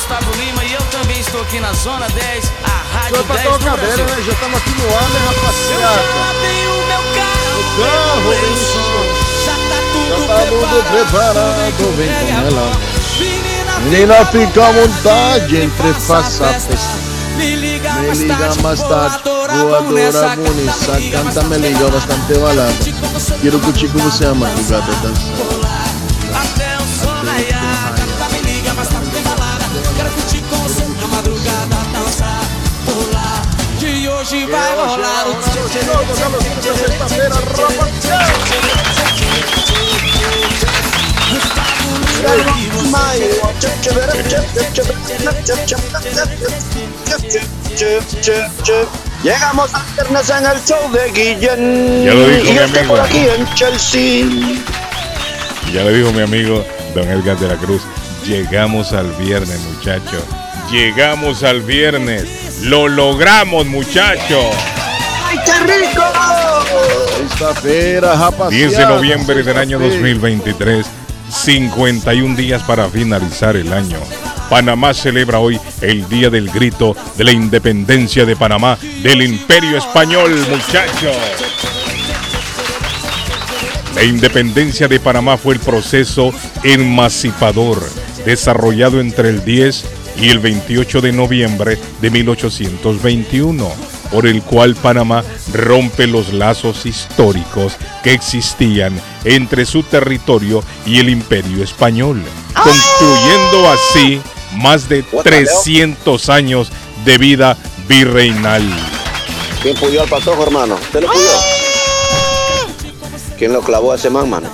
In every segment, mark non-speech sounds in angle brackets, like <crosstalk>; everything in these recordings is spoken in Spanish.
Gustavo Lima e eu também estou aqui na Zona 10, a Rádio Só pra 10 tocar do o cabelo, Brasil. né? Já estamos aqui no ar, né, Eu rapaziada? já tenho o meu carro, carro, meu vem som. Já tá tudo Já tá preparado, preparado, vem pega com ela. Menina, fica à vontade, entre faça a festa. Me liga Me mais tarde, más tarde, vamos nessa, bonita, canta, me liga mais bastante balada. Quiero escuchar cómo se llama tu gata danza. Vai rolar o Sexta-feira, rapaziada. Llegamos a viernes en el show de Guillén. Ya lo dijo y mi este amigo. por aquí en Chelsea. Ya le dijo mi amigo Don Edgar de la Cruz. Llegamos al viernes, muchachos. Llegamos al viernes. Lo logramos, muchachos. ¡Ay, qué rico! Sexta-feira, rapaziada. 10 de noviembre del año Sexta-feira. 2023. 51 días para finalizar el año. Panamá celebra hoy el Día del Grito de la Independencia de Panamá del Imperio Español, muchachos. La independencia de Panamá fue el proceso emancipador desarrollado entre el 10 y el 28 de noviembre de 1821, por el cual Panamá rompe los lazos históricos que existían entre su territorio y el imperio español, concluyendo así más de 300 años de vida virreinal. ¿Quién puyó al patojo, hermano? ¿Usted lo puyó? ¿Quién lo clavó a ese man, mano?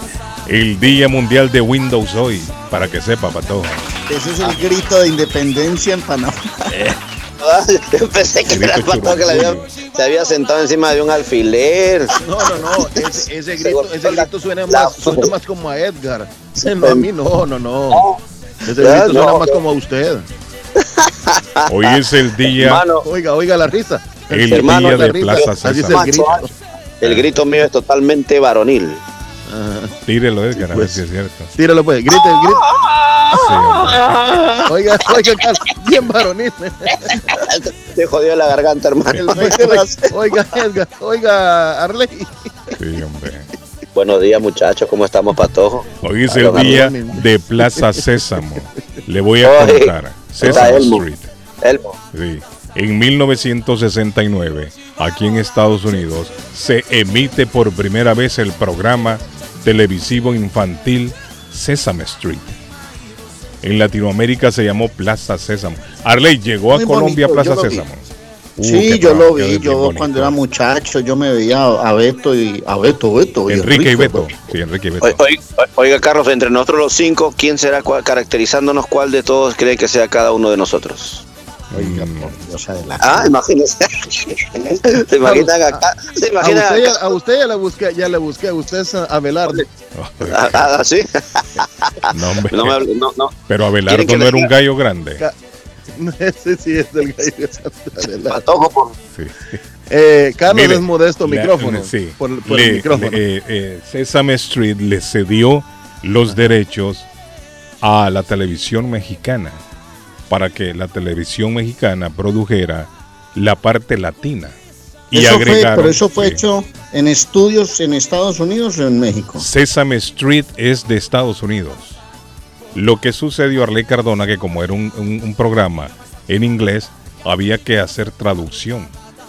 El Día Mundial de Windows hoy, para que sepa, Patojo. Ese es el grito de independencia en Panamá. <laughs> Yo pensé que era el patojo que le había- se había sentado encima de un alfiler. No, no, no. Ese, ese grito, ese grito suena La- más, suena más como a Edgar. No, a mí no, no, no. Ese Ya, grito suena no, más como a usted. <laughs> Hoy es el día, Hermano, Oiga, oiga la risa. el hermano, día de risa. Plaza Así es el César. grito. el grito mío es totalmente varonil. <laughs> Tírelo, Edgar, a ver pues. si es cierto. Tíralo pues, grite, grite. Sí. <laughs> Oiga, oiga, Carlos, bien varonil. Te jodió la garganta, hermano. Oiga, Edgar, oiga, Arley. Sí, hombre. Buenos días, muchachos. ¿Cómo estamos, patojo? Hoy es el día de Plaza Sésamo. Le voy a Oye, contar. Sesame Elmo. Street. Elmo. Sí. En 1969, aquí en Estados Unidos, se emite por primera vez el programa televisivo infantil Sesame Street. En Latinoamérica se llamó Plaza Sésamo. Arley llegó a Muy Colombia bonito, Plaza. Sésamo. Uh, Sí, yo lo vi, yo bonito. cuando era muchacho, yo me veía a Beto y a Beto, Beto. Enrique y Beto. Sí, Enrique y Beto. Oiga, Carlos, entre nosotros los cinco, ¿quién será cuál- caracterizándonos cuál de todos cree que sea cada uno de nosotros? Oiga, Mm. por Dios, adelante. Ah, imagínense. <laughs> ¿Se imaginan acá? ¿Se A imaginan usted, ya, acá? a usted ya le busqué, ya le busqué. Usted es Abelardo. Ah, ah, ¿sí? <laughs> No, hombre. No, me no, no. Pero ¿Quieren Abelardo que no era un gallo grande. <laughs> Ese sí es del gallo de Santa Abelardo. Patojo, por... Sí. Eh, Carlos Mire, es modesto la- micrófono. sí. Por, por Le- el micrófono. le- eh, eh, Sesame Street le cedió los derechos a la televisión mexicana para que la televisión mexicana produjera la parte latina y eso fue, agregaron pero eso fue sí, hecho en estudios en Estados Unidos o en México? Sesame Street es de Estados Unidos. Lo que sucedió a Arley Cardona, que como era un, un- un programa en inglés, había que hacer traducción.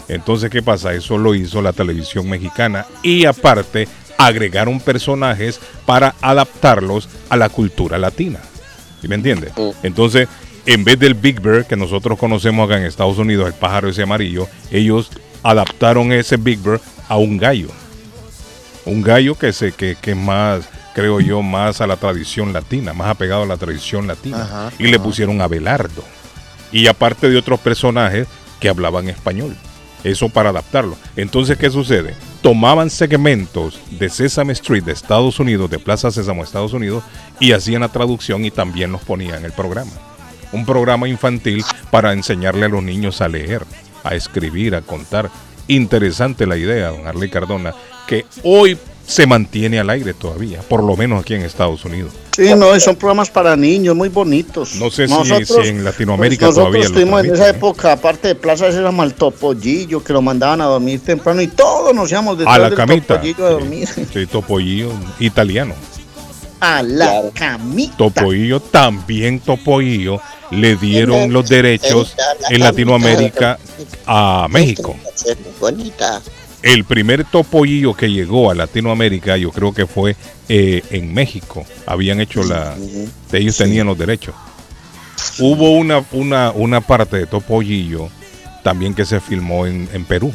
Entonces, ¿qué pasa? Eso lo hizo la televisión mexicana y aparte agregaron personajes para adaptarlos a la cultura latina. ¿Sí me entiende? Entonces, en vez del Big Bird que nosotros conocemos acá en Estados Unidos, el pájaro ese amarillo, ellos adaptaron ese Big Bird a un gallo. Un gallo que se que, que es más creo yo más a la tradición latina más apegado a la tradición latina. Ajá, y le pusieron a Belardo y aparte de otros personajes que hablaban español. Eso para adaptarlo. Entonces qué sucede tomaban segmentos de Sesame Street de Estados Unidos de Plaza Sésamo Estados Unidos y hacían la traducción y también los ponían en el programa un programa infantil para enseñarle a los niños a leer, a escribir, a contar. Interesante la idea, don Arley Cardona, que hoy se mantiene al aire todavía, por lo menos aquí en Estados Unidos. Sí, no, son programas para niños muy bonitos. No sé si- si en Latinoamérica pues, todavía Nosotros estuvimos en esa ¿eh? época, aparte de Plaza Sésamo, al Topollillo, que lo mandaban a dormir temprano y todos nos íbamos detrás A la del camita. Topollillo a dormir. Sí, Topollillo italiano. A la camita. Topollillo, también Topollillo, le dieron los derechos en Latinoamérica a México. Bonita. El primer topollillo que llegó a Latinoamérica, yo creo que fue eh, en México. Habían hecho la. Ellos tenían los derechos. Hubo una, una, una parte de topollillo también que se filmó en, en Perú.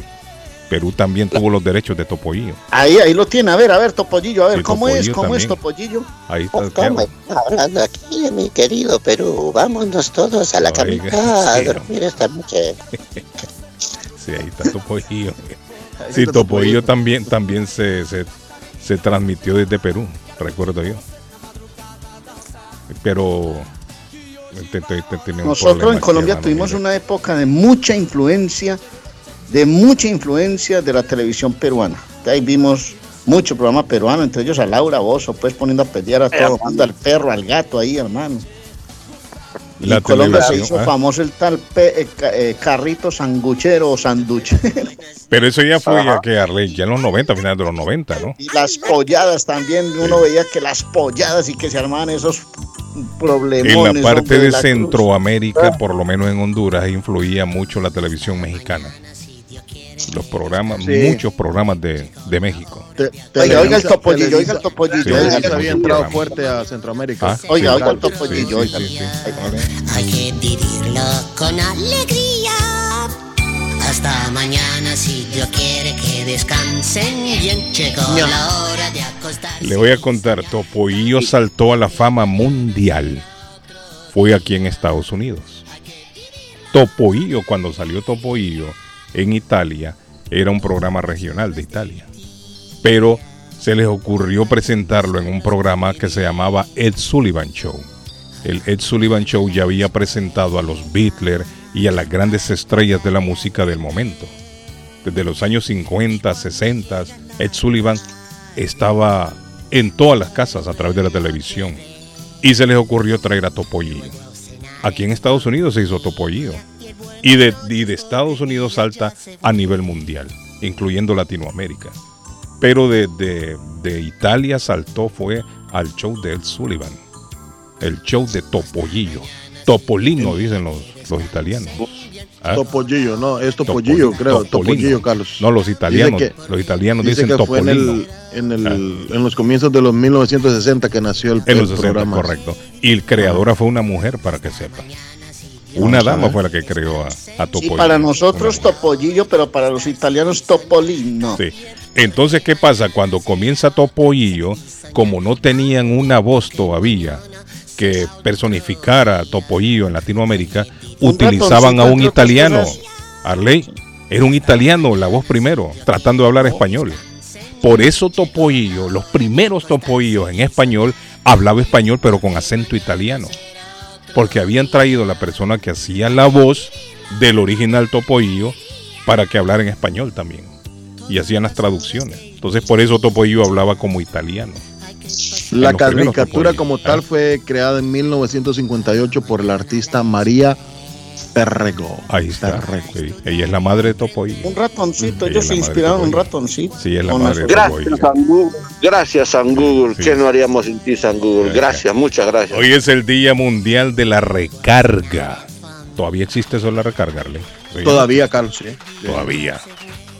Perú también tuvo los derechos de topollillo. Ahí, ahí lo tiene. A ver, a ver, Topollillo, a ver, Sí, ¿cómo es? ¿Cómo es. Topollillo? Ahí está. Oh, ¿Cómo está hablando aquí, mi querido Perú? Vámonos todos a la camita <laughs> a dormir esta noche. Sí, ahí está Topollillo. <laughs> Sí, Topollillo también, también se, se, se transmitió desde Perú, recuerdo yo. Pero te- te- te- tenía un Nosotros en Colombia tuvimos una época de mucha influencia, de mucha influencia de la televisión peruana. De ahí vimos mucho programa peruano, entre ellos a Laura Bozo, pues poniendo a pelear a todo el mundo, al perro, al gato ahí, hermano. Y La en Colombia se hizo ah. famoso el tal pe- eh, eh, carrito sanguchero o sanduchero. <laughs> Pero eso ya fue ya que Arley, ya en los 90, finales de los 90, ¿no? y las polladas también, uno veía que las polladas y que se armaban esos problemones. En la parte hombre, de la cruz. Centroamérica, por lo menos en Honduras, influía mucho la televisión mexicana. Los programas, Sí. muchos programas de, de México. Oiga, oiga el topollillo, oiga el topollillo. Sí, oiga Televisa había entrado fuerte a Centroamérica. Ah, Oiga, sí, oiga el topollillo, Sí, oiga. sí, sí, sí. Hay que vivirlo con alegría. Hasta mañana, si Dios quiere que descansen bien. Llegó la hora de acostarse. Le voy a contar, Topollillo saltó a la fama mundial. Fue aquí en Estados Unidos. Topollillo, cuando salió Topollillo en Italia, era un programa regional de Italia. Pero se les ocurrió presentarlo en un programa que se llamaba Ed Sullivan Show. El Ed Sullivan Show ya había presentado a los Beatles y a las grandes estrellas de la música del momento. Desde los años 50, 60, Ed Sullivan estaba en todas las casas a través de la televisión. Y se les ocurrió traer a Topollillo. Aquí en Estados Unidos se hizo Topollillo. Y de, y de Estados Unidos salta a nivel mundial, incluyendo Latinoamérica. Pero de, de- de Italia saltó fue al show de Ed Sullivan. El show de Topollillo. Topolino, dicen los, los italianos. ¿Ah? Topollillo, no, es Topollillo, creo. Topolino. Topollillo, Carlos. No, los italianos. Los italianos dice dicen que fue en, Topolino. el, en, el, en los comienzos de los 1960 que nació el, En el los 60, programa. correcto. Y el creadora fue una mujer, para que sepan. Una dama fue la que creó a, a Y Topolino. para nosotros Topollillo, pero para los italianos Topolino. Sí. Entonces, ¿qué pasa? Cuando comienza Topollillo, como no tenían una voz todavía que personificara a Topollillo en Latinoamérica, utilizaban a un italiano. Arley, era un italiano la voz primero, tratando de hablar español. Por eso Topollillo, los primeros Topollillos en español, hablaba español pero con acento italiano. Porque habían traído la persona que hacía la voz del original Topollillo para que hablara en español también. Y hacían las traducciones. Entonces por eso Topollillo hablaba como italiano. La caricatura como tal fue creada en 1958 por el artista María Perrego. Ahí está. Sí, Ella es la madre de Topoy. Un ratoncito, ellos se inspiraron un ratoncito. Sí, es la Con madre de. Gracias, San Google. Gracias, San Google. ¿Qué no haríamos sin ti, San Google? Gracias, muchas gracias. Hoy es el Día Mundial de la Recarga. ¿Todavía existe eso de la recarga, Arley? Sí. Todavía, Carlos. Todavía.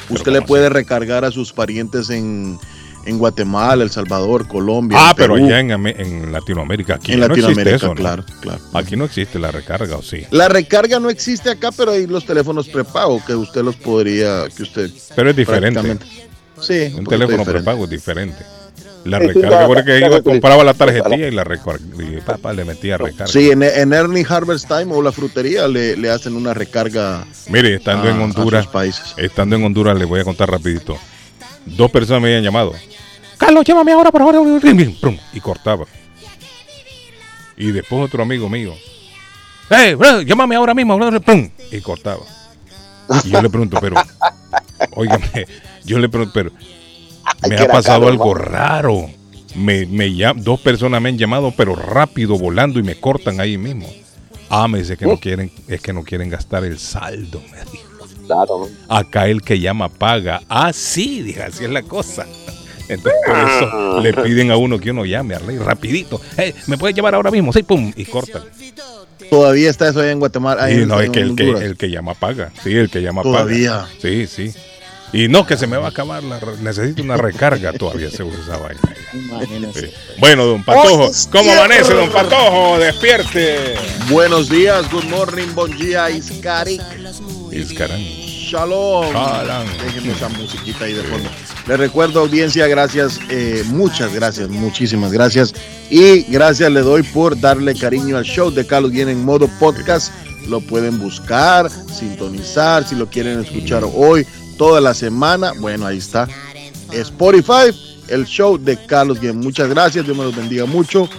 Usted le puede recargar a sus parientes en, en Guatemala, El Salvador, Colombia. Ah, pero allá en, Latinoamérica. Aquí En no Latinoamérica, existe eso, ¿no? claro, claro. Aquí no existe la recarga, ¿o sí? La recarga no existe acá, pero hay los teléfonos prepago que usted los podría, que usted. Pero es diferente. Sí, Un teléfono diferente. prepago es diferente. La recarga, porque iba, compraba la tarjetilla y la recarga. Y papá le metía recarga. Sí, en, en Ernie Harvest Time o la frutería le, le hacen una recarga. Mire, estando a- en Honduras, países. estando en Honduras, le voy a contar rapidito. Dos personas me habían llamado. Carlos, llámame ahora, por favor. Y cortaba. Y después otro amigo mío. Hey, bro, llámame ahora mismo. Y cortaba. Y yo le pregunto, pero, óigame, yo le pregunto, pero, me ha pasado algo raro. Me, me llam- dos personas me han llamado, pero rápido, volando, y me cortan ahí mismo. Ah, me dice que no quieren, es que no quieren gastar el saldo, me dijo. Claro. Acá el que llama paga. Ah, sí, dije, así es la cosa. Entonces por eso le piden a uno que uno llame a ley rapidito. Hey, ¿me puedes llamar ahora mismo? Sí, pum, y cortan. Todavía está eso ahí en Guatemala. ahí Y en- no, es que el, que el que llama paga. Sí, el que llama Todavía. paga. Sí, sí. Y no, que se me va a acabar, la, necesito una recarga todavía, se usa esa vaina. Imagínese. Sí. Bueno, don Patojo, ¿cómo amanece, don Patojo? Despierte. Buenos días, good morning, bon día, Iskarik. Iscarán. Shalom. Shalom. Déjenme esa musiquita ahí de fondo. Les recuerdo, audiencia, gracias, eh, muchas gracias, muchísimas gracias. Y gracias le doy por darle cariño al show de Carlos Viene en modo podcast. Lo pueden buscar, sintonizar, si lo quieren escuchar hoy, toda la semana. Bueno, ahí está. Spotify, el show de Carlos Guillén. Muchas gracias, Dios me los bendiga mucho.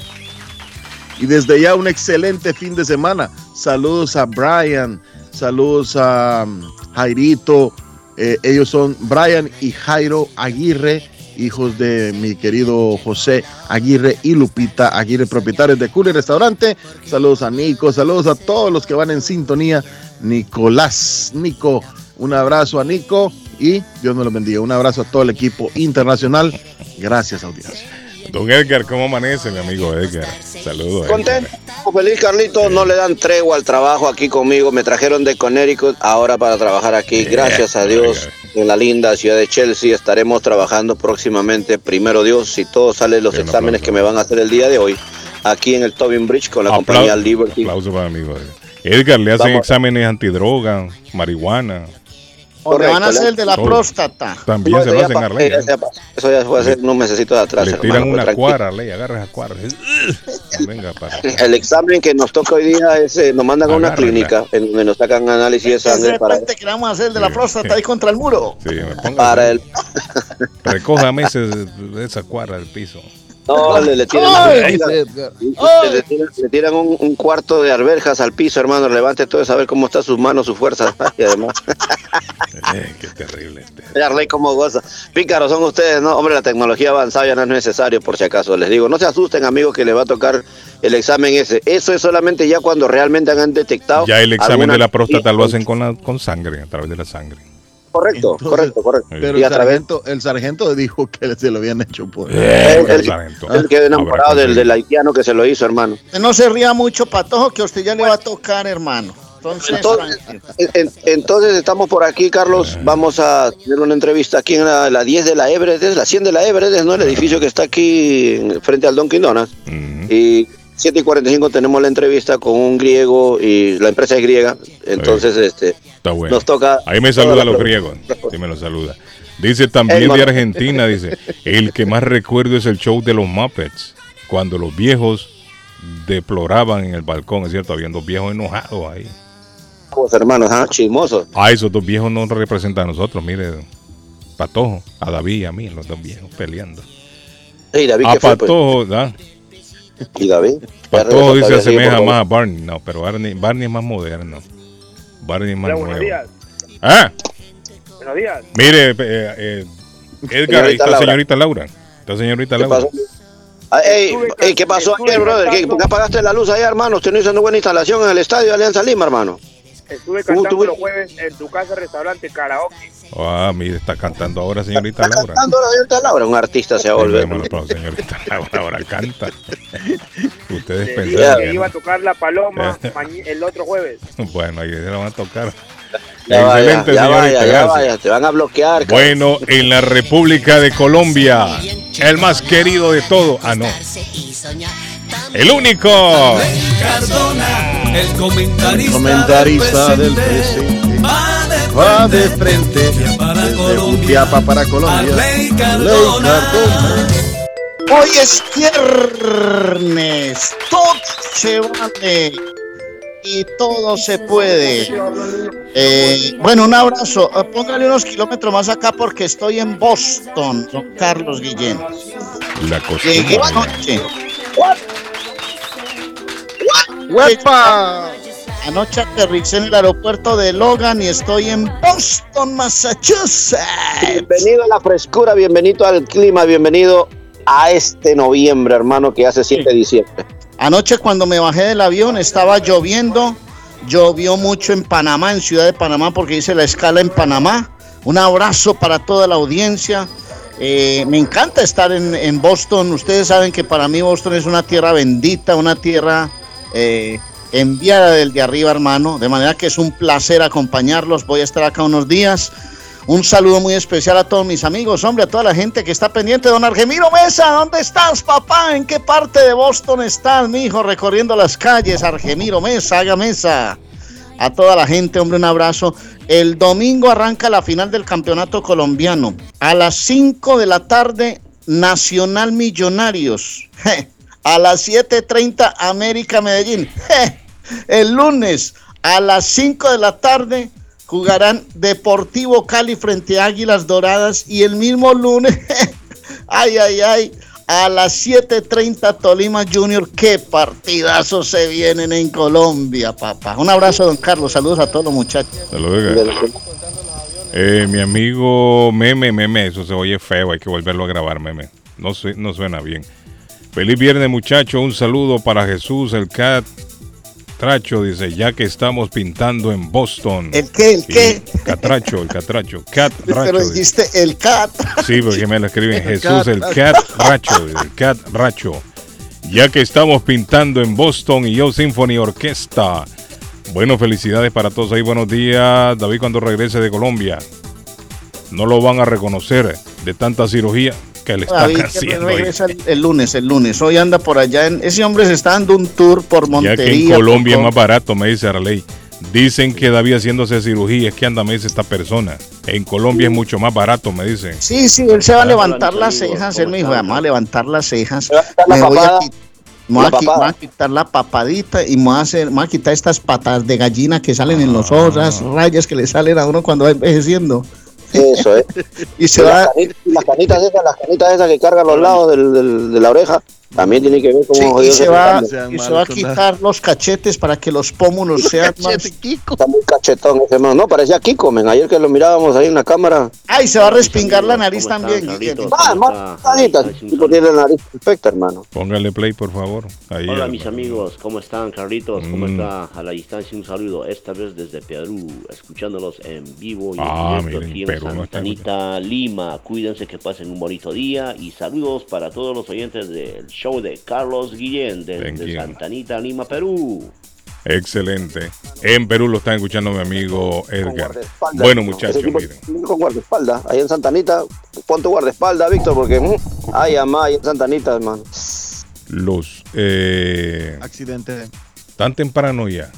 Y desde ya un excelente fin de semana. Saludos a Brian, saludos a um, Jairito. Eh, ellos son Brian y Jairo Aguirre, hijos de mi querido José Aguirre y Lupita Aguirre, propietarios de Cooler Restaurante. Saludos a Nico, saludos a todos los que van en sintonía. Nicolás, Nico, un abrazo a Nico y Dios me lo bendiga. Un abrazo a todo el equipo internacional. Gracias, audiencia. Don Edgar, ¿cómo amanece, mi amigo Edgar? Saludos. Contento, feliz Carlito, no le dan tregua al trabajo aquí conmigo, me trajeron de Connecticut ahora para trabajar aquí, gracias a Dios, en la linda ciudad de Chelsea, estaremos trabajando próximamente, primero Dios, si todo sale los exámenes que me van a hacer el día de hoy, aquí en el Tobin Bridge con la Aplau- compañía Liberty. Aplauso para mi amigo Edgar. Edgar, le hacen Vamos. exámenes antidroga, marihuana. O le van a hacer el de la todo. próstata. También se lo hacen a Arley. Eso ya fue hace unos de atrás. Le tiran pues, una tranquilo. cuara, Arley, agarra esa cuara. <laughs> Venga, para. El examen que nos toca hoy día es, eh, nos mandan a una clínica en donde nos sacan análisis de De sangre para, repente que le vamos a hacer el de la próstata ahí contra el muro. Sí, me ponga. para el... Recójame ese, esa cuara del piso. No, le, le tiran, Ay, le, le tiran, le tiran un, un cuarto de arberjas al piso, hermano. Levante todo y saber cómo están sus manos, sus fuerzas. <laughs> Y además, Eh, qué terrible. este. Arley cómo goza. Pícaros son ustedes, ¿no? Hombre, la tecnología avanzada ya no es necesario, por si acaso. Les digo, no se asusten, amigos, que les va a tocar el examen ese. Eso es solamente ya cuando realmente han detectado. Ya el examen alguna- de la próstata lo hacen con, la, con sangre, a través de la sangre. Correcto, Entonces, correcto, correcto. Pero y el a través sargento, el sargento dijo que se lo habían hecho por. Eh, el- el- sargento. él quedó enamorado del, del haitiano que se lo hizo, hermano. No se ría mucho, patojo, que a usted ya le va a tocar, hermano. Entonces, Entonces, en- estamos por aquí, Carlos. Vamos a tener una entrevista aquí en la, la 10 de la Everett, es la 100 de la Everett, ¿no? El edificio que está aquí en- frente al Dunkin' Donuts. Ujú. Y 7 y 45 tenemos la entrevista con un griego y la empresa es griega. Entonces, este, Está bueno. nos toca. Ahí me saluda la los griegos. Sí me lo saluda. Dice también de. Argentina, dice, el que más recuerdo es el show de los Muppets, cuando los viejos deploraban en el balcón, es cierto, habían dos viejos enojados ahí. Pues, hermanos, ah, chismosos. Ah, esos dos viejos no nos representan a nosotros, mire, Patojo, a David y a mí, los dos viejos peleando. David, A ¿qué fue? Pues? Patojo, ¿da? Y David. Patojo dice asemeja más a Barney, no, pero Barney, Barney es más moderno. Barney Hola, buenos días. Ah, Buenos días. mire, eh, eh, Edgar, ahí está Laura. señorita Laura. Está señorita ¿Qué Laura. pasó? Ah, ey, ey, ¿Qué pasó ayer, brother? ¿Qué. ¿Por qué apagaste la luz allá, hermano? Usted no hizo una buena instalación en el estadio de Alianza Lima, hermano. Estuve cantando tuve- los jueves en tu casa, restaurante, karaoke. Ah, mire, está cantando ahora, señorita Laura. Cantando la señorita Laura, un artista se va a volver. Señorita Laura, ahora canta. Ustedes pensaron que iba a tocar la paloma mañe- el otro jueves. Bueno, ahí se la van a tocar. Ya vaya, Excelente, ya vaya, ya vaya, te van a bloquear. cara. Bueno, en la República de Colombia, el más querido de todo. Ah, no. El único. Cardona, el comentarista, Comentarista del presente, va de Va de frente para desde Colombia. Jutiapa para Colombia. Arley Ley Cardona. Cardona. Hoy es viernes, todo se vale y todo se puede. Eh, bueno, un abrazo. Eh, Póngale unos kilómetros más acá porque estoy en Boston, don Carlos Guillén. La Llegué anoche. ¡Huepa! Anoche aterricé en el aeropuerto de Logan y estoy en Boston, Massachusetts. Bienvenido a la frescura, bienvenido al clima, bienvenido a este noviembre, hermano, que ya se siente diciembre. Anoche cuando me bajé del avión estaba lloviendo, llovió mucho en Panamá, en Ciudad de Panamá, porque hice la escala en Panamá. Un abrazo para toda la audiencia. Eh, me encanta estar en, en Boston. Ustedes saben que para mí Boston es una tierra bendita, una tierra eh, enviada del de arriba, hermano. De manera que es un placer acompañarlos. Voy a estar acá unos días. Un saludo muy especial a todos mis amigos, hombre, a toda la gente que está pendiente. Don Argemiro Mesa, ¿dónde estás, papá? ¿En qué parte de Boston estás, mi hijo, recorriendo las calles? Argemiro Mesa, haga mesa. A toda la gente, hombre, un abrazo. El domingo arranca la final del campeonato colombiano. A las 5 de la tarde, Nacional Millonarios. <laughs> A las 7.30, América Medellín. <laughs> El lunes, a las 5 de la tarde, jugarán Deportivo Cali frente a Águilas Doradas. Y el mismo lunes, <laughs> ay, ay, ay, a las 7.30 Tolima Junior. Qué partidazos se vienen en Colombia, papá. Un abrazo, don Carlos. Saludos a todos los muchachos. Saludos. Eh, mi amigo Meme, Meme, eso se oye feo, hay que volverlo a grabar, Meme. No, no suena bien. Feliz viernes, muchacho. Un saludo para Jesús, el Cat Tracho, dice, ya que estamos pintando en Boston. ¿El qué? ¿El qué? Catracho, el Catracho. <laughs> Cat Pero dice. dijiste el cat. Sí, porque me lo escriben <laughs> El Jesús, Cat el Racho. Cat Racho, el Cat Racho. Ya que estamos pintando en Boston y yo Symphony Orquesta. Bueno, felicidades para todos ahí. Buenos días, David, cuando regrese de Colombia. No lo van a reconocer de tanta cirugía que le están David, haciendo. regresa el, el lunes, el lunes. Hoy anda por allá. En, ese hombre se está dando un tour por Ya Montería. que en Colombia es más barato, me dice Arley. Dicen que David haciéndose cirugía, es que anda, me dice esta persona. En Colombia es mucho más barato, me dice. Sí, sí, él se va a levantar las cejas. ¿cómo Él me dijo, vamos a levantar las cejas. la Me voy a, papada. qui- me voy a La qui- papada. me voy a quitar la papadita y me voy a, hacer, me voy a quitar estas patas de gallina que salen en los ojos, las Ah. rayas que le salen a uno cuando va envejeciendo. Eso, ¿eh? <laughs> Y se las, va. canitas, las canitas esas, las canitas esas que cargan los lados del- del- de la oreja, también tiene que ver con Sí, y se va, y se va a quitar los cachetes para que los pómulos sean más. Está muy cachetón ese hermano. No, parecía Kiko, men. Ayer que lo mirábamos ahí en la cámara. Ay, se va a respingar la nariz también. Ah, más tipo tiene la nariz perfecta, hermano. Póngale play, por favor. Ahí, Hola al- mis amigos, ¿cómo están Carlitos? ¿Cómo Mm. está? A la distancia un saludo, esta vez desde Perú, escuchándolos en vivo y Ah, en directo aquí en Perú no Santanita, Lima. Cuídense que pasen un bonito día y saludos para todos los oyentes del show de Carlos Guillén desde you. Santanita, Lima, Perú. Excelente. En Perú lo están escuchando mi amigo Edgar. Guardaespaldas, Bueno, ¿no? muchachos, miren. Con guardaespaldas. Ahí en Santanita, pon tu guardaespaldas, Víctor, porque. mm, ay, amá, ahí en Santanita, hermano. Los. Eh, Accidente. tan temprano ya.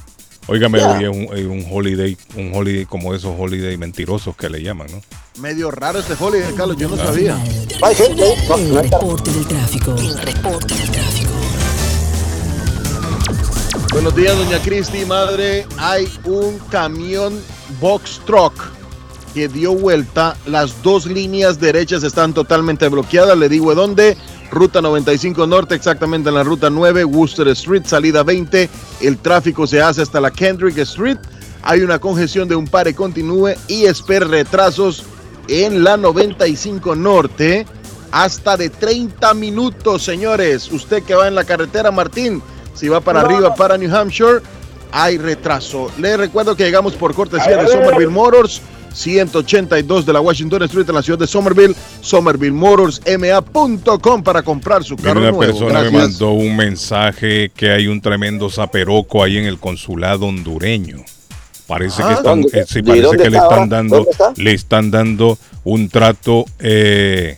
Óigame, Ya. hoy es un, es un holiday, un holiday como esos holiday mentirosos que le llaman, ¿no? Medio raro este holiday, Carlos, yo no sabía. Hay gente. no, no está- reporte del tráfico. El reporte del tráfico. Buenos días, doña Cristi, madre. Hay un camión box truck que dio vuelta. Las dos líneas derechas están totalmente bloqueadas. Le digo de dónde. Ruta 95 Norte, exactamente en la ruta 9, Worcester Street, salida 20. El tráfico se hace hasta la Kendrick Street. Hay una congestión de un pare continúe y espera retrasos en la 95 Norte hasta de 30 minutos, señores. Usted que va en la carretera, Martín, si va para arriba, para New Hampshire, hay retraso. Les recuerdo que llegamos por cortesía de Somerville Motors, 182 de la Washington Street en la ciudad de Somerville, somervillemotorsma.com para comprar su Mira, carro una nuevo. persona me mandó un mensaje que hay un tremendo zaperoco ahí en el consulado hondureño. Parece que Ah, están, ¿dónde- eh, sí, y parece dónde que le está están ahora? dando, le están dando un trato eh,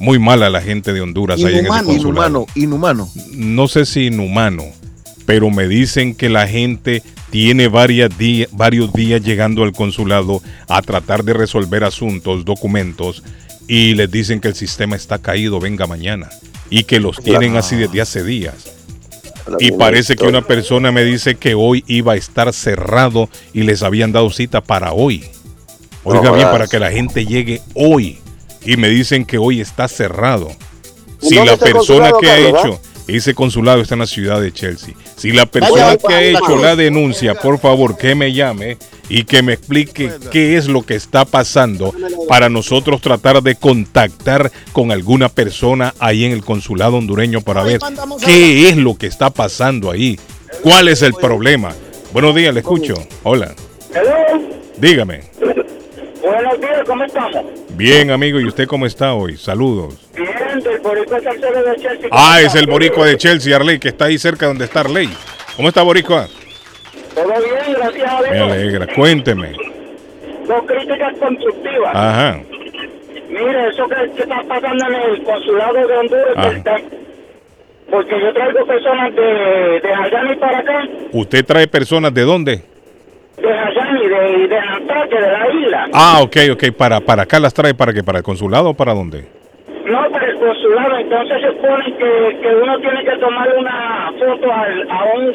muy mal a la gente de Honduras ahí en ese consulado. inhumano, inhumano. No sé si inhumano, pero me dicen que la gente tiene varias varios días llegando al consulado a tratar de resolver asuntos, documentos, y les dicen que el sistema está caído, venga mañana, y que los tienen así desde hace días. Y parece que una persona me dice que hoy iba a estar cerrado y les habían dado cita para hoy. Oiga bien, para que la gente llegue hoy. Y me dicen que hoy está cerrado. ¿Y Si la persona que ha hecho, ese consulado está en la ciudad de Chelsea. Si la persona que ha hecho la denuncia, por favor, que me llame y que me explique qué es lo que está pasando para nosotros tratar de contactar con alguna persona ahí en el consulado hondureño para ver qué es lo que está pasando ahí. ¿Cuál es el problema? Buenos días, le escucho. Hola. Dígame. Buenos días, ¿cómo estamos? Bien, amigo, ¿y usted cómo está hoy? Saludos. Bien, del Boricua Salcedo de Chelsea. Ah, es el boricua de Chelsea, Arley, que está ahí cerca donde está Arley. ¿Cómo está boricua? Todo bien, gracias a Me Dios. alegra. Cuénteme. Dos críticas constructivas. Ajá. Mire, eso que, que está pasando en el consulado de Honduras, está- porque yo traigo personas de, de Miami para acá, ¿Usted trae personas de dónde? De Miami, de, de Nantucket, de la isla. Ah, ok, ok. Para, para acá las trae, ¿para qué? ¿Para el consulado o para dónde? No, para el consulado, entonces se supone que, que uno tiene que tomar una foto al, a un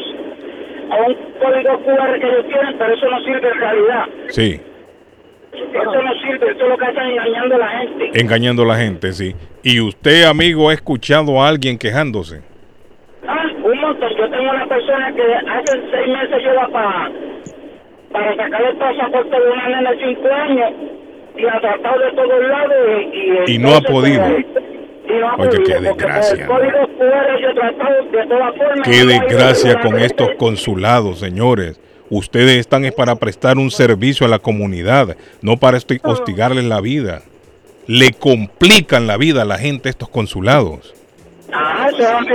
a un código QR que ellos tienen, pero eso no sirve en realidad. Sí, Eso no sirve, eso es lo que están engañando a la gente. engañando a la gente, sí. ¿Y usted, amigo, ha escuchado a alguien quejándose? Ah, un montón. Yo tengo una persona que hace seis meses lleva para para sacar el pasaporte de una nena de cinco años y ha tratado de todos lados y, Y no ha entonces, podido. pues, y no ha Oye, podido, qué desgracia, por el código QR yo he tratado de todas formas. Qué desgracia con estos consulados, señores. Ustedes están es para prestar un servicio a la comunidad, no para hosti- hostigarles la vida. Le complican la vida a la gente estos consulados. Ah, se van a-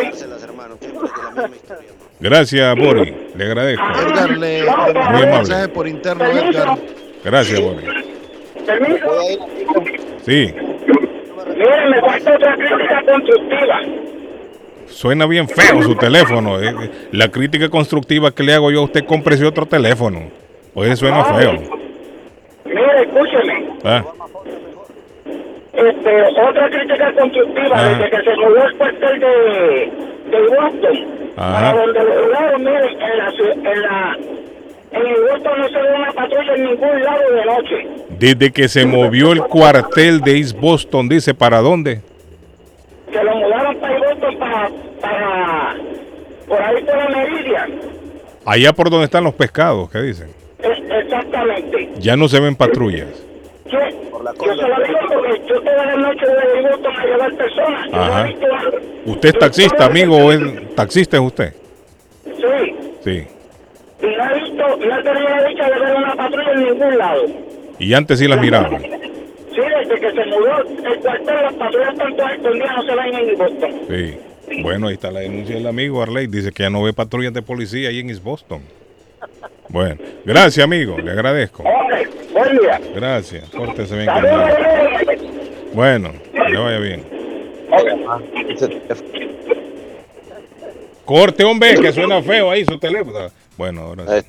Gracias, Bori. Le agradezco. Edgar, le Muy amable. mensaje por interno, Edgar. Gracias, Bori. Permiso. Sí, Mire, me falta otra crítica constructiva. suena bien feo su teléfono. eh. La crítica constructiva que le hago yo a usted, cómprese otro teléfono. Oye, suena feo. Mire, escúcheme. Ah, Este, otra crítica constructiva Ajá. desde que se mudó el cuartel de, de Boston. Para donde lo jugaron, mire, en la, en la en el Boston no se ve una patrulla en ningún lado de noche. desde que se movió el cuartel de East Boston, dice, ¿para dónde? Se lo mudaron para Boston para, para por ahí por la Meridian. Allá por donde están los pescados, ¿qué dicen? Es- exactamente. Ya no se ven patrullas. Yo, yo se todas las noches a Boston a llevar personas. Ajá. ¿Usted es taxista, amigo, o es taxista es usted? Sí. Sí. Y no he visto, no he tenido la dicha de ver una patrulla en ningún lado. Y antes sí las miraba. <laughs> Sí, desde que se mudó el cuartel, las patrullas están todas escondidas, no se ven en Boston. Sí. Bueno, ahí está la denuncia del amigo Arley. Dice que ya no ve patrullas de policía ahí en East Boston. Bueno, gracias, amigo. Le agradezco. Ok, buen día. Gracias. Pórtese bien. conmigo. Bueno, que le vaya bien. Corte, hombre, que suena feo ahí su teléfono. Bueno, ahora sí.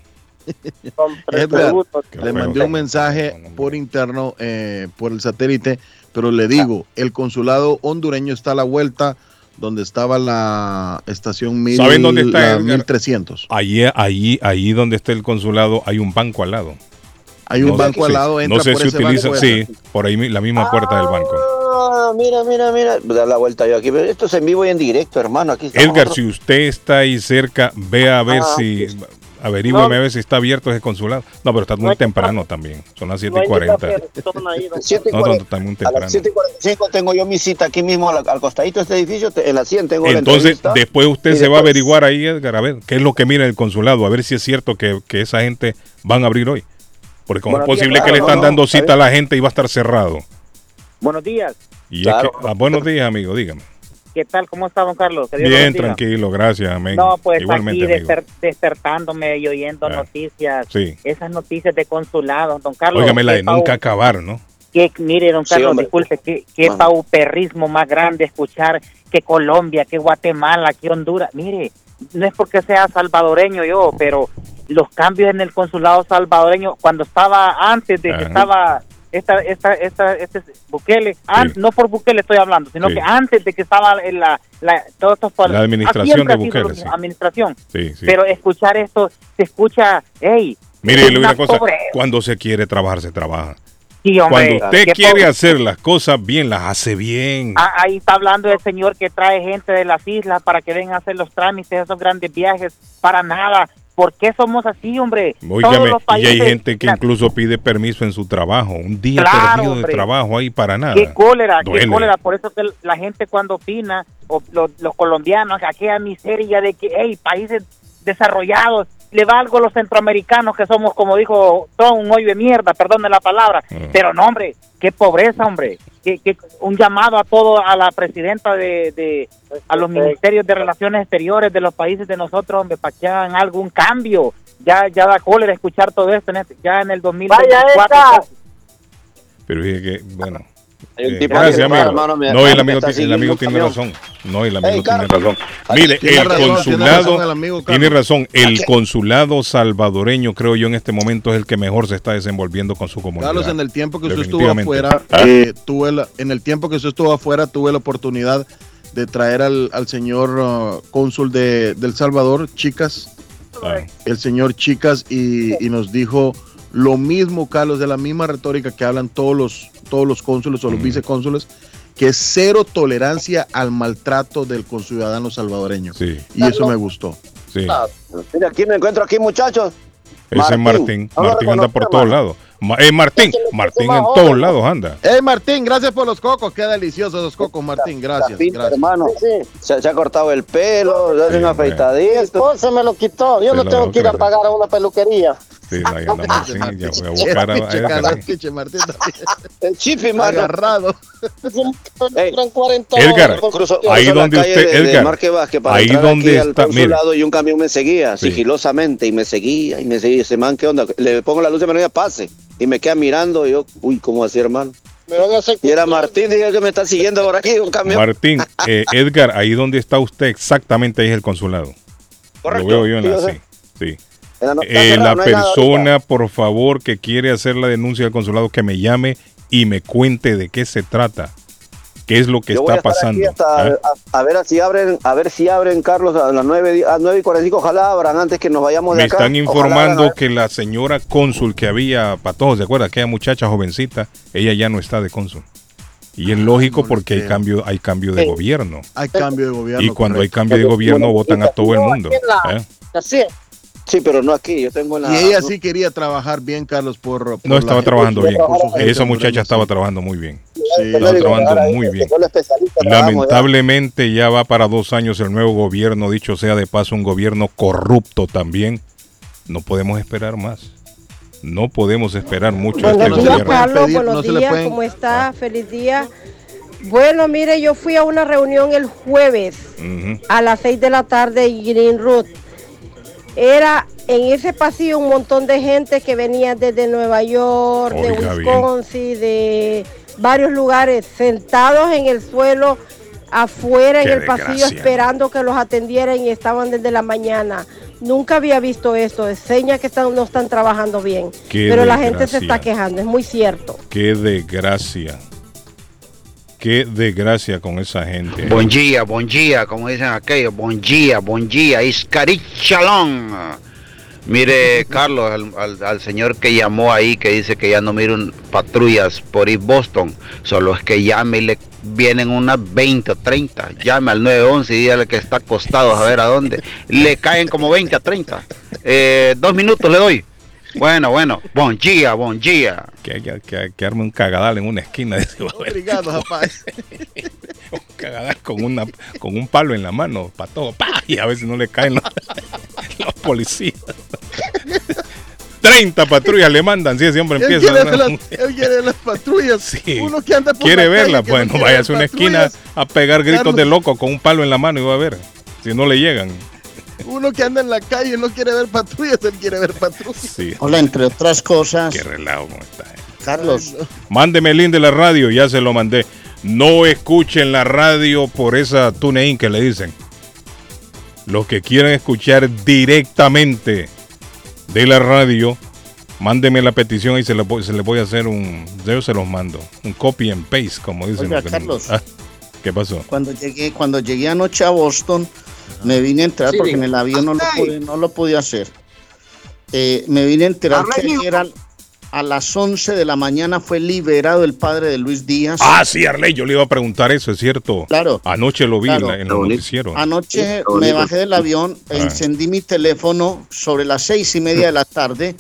Le mandé un mensaje por interno eh, por el satélite, pero le digo, el consulado hondureño está a la vuelta donde estaba la estación mil, ¿Saben dónde está, la Edgar? 1300. Allí, allí, allí donde está el consulado hay un banco al lado. Hay un No sé- banco al sí, lado, entra No sé por si ese utiliza, banco, sí, por ahí la misma puerta del banco. Ah, mira, mira, mira. Da la vuelta yo aquí. Pero esto es en vivo y en directo, hermano. Aquí Edgar, si usted está ahí cerca, vea a ver Ah, si Averígüeme No. a ver si está abierto ese consulado. No, pero está muy temprano también. Son las 7 y 40. Siete y No, no, está muy A temprano. las 7 y 45 tengo yo mi cita aquí mismo al, al costadito de este edificio. te- En la 100 tengo la Entonces, entrevista. después usted se va a averiguar ahí, Edgar, a ver qué es lo que mira el consulado, a ver si es cierto que, que esa gente van a abrir hoy. Porque como Buenos es posible días, que le claro, están no, dando está cita a bien. la gente y va a estar cerrado. Buenos días. Y Claro. es que, ah, buenos días, amigo, dígame. ¿Qué tal? ¿Cómo está, don Carlos? Bien, tranquilo, gracias, amén. No, pues Igualmente, aquí desper- despertándome y oyendo Ah, noticias. sí. Esas noticias de consulado, don Carlos. Óigame, la de nunca acabar, ¿no? que, mire, don Sí, Carlos, hombre. disculpe, qué, qué pauperrismo más grande escuchar que Colombia, que Guatemala, que Honduras. Mire, no es porque sea salvadoreño yo, pero los cambios en el consulado salvadoreño, cuando estaba antes de que Ajá. estaba esta, esta, esta, este Bukele, an- no por Bukele estoy hablando, sino Sí. que antes de que estaba en la, la, todos estos La administración de Bukele, sí. administración. Pero escuchar esto, se escucha, hey, Mire, una cosa, pobre- cuando se quiere trabajar, se trabaja. Sí, hombre, Cuando usted quiere hacer las cosas bien, las hace bien. Ah, ahí está hablando el señor que trae gente de las islas para que vengan a hacer los trámites, esos grandes viajes, para nada. ¿Por qué somos así, hombre? Todos Óigame, los y países- hay gente que incluso pide permiso en su trabajo. Un día Claro, perdido de hombre. trabajo ahí para nada. Qué cólera, qué cólera. Por eso que la gente cuando opina, o los, los colombianos, aquella miseria de que, hey, países desarrollados, le va algo a los centroamericanos que somos, como dijo, son un hoyo de mierda, perdone la palabra. Pero no, hombre, qué pobreza, hombre. Que, que un llamado a todo, a la presidenta de, de- a los ministerios de relaciones exteriores de los países de nosotros, hombre, para que hagan algún cambio. Ya, ya da cólera escuchar todo esto, en este- ya en el 2024. Pero dije que, bueno. Hay un eh, tipo gracias, que, amigo. hermano, me- no, el amigo, el amigo tiene razón. No, el amigo Hey, tiene razón. Mire, Tiene el razón, tiene consulado, razón el amigo tiene razón, el consulado salvadoreño, creo yo, en este momento es el que mejor se está desenvolviendo con su comunidad. Carlos, en el tiempo que usted estuvo afuera, Ah. eh, tuve la- en el tiempo que usted estuvo afuera, tuve la oportunidad de traer al, al señor uh, cónsul de, del Salvador, Chicas, Ah. el señor Chicas, y, y nos dijo lo mismo, Carlos, de la misma retórica que hablan todos los, todos los cónsules o los vicecónsules, que es cero tolerancia al maltrato del conciudadano salvadoreño. Y eso me gustó. Sí. Ah, Mira, aquí me encuentro aquí, muchachos. Ese es Martín. Lo Martín anda por todos lados. Eh, Martín, Martín en todos lados anda. Hey Martín, gracias por los cocos, qué deliciosos los cocos, Martín, gracias. gracias. hermano. Se, se ha cortado el pelo, se hace una afeitadita. esposa me lo quitó. Yo Se no lo tengo que ir a pagar a una peluquería. Sí, ahí anda Martín. Ya voy a buscar a, a pinche Martín. <laughs> El chifi, mano. Agarrado. 40 Edgar. Cruzo- ahí cruzo donde usted, de- de Edgar, Marque Vázquez para ahí donde al está, consulado y un camión me seguía Sí. sigilosamente y me seguía y me seguía. Ese man, ¿qué onda? Le pongo la luz de menor pase y me queda mirando y yo, uy, ¿cómo así, hermano? Me van a hacer Y era Martín, dije que me está siguiendo por aquí, un camión. Martín, <laughs> eh, Edgar, ahí donde está usted, exactamente ahí es el consulado. Correcto, Lo veo yo en la sí. sí. No- Eh, cerrado, la no nada persona, por favor, que quiere hacer la denuncia al consulado, que me llame y me cuente de qué se trata, qué es lo que Yo voy a está estar aquí pasando. hasta- ¿ah? a, a ver si abren, a ver si abren, Carlos, a las 9, di- a 9 y 45, ojalá abran antes que nos vayamos de Me acá. están informando abran. que la señora cónsul que había, para todos, ¿se acuerda? Aquella muchacha jovencita, ella ya no está de cónsul. Y es lógico porque hay cambio, hay cambio de Sí. gobierno. Hay cambio de gobierno. Y cuando hay cambio de gobierno votan a todo el mundo. ¿eh? Así es. Sí, pero no aquí, yo tengo la... Y ella sí quería trabajar bien, Carlos, por... por No estaba trabajando bien. Esa muchacha estaba trabajando muy bien. Sí. Estaba trabajando muy bien. Lamentablemente ya va para dos años el nuevo gobierno, dicho sea de paso, un gobierno corrupto también. No podemos esperar más. No podemos esperar mucho este Buenos días, gobierno. Carlos. pedir, Buenos no días, pueden- ¿cómo está? Feliz día. Bueno, mire, yo fui a una reunión el jueves Ujú. a las 6 de la tarde en Green Road. Era en ese pasillo un montón de gente que venía desde Nueva York, de bien. Wisconsin, de varios lugares, sentados en el suelo, afuera en el pasillo, esperando que los atendieran y estaban desde la mañana. Nunca había visto esto, es seña que están, no están trabajando bien. Qué Pero la gente se está quejando, es muy cierto. Qué desgracia. Qué desgracia con esa gente. Buen día, buen día, como dicen aquellos, buen día, buen día, Iscarichalón. Mire, <laughs> Carlos, al, al- al señor que llamó ahí, que dice que ya no miran patrullas por East Boston, solo es que llame y le vienen unas 20 o 30. Llame al 911 y dígale que está acostado a ver a dónde. Le caen como 20 a 30. Eh, dos minutos le doy. Bueno, bueno. Bon día, bon día. Que, que, que, que arme un cagadal en una esquina. dice. Obrigado, rapaz. <laughs> un cagadal con, una, con un palo en la mano, para todo. ¡pa! Y a veces no le caen los, <laughs> los policías. 30 patrullas le mandan, sí, siempre Él empieza. quiere, ver las, él quiere las patrullas. Uno que anda por ¿Quiere la verla? calle no Bueno, váyase a una esquina a pegar gritos Carlos. de loco con un palo en la mano y va a ver. Si no le llegan. Uno que anda en la calle y no quiere ver patrullas, él quiere ver patrullas. Sí. Hola, entre otras cosas. Qué relajo cómo está. eh. Carlos, Mándeme el link de la radio, ya se lo mandé. No escuchen la radio por esa TuneIn que le dicen. Los que quieran escuchar directamente de la radio, mándeme la petición y se le, voy- se le voy a hacer un. Yo se los mando. Un copy and paste, como dicen. Oiga. Carlos. Ah, ¿Qué pasó? cuando llegué, cuando llegué anoche a Boston, me vine a enterar Sí, porque diga. en el avión no lo pude, no lo pude hacer. Eh, me vine a enterar que ayer al- a las 11 de la mañana fue liberado el padre de Luis Díaz. Ah, sí, Arley, yo le iba a preguntar eso, es cierto. Claro. Anoche lo vi en Claro. la- en, los noticieros. Anoche me bajé del avión, Ah. encendí mi teléfono sobre las seis y media de la tarde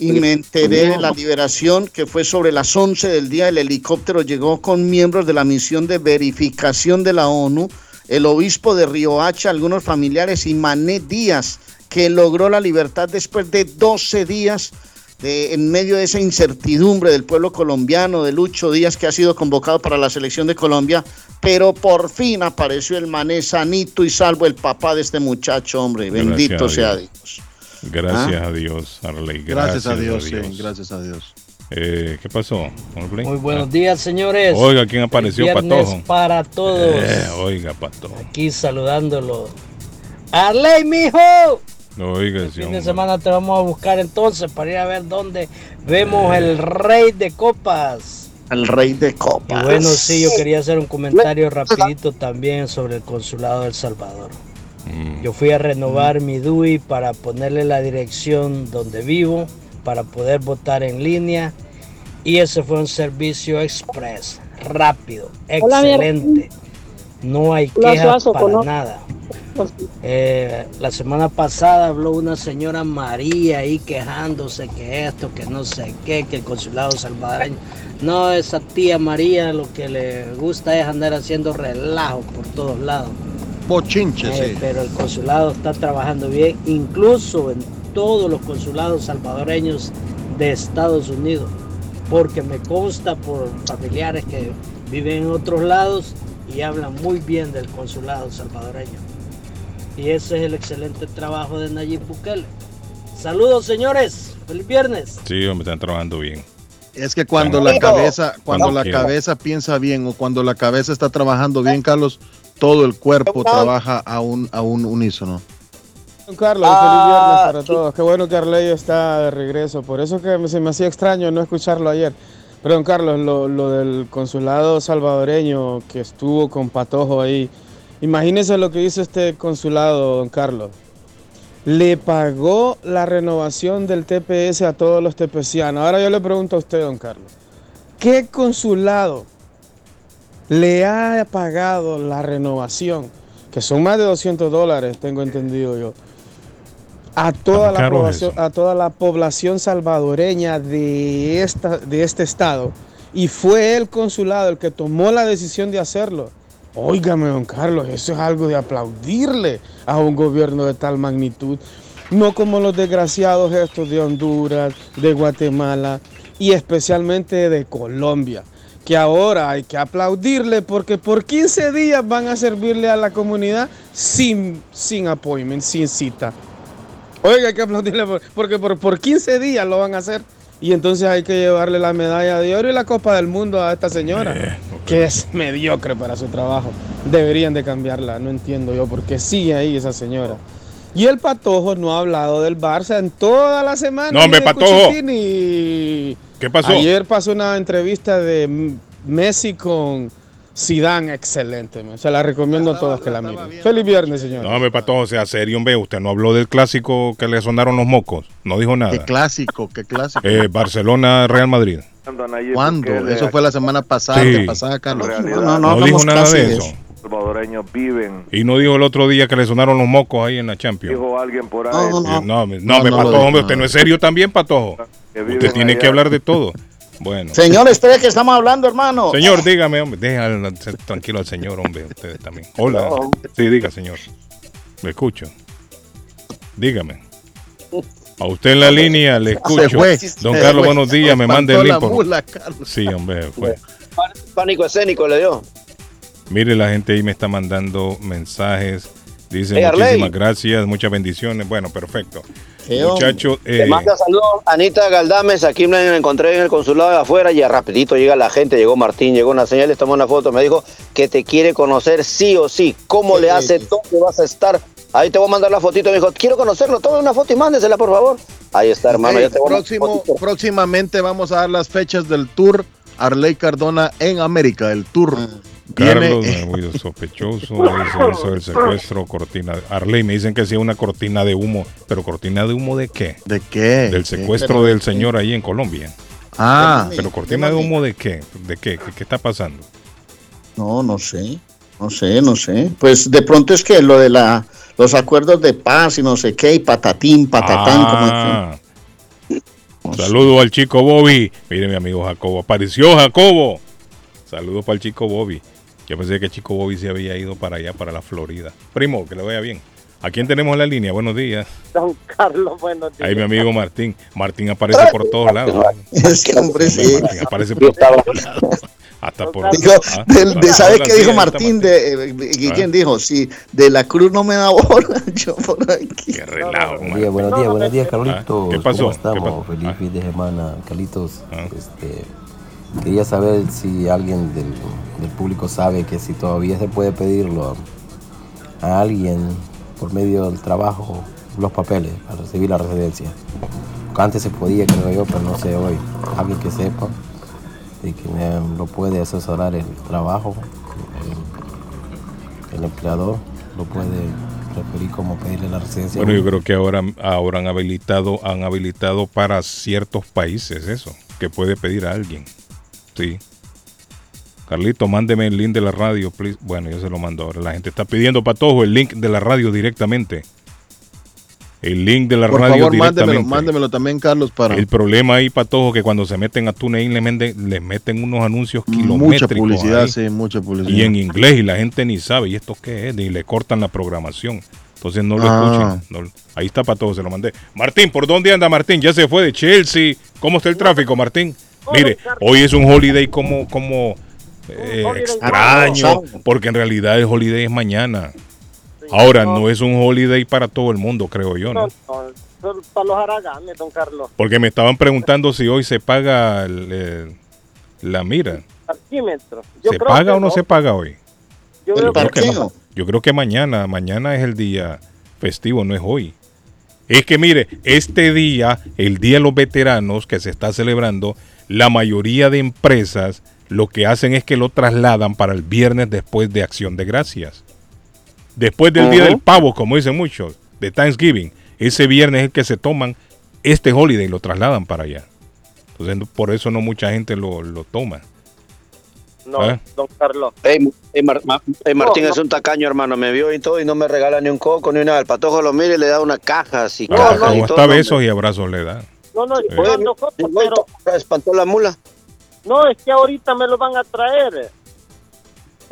y me enteré de la liberación que fue sobre las 11 del día. El helicóptero llegó con miembros de la misión de verificación de la ONU, el obispo de Riohacha, algunos familiares y Mané Díaz, que logró la libertad después de 12 días de- en medio de esa incertidumbre del pueblo colombiano, de Lucho Díaz, que ha sido convocado para la selección de Colombia, pero por fin apareció el mané sanito y salvo el papá de este muchacho, hombre. Bendito Gracias a sea Dios. Dios. Gracias ¿Ah? a Dios, Arley. Gracias, a Dios, sí, gracias a Dios. Eh, ¿Qué pasó? Muy buenos días, señores. Oiga, ¿quién apareció, Patojo? para todos. Eh, oiga, Patojo. Aquí saludándolo. Arley, mijo. Oiga, El sí, fin de semana te vamos a buscar entonces para ir a ver dónde vemos el rey de copas. El rey de copas. Y bueno, sí, yo quería hacer un comentario rapidito también sobre el consulado del Salvador. Mm. Yo fui a renovar mi DUI para ponerle la dirección donde vivo, para poder votar en línea. Y ese fue un servicio express, rápido, Hola, excelente. No hay quejas Suazo, para ¿cono- nada. Eh, la semana pasada habló una señora María ahí quejándose que esto, que no sé qué, que el consulado salvadoreño. No, esa tía María lo que le gusta es andar haciendo relajo por todos lados. Bochinche, Eh, sí. Pero el consulado está trabajando bien, incluso en todos los consulados salvadoreños de Estados Unidos, porque me consta por familiares que viven en otros lados y hablan muy bien del consulado salvadoreño. Y ese es el excelente trabajo de Nayib Bukele. Saludos señores, feliz viernes. Sí, hombre, están trabajando bien. Es que cuando la cabeza, cuando la cabeza piensa bien o cuando la cabeza está trabajando bien, Carlos, todo el cuerpo trabaja a un, a un unísono. Don Carlos, feliz viernes para todos. Qué bueno que Arley está de regreso. Por eso que se me hacía extraño no escucharlo ayer. Pero don Carlos, lo, lo del consulado salvadoreño que estuvo con Patojo ahí. Imagínese lo que hizo este consulado, don Carlos. Le pagó la renovación del TPS a todos los tepecianos. Ahora yo le pregunto a usted, don Carlos. ¿Qué consulado le ha pagado la renovación? Que son más de 200 dólares, tengo entendido yo a toda, la caro es población, a toda la población salvadoreña de, esta, de este estado. Y fue el consulado el que tomó la decisión de hacerlo. Óigame, don Carlos, eso es algo de aplaudirle a un gobierno de tal magnitud. No como los desgraciados estos de Honduras, de Guatemala y especialmente de Colombia. Que ahora hay que aplaudirle porque por 15 días van a servirle a la comunidad sin, sin appointment, sin cita. Oiga, hay que aplaudirle por- porque por, por 15 días lo van a hacer. Y entonces hay que llevarle la medalla de oro y la Copa del Mundo a esta señora, que es mediocre para su trabajo. Deberían de cambiarla, no entiendo yo por qué sigue ahí esa señora. Y el Patojo no ha hablado del Barça en toda la semana. No, hombre, de Patojo. Cuchitini. ¿Qué pasó? Ayer pasó una entrevista de Messi con Zidane, excelente. man. Se la recomiendo a todos que la miren. Feliz viernes, señor. No, hombre, Patojo, sea serio, hombre. Usted no habló del clásico que le sonaron los mocos. No dijo Qué nada. clásico, qué clásico. Eh, Barcelona-Real Madrid. ¿Cuándo? Eso fue la semana pasada, Sí. que pasada, Carlos. No, no dijo nada de eso. salvadoreños viven. Y no dijo el otro día que le sonaron los mocos ahí en la Champions. Dijo alguien por ahí. No, no, no, me- No, me no lo Patojo, hombre, no. usted no es serio también, Patojo. Usted tiene que hablar de todo. Bueno. Señor, espere que estamos hablando, hermano. Señor, dígame, hombre, déjalo ser tranquilo al señor, hombre, ustedes también. Hola. Sí, diga, señor. Le escucho. Dígame. A usted en la línea le escucho. Don Carlos, buenos días, me manda el link. Sí, hombre, fue. Pánico escénico le dio. Mire, la gente ahí me está mandando mensajes. Dice muchísimas gracias, muchas bendiciones. Bueno, perfecto. Muchachos, Te eh, manda saludos Anita Galdames, aquí me la encontré en el consulado de afuera y rapidito llega la gente, llegó Martín, llegó una señal, les tomó una foto, me dijo que te quiere conocer sí o sí, cómo le hace, dónde vas a estar. Ahí te voy a mandar la fotito, me dijo, quiero conocerlo, tome una foto y mándesela por favor. Ahí está hermano, Hey, ya te voy a mandar próximo, fotito. próximamente vamos a dar las fechas del tour Arley Cardona en América. El tour Ah. Carlos, muy sospechoso, dice eso del secuestro, cortina. Arley, me dicen que sí una cortina de humo, pero cortina de humo de qué? ¿De qué? Del secuestro del señor ahí en Colombia. Ah. pero cortina de humo de qué? ¿De qué? ¿Qué, qué está pasando? No, no sé. No sé, no sé. Pues de pronto es que lo de la los acuerdos de paz y no sé qué, y patatín, patatán, Ah. Saludos al chico Bobby. Mire mi amigo Jacobo. Apareció Jacobo. Saludos para el chico Bobby. Yo pensé que chico Bobby se había ido para allá, para la Florida. Primo, que le vaya bien. ¿A quién tenemos en la línea? Buenos días. Don Carlos, buenos días. Ahí mi amigo Martín. Martín aparece por todos lados. <laughs> Ese hombre sí. Martín aparece por todos lados. Hasta por Dijo, ah, de, ah, ¿Sabe hola, qué dijo Martín? De, eh, ¿y Ah. ¿Quién dijo? Si de la cruz no me da bola, <laughs> yo por aquí. Qué relajo, Buenos días, buenos días, buenos días, Carlitos. ¿Qué pasó? ¿Cómo ¿Qué estamos? pasó? Feliz Ah. fin de semana, Carlitos. Este, quería saber si alguien del, del público sabe que si todavía se puede pedirlo a, alguien por medio del trabajo los papeles para recibir la residencia. Antes se podía, creo yo, pero no sé hoy. Alguien que sepa y que lo puede asesorar el trabajo, el, el empleador lo puede referir como pedirle la residencia. Bueno, yo creo que ahora, ahora han habilitado, han habilitado para ciertos países eso, que puede pedir a alguien. Sí. Carlito, mándeme el link de la radio, please. Bueno, yo se lo mando ahora. La gente está pidiendo para todos el link de la radio directamente. El link de la Por radio favor, directamente. mándemelo, mándemelo también, Carlos, para El problema ahí, Patojo, que cuando se meten a TuneIn les meten, les meten unos anuncios kilométricos. mucha publicidad, ahí. sí, mucha publicidad. Y en inglés, y la gente ni sabe, ¿y esto qué es? Y le cortan la programación. Entonces no lo Ah. escuchen. no- ahí está Patojo, se lo mandé. Martín, ¿por dónde anda Martín? Ya se fue de Chelsea. ¿Cómo está el tráfico, Martín? Mire, hoy es un holiday como, como eh, extraño, porque en realidad el holiday es mañana. Ahora, no es un holiday para todo el mundo, creo yo, ¿no? Para los haraganes, don Carlos. Porque me estaban preguntando si hoy se paga el, la mira. Parquímetro. Yo ¿Se creo paga o no se paga hoy? Yo creo que yo creo que mañana, mañana es el día festivo, no es hoy. Es que mire, este día, el Día de los Veteranos que se está celebrando, la mayoría de empresas lo que hacen es que lo trasladan para el viernes después de Acción de Gracias. Después del Día del Pavo, como dicen muchos, de Thanksgiving, ese viernes es el que se toman este holiday y lo trasladan para allá. Entonces, no- por eso no mucha gente lo, lo toma. No, ¿Eh? don Carlos. Ey, ey, Mar- Ma- ey, Martín No, es un tacaño, hermano. Me vio y todo y no me regala ni un coco ni nada. El patojo lo mira y le da una caja así. Ah, cajas como y hasta todo, besos y abrazos le da. No, no, Sí. yo ando coco, pero espantó la mula. No, es que ahorita me lo van a traer.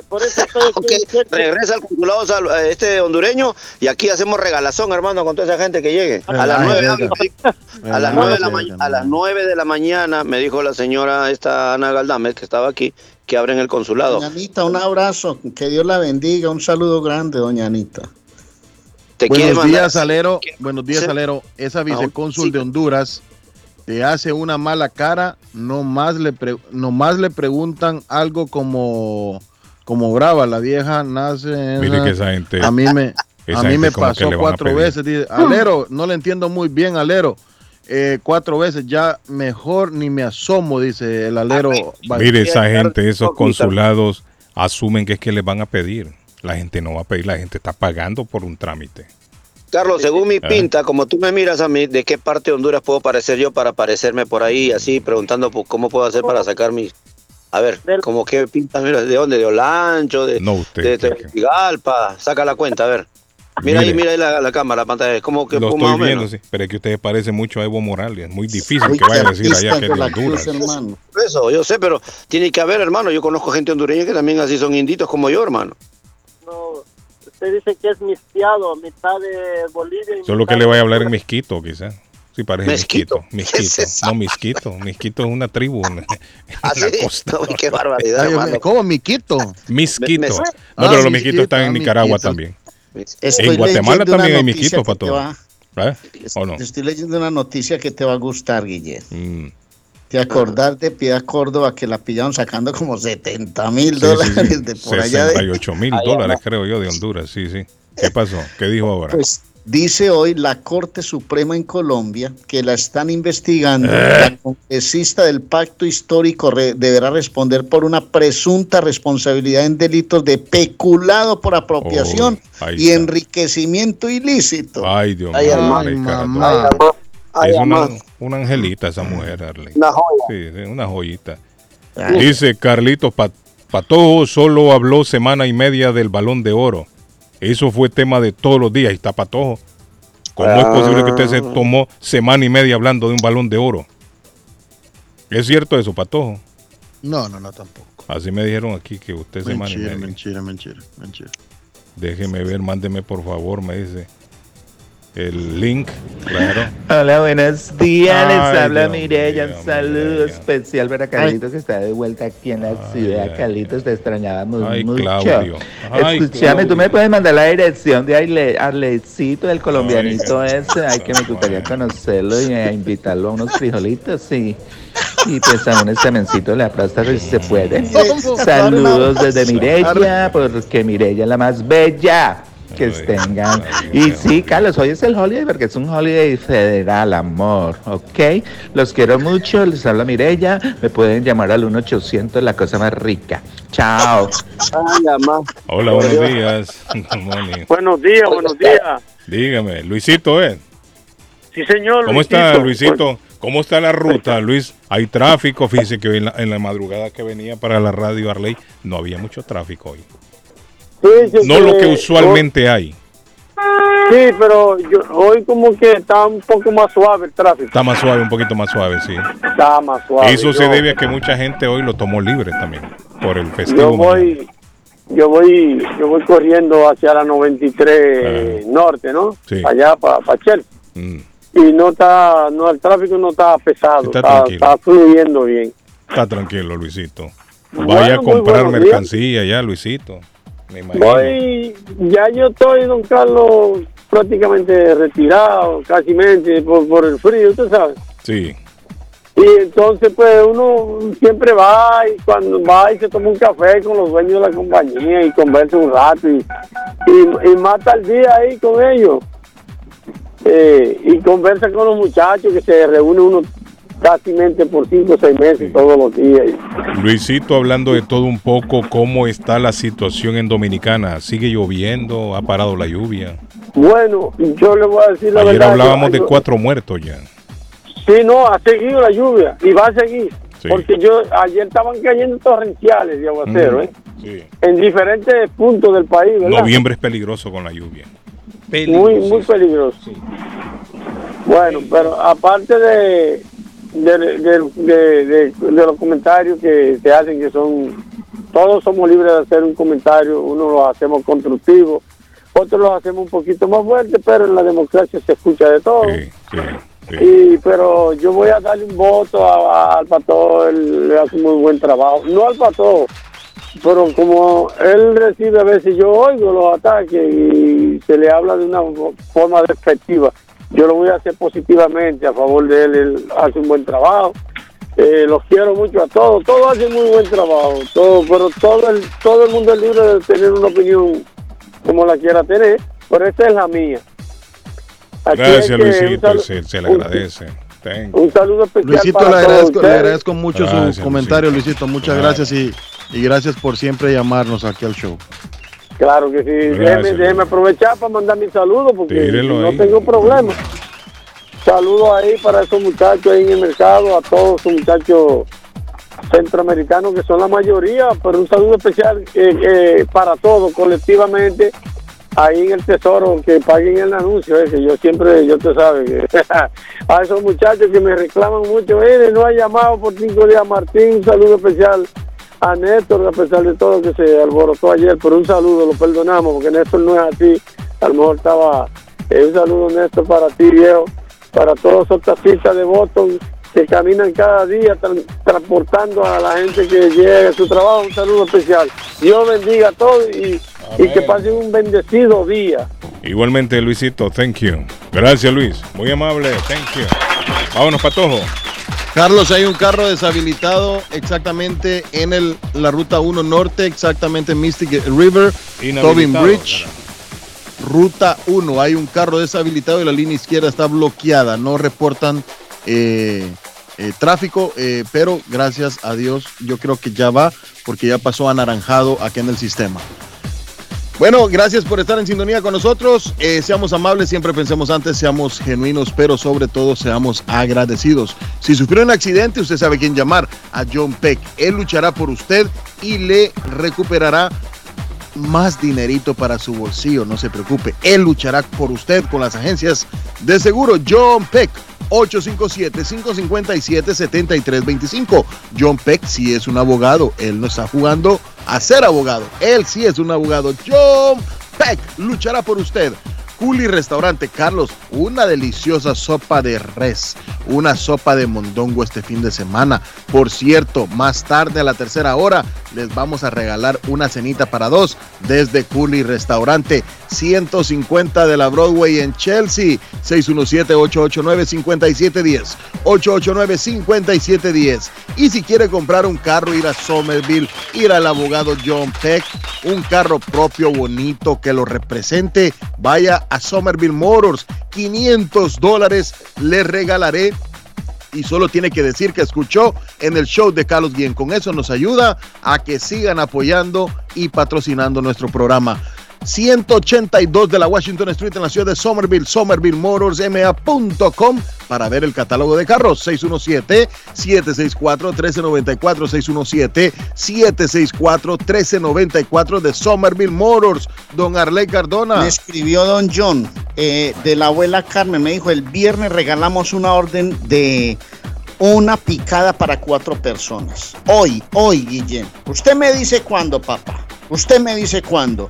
Por eso estoy <laughs> Ok, regresa al consulado eh, este hondureño y aquí hacemos regalazón, hermano, con toda esa gente que llegue. A a las nueve de la venga, ma- a las nueve de la mañana me dijo la señora esta Ana Galdames que estaba aquí que abren el consulado. Doña Anita, un abrazo, que Dios la bendiga, un saludo grande, doña Anita. Te Buenos días, Alero. Buenos días. Alero. Esa Ah, vicecónsul sí. de Honduras te hace una mala cara, nomás le, pre- nomás le preguntan algo como, como brava. La vieja nace. en Mire esa- que esa gente- A mí me, a mí me pasó le cuatro veces. Dice, Alero, no le entiendo muy bien, Alero. Eh, cuatro veces, ya mejor ni me asomo, dice el alero. Mire esa gente, esos consulados, asumen que es que les van a pedir. La gente no va a pedir, la gente está pagando por un trámite. Carlos, según mi pinta, como tú me miras a mí, ¿de qué parte de Honduras puedo parecer yo para parecerme por ahí, así, preguntando pues, cómo puedo hacer para sacar mis... A ver, como qué pinta, mira, ¿de dónde? ¿De Olancho? ¿De, No, usted, de. Tegucigalpa? Saca la cuenta, a ver. Mira ahí, Mire. mira ahí la, la cámara, la pantalla, ¿cómo que Lo estoy viendo, menos? sí. Pero es que ustedes parecen mucho a Evo Morales. Es muy difícil Ay, que vayan a decir allá que es de Honduras. hermano. Eso, yo sé, pero tiene que haber, hermano. Yo conozco gente hondureña que también así son inditos como yo, hermano. No, usted dice que es mistiado, mitad de Bolivia y Solo que le vaya a hablar en misquito, quizás. Sí, parece Mezquito. misquito. Misquito. No, misquito. Misquito es una tribu en, en ¿Ah, la sí? qué barbaridad, Ay, hermano. ¿Cómo, Miquito? Misquito. Me- me- No, Ah, pero los misquitos están en Nicaragua misquito. también. Estoy en Guatemala también hay misquitos para te todo. va- ¿Eh? ¿O no? Estoy leyendo una noticia que te va a gustar, Guillermo. Mm. Te acordás de Piedad Córdoba que la pillaron sacando como 70 mil Sí, sí, dólares sí. de por allá. De... 68 mil dólares, creo yo, de Honduras. Sí, sí. ¿Qué pasó? ¿Qué dijo ahora? Pues dice hoy la Corte Suprema en Colombia que la están investigando. Eh. La congresista del pacto histórico re- deberá responder por una presunta responsabilidad en delitos de peculado por apropiación Oh, y enriquecimiento ilícito. Ay, Dios Ay, mío. Es una, una angelita esa mujer, Arley. Una joya. Sí, una joyita. Ay. Dice Carlitos Pa- Patojo solo habló semana y media del balón de oro. Eso fue tema de todos los días y está Patojo. ¿Cómo es posible que usted se Ah. tomó semana y media hablando de un balón de oro? ¿Es cierto eso, Patojo? No, no, no, tampoco. Así me dijeron aquí que usted semana y Mentira, media. mentira, mentira, mentira. Déjeme ver, mándeme por favor, me dice. El link, claro. Hola, buenos días. Les Ay, habla Mireya. Un saludo especial para Carlitos que está de vuelta aquí en la ciudad. Carlitos, te extrañábamos Ay, mucho. Claudio. Ay, Escúchame, tú me puedes mandar la dirección de Arle, Arlecito, el colombianito ese. Ay, que me gustaría conocerlo y eh, invitarlo a unos frijolitos y, y pues a un semencito de la próstata si se puede. Saludos desde Mireya, porque Mireya es la más bella que tengan. Y sí, Carlos, hoy es el holiday porque es un holiday federal, amor, ¿ok? Los quiero mucho, les habla Mireya, me pueden llamar al 1-800, la cosa más rica. Chao. Hola, <laughs> buenos días. Buenos días, buenos días. Dígame, Luisito, ¿eh? Sí, señor. ¿Cómo está, Luisito? Luisito? ¿Cómo está la ruta, Luis? Hay tráfico. Fíjese que hoy en la, en la madrugada que venía para la radio Arley no había mucho tráfico hoy. Fíjese No lo que usualmente hay. Sí, pero yo, hoy como que está un poco más suave el tráfico. Está más suave, un poquito más suave, sí. Está más suave. Eso se Yo- debe a que mucha gente hoy lo tomó libre también por el Yo festivo. voy, yo voy, yo voy corriendo hacia la 93 norte, ¿no? Ah. Sí. Allá para Chelsea. Mm. Y no está, no, el tráfico no está pesado, Está está, tranquilo. está fluyendo bien. Está tranquilo, Luisito. Bueno, Vaya a comprar días. mercancía ya, Luisito. Me imagino. Voy, ya yo estoy, don Carlos, prácticamente retirado, casi mente, por, por el frío, usted sabe. Sí. Y entonces, pues uno siempre va y cuando va y se toma un café con los dueños de la compañía y conversa un rato y, y, y mata el día ahí con ellos. Eh, y conversa con los muchachos que se reúne uno casi por cinco o seis meses todos los días. Luisito, hablando de todo un poco, ¿cómo está la situación en Dominicana? ¿Sigue lloviendo? ¿Ha parado la lluvia? Bueno, yo le voy a decir la Ayer verdad. hablábamos yo- de cuatro muertos ya. Sí, no, ha seguido la lluvia y va a seguir. Sí. Porque yo ayer estaban cayendo torrenciales de aguacero, Mm, ¿eh? sí. En diferentes puntos del país, ¿verdad? Noviembre es peligroso con la lluvia. Muy, muy peligroso. Bueno, pero aparte de, de, de- de- de- de los comentarios que se hacen, que son, todos somos libres de hacer un comentario, uno lo hacemos constructivo, otros lo hacemos un poquito más fuerte, pero en la democracia se escucha de todo. Y, pero yo voy a darle un voto a- a- al pato, él le hace muy buen trabajo. No al pato, pero como él recibe a veces, yo oigo los ataques y se le habla de una forma despectiva. Yo lo voy a hacer positivamente a favor de él, él hace un buen trabajo. Eh, los quiero mucho a todos, todos hacen muy buen trabajo, todo, pero todo el, todo el mundo es libre de tener una opinión como la quiera tener, pero esta es la mía. Aquí Gracias, Luisito. Se, se le un- agradece. Thank un saludo especial Luisito, para le todos agradezco, le agradezco mucho Gracias, su comentario, Luisito. Muchas Claro. gracias y Y gracias por siempre llamarnos aquí al show. Claro que sí. Déjeme, déjeme aprovechar para mandar mi saludo porque no ahí. tengo problema. Saludos ahí para esos muchachos ahí en el mercado, a todos esos muchachos centroamericanos que son la mayoría, pero un saludo especial eh, eh, para todos colectivamente ahí en el tesoro que paguen el anuncio ese. Yo siempre, yo te sabe que <laughs> a esos muchachos que me reclaman mucho, "Mire, no ha llamado por cinco días Martín, un saludo especial a Néstor, a pesar de todo que se alborotó ayer, pero un saludo, lo perdonamos, porque Néstor no es así, a lo mejor estaba, eh, un saludo Néstor para ti, viejo, para todos esos taxistas de Boston que caminan cada día tra- transportando a la gente que llega a su trabajo, un saludo especial. Dios bendiga a todos y, y que pasen un bendecido día. Igualmente, Luisito, thank you. Gracias, Luis. Muy amable, thank you. Vámonos, Patojo. Carlos, hay un carro deshabilitado exactamente en el, la ruta 1 norte, exactamente en Mystic River, Tobin Bridge. Ruta 1, hay un carro deshabilitado y la línea izquierda está bloqueada. No reportan eh, eh, tráfico, eh, pero gracias a Dios yo creo que ya va porque ya pasó anaranjado aquí en el sistema. Bueno, gracias por estar en sintonía con nosotros. Eh, seamos amables, siempre pensemos antes, seamos genuinos, pero sobre todo seamos agradecidos. Si sufrió un accidente, usted sabe quién llamar, a John Peck. Él luchará por usted y le recuperará más dinerito para su bolsillo, no se preocupe. Él luchará por usted con las agencias de seguro. John Peck, 857-557-7325. John Peck sí es un abogado, él no está jugando a ser abogado, él sí es un abogado. John Peck luchará por usted. Culi Restaurante, Carlos, una deliciosa sopa de res, una sopa de mondongo este fin de semana. Por cierto, más tarde a la tercera hora les vamos a regalar una cenita para dos desde Culi Restaurante, 150 de la Broadway en Chelsea, 617-889-5710, 889-5710. Y si quiere comprar un carro, ir a Somerville, ir al abogado John Peck, un carro propio bonito que lo represente, vaya a Somerville Motors, 500 dólares le regalaré y solo tiene que decir que escuchó en el show de Carlos Guillén. Con eso nos ayuda a que sigan apoyando y patrocinando nuestro programa. 182 de la Washington Street en la ciudad de Somerville, somervillemotorsma.com para ver el catálogo de carros. 617-764-1394, 617-764-1394 de Somerville Motors. Don Arley Cardona. Me escribió Don John eh, de la abuela Carmen. Me dijo, el viernes regalamos una orden de una picada para cuatro personas. Hoy, hoy, Guillén. Usted me dice cuándo, papá. Usted me dice cuándo.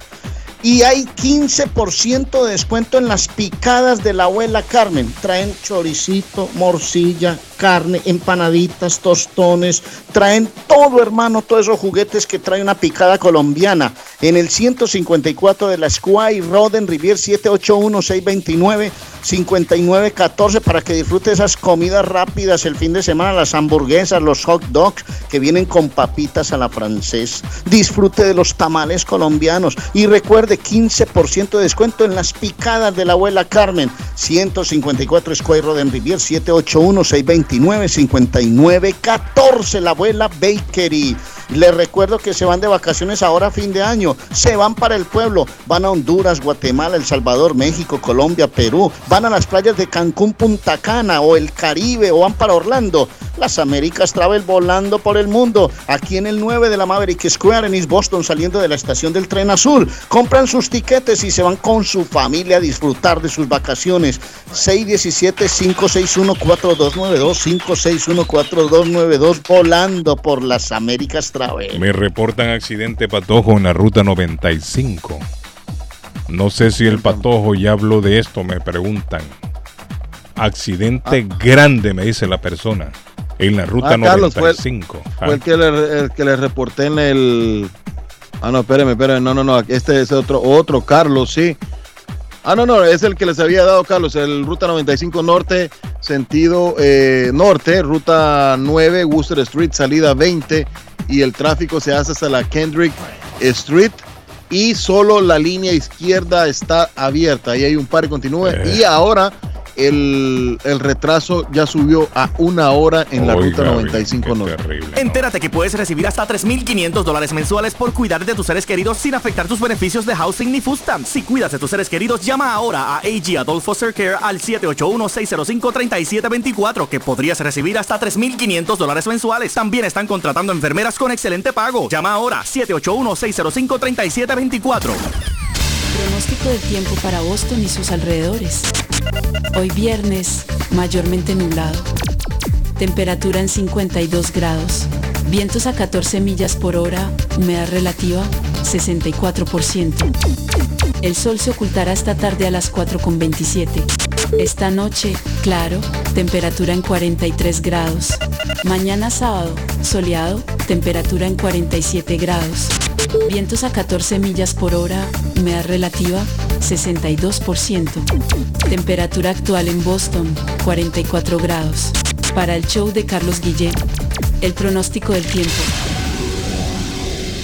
Y hay 15% de descuento en las picadas de la abuela Carmen. Traen choricito, morcilla, carne, empanaditas, tostones. Traen todo, hermano, todos esos juguetes que trae una picada colombiana. En el 154 de la Square Road en Rivier 781-629-5914 para que disfrute esas comidas rápidas el fin de semana, las hamburguesas, los hot dogs que vienen con papitas a la francés. Disfrute de los tamales colombianos y recuerde 15% de descuento en las picadas de la abuela Carmen. 154 Square Road en Rivier 781-629-5914 la abuela Bakery. Les recuerdo que se van de vacaciones ahora a fin de año. Se van para el pueblo. Van a Honduras, Guatemala, El Salvador, México, Colombia, Perú. Van a las playas de Cancún, Punta Cana o el Caribe o van para Orlando. Las Américas Travel volando por el mundo. Aquí en el 9 de la Maverick Square en East Boston saliendo de la estación del tren azul. Compran sus tiquetes y se van con su familia a disfrutar de sus vacaciones. 617-561-4292. 561-4292 volando por las Américas Me reportan accidente patojo en la ruta 95. No sé si el patojo ya habló de esto, me preguntan. Accidente grande, me dice la persona. En la ruta Ah, Carlos, fue el- 95. Fue el que, le, el que le reporté en el. Ah, no, espéreme, espéreme. No, no, no. Este es otro, otro Carlos, sí. Ah, no, no, es el que les había dado Carlos, el Ruta 95 Norte, sentido eh, norte, Ruta 9, Worcester Street, salida 20, y el tráfico se hace hasta la Kendrick Street, y solo la línea izquierda está abierta, ahí hay un par y continúe, y ahora el, el retraso ya subió a una hora en la ruta 95 norte. Entérate que puedes recibir hasta 3.500 dólares mensuales por cuidar de tus seres queridos sin afectar tus beneficios de housing ni food stamps. Si cuidas de tus seres queridos, llama ahora a AG Adult Foster Care al 781-605-3724 que podrías recibir hasta 3.500 dólares mensuales. También están contratando enfermeras con excelente pago. Llama ahora 781-605-3724. Pronóstico del tiempo para Boston y sus alrededores. Hoy viernes, mayormente nublado. Temperatura en 52 grados. Vientos a 14 millas por hora. Humedad relativa 64%. El sol se ocultará esta tarde a las 4.27. Esta noche, claro, temperatura en 43 grados. Mañana sábado, soleado, temperatura en 47 grados. Vientos a 14 millas por hora, humedad relativa 62%. Temperatura actual en Boston 44 grados. Para el show de Carlos Guillén, el pronóstico del tiempo.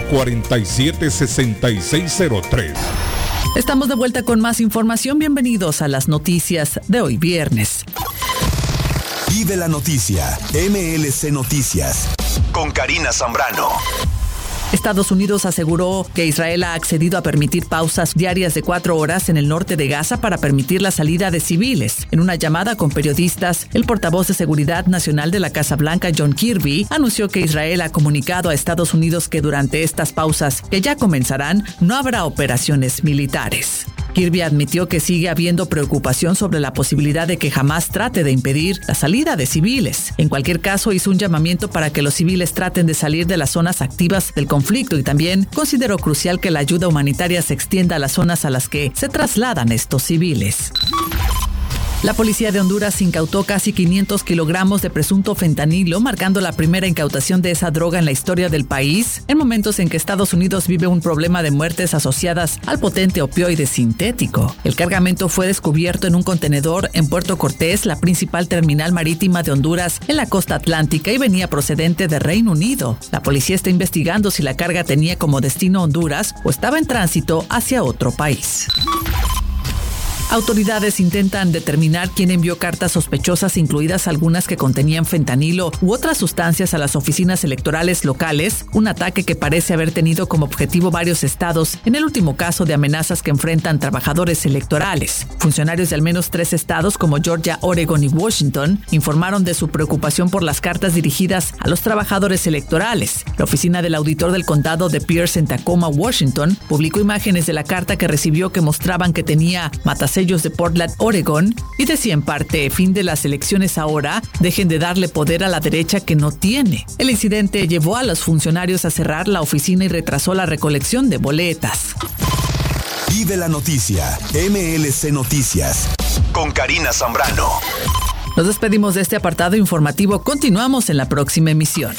447-6603. Estamos de vuelta con más información. Bienvenidos a las noticias de hoy viernes. Vive la noticia, MLC Noticias, con Karina Zambrano. Estados Unidos aseguró que Israel ha accedido a permitir pausas diarias de cuatro horas en el norte de Gaza para permitir la salida de civiles. En una llamada con periodistas, el portavoz de Seguridad Nacional de la Casa Blanca, John Kirby, anunció que Israel ha comunicado a Estados Unidos que durante estas pausas, que ya comenzarán, no habrá operaciones militares. Kirby admitió que sigue habiendo preocupación sobre la posibilidad de que jamás trate de impedir la salida de civiles. En cualquier caso, hizo un llamamiento para que los civiles traten de salir de las zonas activas del conflicto y también consideró crucial que la ayuda humanitaria se extienda a las zonas a las que se trasladan estos civiles. La policía de Honduras incautó casi 500 kilogramos de presunto fentanilo, marcando la primera incautación de esa droga en la historia del país, en momentos en que Estados Unidos vive un problema de muertes asociadas al potente opioide sintético. El cargamento fue descubierto en un contenedor en Puerto Cortés, la principal terminal marítima de Honduras en la costa atlántica y venía procedente de Reino Unido. La policía está investigando si la carga tenía como destino Honduras o estaba en tránsito hacia otro país. Autoridades intentan determinar quién envió cartas sospechosas, incluidas algunas que contenían fentanilo u otras sustancias a las oficinas electorales locales, un ataque que parece haber tenido como objetivo varios estados en el último caso de amenazas que enfrentan trabajadores electorales. Funcionarios de al menos tres estados como Georgia, Oregon y Washington informaron de su preocupación por las cartas dirigidas a los trabajadores electorales. La oficina del auditor del condado de Pierce en Tacoma, Washington, publicó imágenes de la carta que recibió que mostraban que tenía matasellos de Portland, Oregon, y decía en parte, fin de las elecciones ahora, dejen de darle poder a la derecha que no tiene. El incidente llevó a los funcionarios a cerrar la oficina y retrasó la recolección de boletas. Vive la noticia, MLC Noticias, con Karina Zambrano. Nos despedimos de este apartado informativo. Continuamos en la próxima emisión.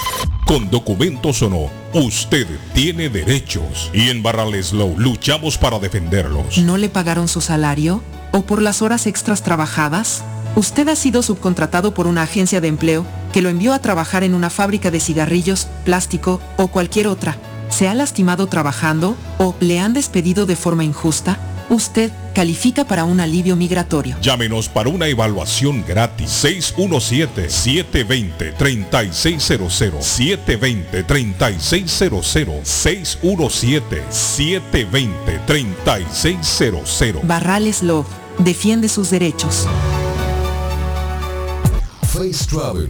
Con documentos o no, usted tiene derechos y en Barraleslow luchamos para defenderlos. ¿No le pagaron su salario? ¿O por las horas extras trabajadas? Usted ha sido subcontratado por una agencia de empleo que lo envió a trabajar en una fábrica de cigarrillos, plástico o cualquier otra. ¿Se ha lastimado trabajando o le han despedido de forma injusta? Usted califica para un alivio migratorio. Llámenos para una evaluación gratis. 617-720-3600. 720-3600. 617-720-3600. Barrales Love defiende sus derechos. Face Travel.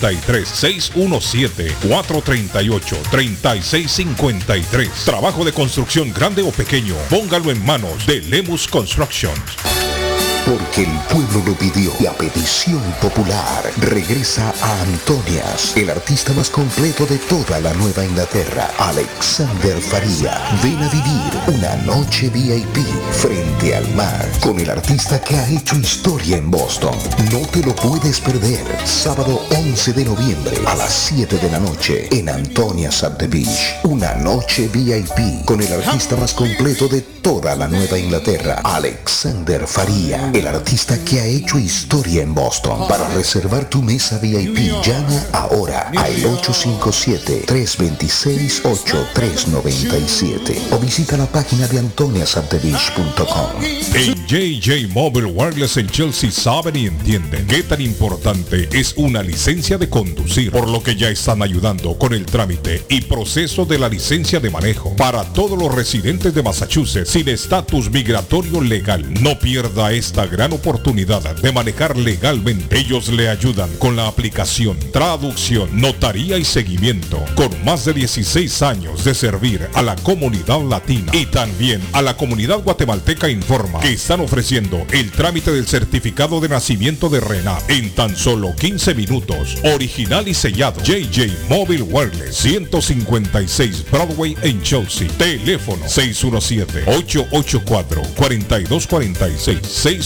617-438-3653. Trabajo de construcción grande o pequeño, póngalo en manos de Lemus Construction. Porque el pueblo lo pidió y a petición popular regresa a Antonias, el artista más completo de toda la Nueva Inglaterra, Alexander Faría. Ven a vivir una noche VIP frente al mar con el artista que ha hecho historia en Boston. No te lo puedes perder. Sábado 11 de noviembre a las 7 de la noche en Antonias at the Beach. Una noche VIP con el artista más completo de toda la Nueva Inglaterra, Alexander Faría el artista que ha hecho historia en Boston. Para reservar tu mesa VIP, llama ahora al 857-326-8397 o visita la página de antoniasantevich.com. En JJ Mobile Wireless en Chelsea saben y entienden qué tan importante es una licencia de conducir, por lo que ya están ayudando con el trámite y proceso de la licencia de manejo para todos los residentes de Massachusetts sin estatus migratorio legal. No pierda esta gran oportunidad de manejar legalmente. Ellos le ayudan con la aplicación, traducción, notaría y seguimiento, con más de 16 años de servir a la comunidad latina y también a la comunidad guatemalteca informa que están ofreciendo el trámite del certificado de nacimiento de Rena en tan solo 15 minutos, original y sellado. JJ Mobile Wireless 156 Broadway en Chelsea. Teléfono 617 884 4246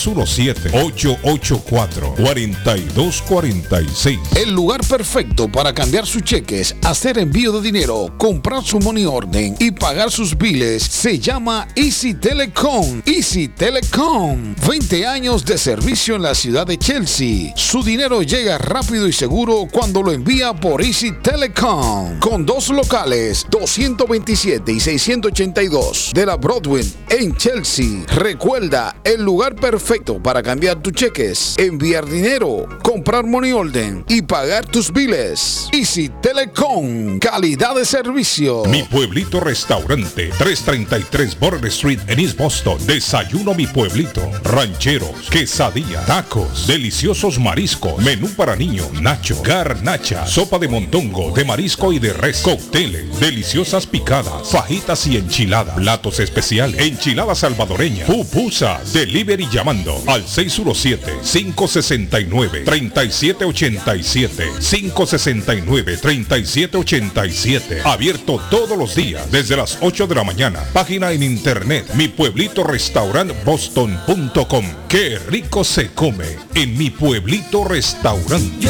617-884-4246. El lugar perfecto para cambiar sus cheques, hacer envío de dinero, comprar su money orden y pagar sus biles se llama Easy Telecom. Easy Telecom. 20 años de servicio en la ciudad de Chelsea. Su dinero llega rápido y seguro cuando lo envía por Easy Telecom. Con dos locales, 227 y 682 de la Broadway en Chelsea. Recuerda, el lugar perfecto para cambiar tus cheques, enviar dinero, comprar money order y pagar tus biles. Easy Telecom, calidad de servicio. Mi pueblito restaurante, 333 Border Street en East Boston. Desayuno mi pueblito. Rancheros, quesadilla, tacos, deliciosos mariscos, menú para niños, nacho, garnacha, sopa de montongo, de marisco y de res, cócteles, deliciosas picadas, fajitas y enchiladas, platos especiales, enchiladas salvadoreñas, pupusas, delivery llamando al 617-569-3787. 569-3787. Abierto todos los días desde las 8 de la mañana. Página en internet mi pueblito restaurant boston.com. Qué rico se come en mi pueblito restaurante.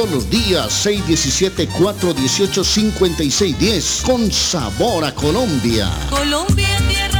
todos los días, 617-418-5610. Con sabor a Colombia. Colombia, tierra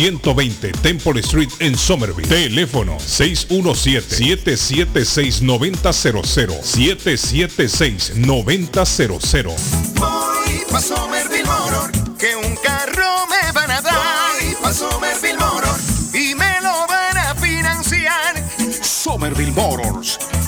120 Temple Street en Somerville. Teléfono 617-776-9000. 776-9000. Voy pa' Somerville Motor, que un carro me van a dar. Voy pa' Somerville Motor y me lo van a financiar. Somerville Motors.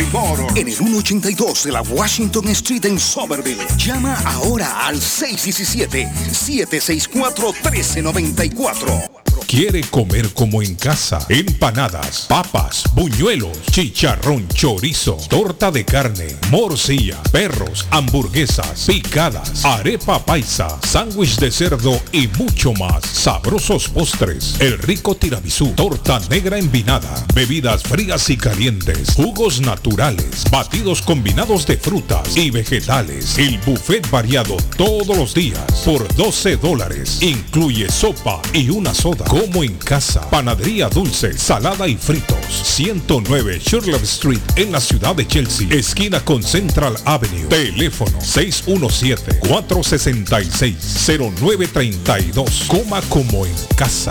Somerville Motors. En el 182 de la Washington Street en Somerville. Llama ahora al 617-764-1394. ¿Quiere comer como en casa? Empanadas, papas, buñuelos, chicharrón, chorizo, torta de carne, morcilla, perros, hamburguesas, picadas, arepa paisa, sándwich de cerdo y mucho más. Sabrosos postres, el rico tiramisú, torta negra envinada, bebidas frías y calientes, jugos naturales, batidos combinados de frutas y vegetales. El buffet variado todos los días por 12 dólares. Incluye sopa y una soda. Como en casa. Panadería dulce, salada y fritos. 109 Sherlock Street en la ciudad de Chelsea. Esquina con Central Avenue. Teléfono 617-466-0932. Coma como en casa.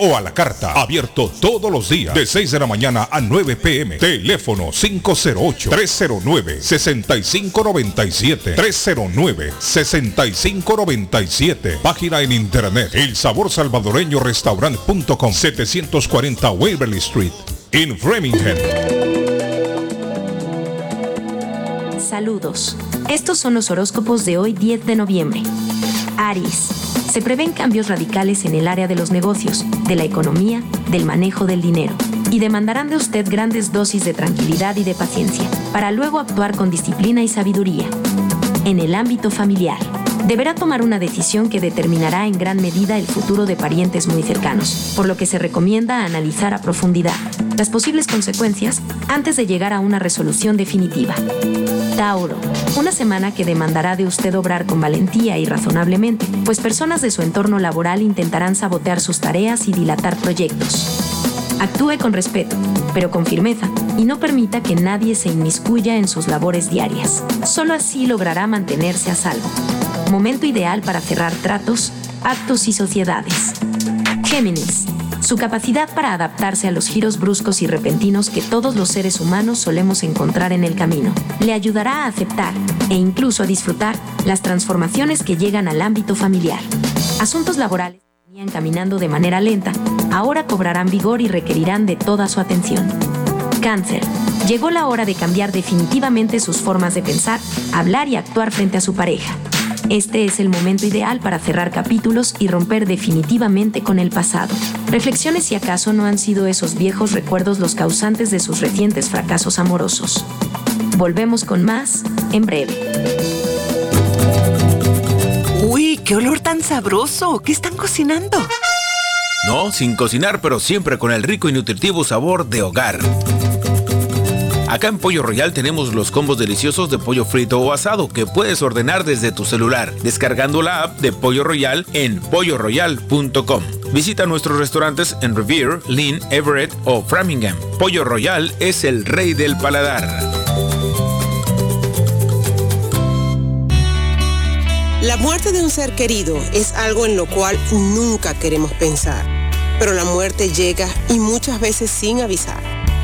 o a la carta. Abierto todos los días de 6 de la mañana a 9 pm. Teléfono 508-309-6597. 309-6597. Página en internet. El sabor salvadoreño restaurant.com 740 Waverly Street. En Framingham. Saludos. Estos son los horóscopos de hoy 10 de noviembre. Aries. Se prevén cambios radicales en el área de los negocios, de la economía, del manejo del dinero, y demandarán de usted grandes dosis de tranquilidad y de paciencia, para luego actuar con disciplina y sabiduría. En el ámbito familiar, deberá tomar una decisión que determinará en gran medida el futuro de parientes muy cercanos, por lo que se recomienda analizar a profundidad las posibles consecuencias antes de llegar a una resolución definitiva. Tauro, una semana que demandará de usted obrar con valentía y razonablemente, pues personas de su entorno laboral intentarán sabotear sus tareas y dilatar proyectos. Actúe con respeto, pero con firmeza, y no permita que nadie se inmiscuya en sus labores diarias. Solo así logrará mantenerse a salvo. Momento ideal para cerrar tratos, actos y sociedades. Géminis. Su capacidad para adaptarse a los giros bruscos y repentinos que todos los seres humanos solemos encontrar en el camino, le ayudará a aceptar e incluso a disfrutar las transformaciones que llegan al ámbito familiar. Asuntos laborales que venían caminando de manera lenta, ahora cobrarán vigor y requerirán de toda su atención. Cáncer. Llegó la hora de cambiar definitivamente sus formas de pensar, hablar y actuar frente a su pareja. Este es el momento ideal para cerrar capítulos y romper definitivamente con el pasado. Reflexione si acaso no han sido esos viejos recuerdos los causantes de sus recientes fracasos amorosos. Volvemos con más en breve. Uy, qué olor tan sabroso. ¿Qué están cocinando? No, sin cocinar, pero siempre con el rico y nutritivo sabor de hogar. Acá en Pollo Royal tenemos los combos deliciosos de pollo frito o asado que puedes ordenar desde tu celular, descargando la app de Pollo Royal en polloroyal.com. Visita nuestros restaurantes en Revere, Lynn, Everett o Framingham. Pollo Royal es el rey del paladar. La muerte de un ser querido es algo en lo cual nunca queremos pensar, pero la muerte llega y muchas veces sin avisar.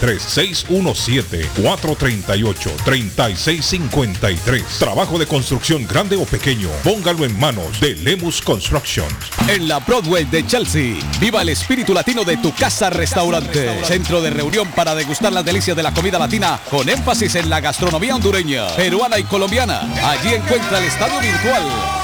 617-438-3653. Trabajo de construcción grande o pequeño, póngalo en manos de Lemus Construction. En la Broadway de Chelsea, viva el espíritu latino de tu casa restaurante. Centro de reunión para degustar las delicias de la comida latina con énfasis en la gastronomía hondureña, peruana y colombiana. Allí encuentra el estadio virtual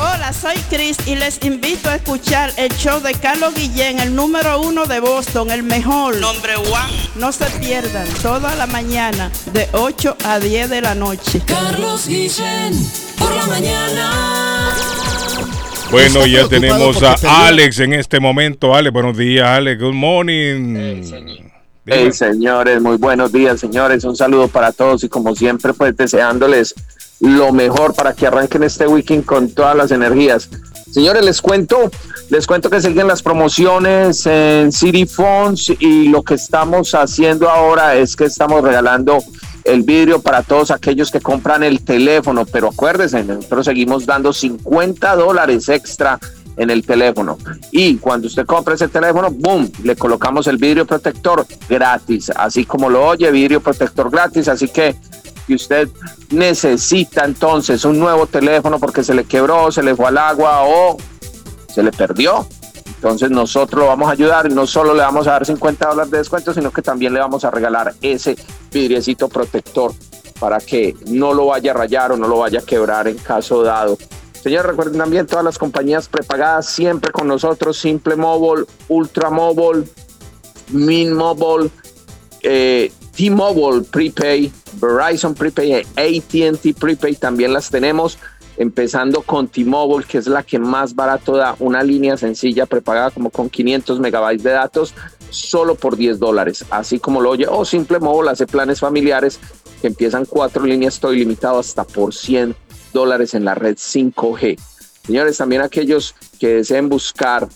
Hola, soy Chris y les invito a escuchar el show de Carlos Guillén, el número uno de Boston, el mejor. Nombre one. No se pierdan, toda la mañana, de 8 a 10 de la noche. Carlos Guillén, por la mañana. Bueno, ya tenemos a. Alex en este momento. Alex, buenos días, Alex. Good morning. Hey, señores, muy buenos días, señores. Un saludo para todos y como siempre, pues deseándoles lo mejor para que arranquen este weekend con todas las energías. Señores, les cuento, les cuento que siguen las promociones en City Phones y lo que estamos haciendo ahora es que estamos regalando el vidrio para todos aquellos que compran el teléfono, pero acuérdense, nosotros seguimos dando 50 dólares extra en el teléfono. Y cuando usted compra ese teléfono, boom, le colocamos el vidrio protector gratis, así como lo oye, vidrio protector gratis. Así que si usted necesita entonces un nuevo teléfono porque se le quebró, se le fue al agua o se le perdió, entonces nosotros lo vamos a ayudar y no solo le vamos a dar 50 dólares de descuento, sino que también le vamos a regalar ese vidriecito protector para que no lo vaya a rayar o no lo vaya a quebrar en caso dado. Señores, recuerden también todas las compañías prepagadas siempre con nosotros, Simple Mobile, Ultra Mobile, Min Mobile, eh, T-Mobile Prepay, Verizon Prepay, AT&T Prepay también las tenemos, empezando con T-Mobile, que es la que más barato da, una línea sencilla prepagada como con 500 megabytes de datos, solo por 10 dólares, así como lo oye, o Simple Mobile hace planes familiares que empiezan cuatro líneas todo ilimitado hasta por 100 dólares en la red 5G. Señores, también aquellos que deseen buscar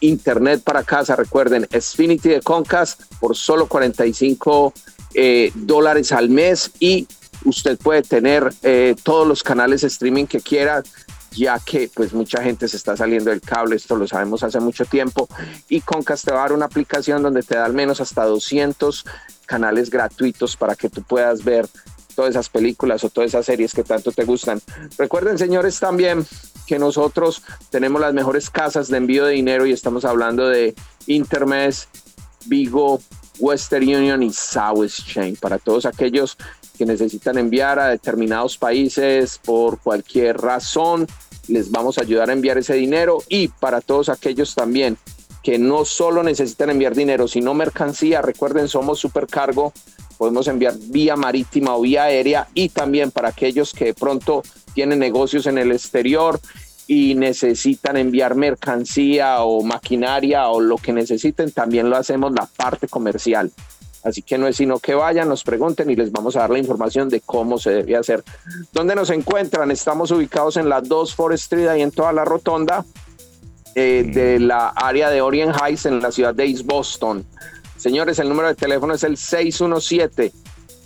internet para casa, recuerden, Xfinity de Concast por solo 45 eh, dólares al mes y usted puede tener eh, todos los canales de streaming que quiera ya que pues mucha gente se está saliendo del cable, esto lo sabemos hace mucho tiempo, y Concast te una aplicación donde te da al menos hasta 200 canales gratuitos para que tú puedas ver todas esas películas o todas esas series que tanto te gustan. Recuerden, señores, también que nosotros tenemos las mejores casas de envío de dinero y estamos hablando de Intermes, Vigo, Western Union y South Chain para todos aquellos que necesitan enviar a determinados países por cualquier razón. Les vamos a ayudar a enviar ese dinero y para todos aquellos también que no solo necesitan enviar dinero, sino mercancía. Recuerden, somos supercargo, podemos enviar vía marítima o vía aérea y también para aquellos que de pronto tienen negocios en el exterior y necesitan enviar mercancía o maquinaria o lo que necesiten, también lo hacemos la parte comercial. Así que no es sino que vayan, nos pregunten y les vamos a dar la información de cómo se debe hacer. ¿Dónde nos encuentran? Estamos ubicados en la 2 Forest Street, ahí en toda la rotonda eh, de la área de Orient Heights en la ciudad de East Boston. Señores, el número de teléfono es el 617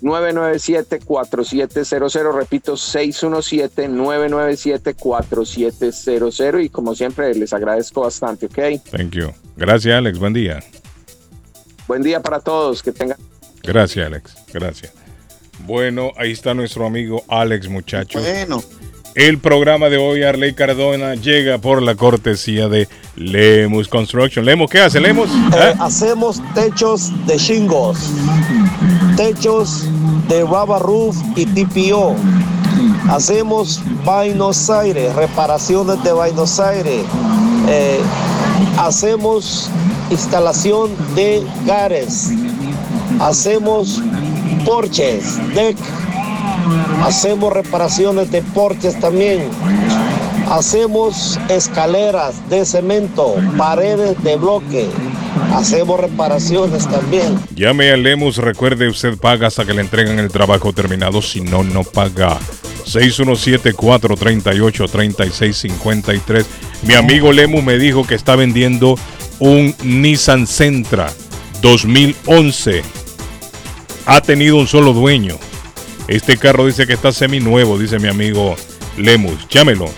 997-4700, repito, 617-997-4700 y como siempre les agradezco bastante, ¿ok? Thank you. Gracias, Alex. Buen día. Buen día para todos, que tengan... Gracias, Alex. Gracias. Bueno, ahí está nuestro amigo Alex, muchachos. Bueno. El programa de hoy, Arley Cardona, llega por la cortesía de Lemus Construction. Lemus, ¿qué hace Lemus? Eh, hacemos techos de shingles, techos de rubber roof y TPO. Hacemos Buenos Aires, reparaciones de Buenos Aires. Eh, hacemos instalación de gares. Hacemos porches, deck. Hacemos reparaciones de porches también. Hacemos escaleras de cemento, paredes de bloque. Hacemos reparaciones también. Llame a Lemus, recuerde usted paga hasta que le entregan el trabajo terminado, si no, no paga. 617-438-3653. Mi amigo Lemus me dijo que está vendiendo un Nissan Sentra 2011. Ha tenido un solo dueño. Este carro dice que está seminuevo, dice mi amigo Lemus. Llámelo.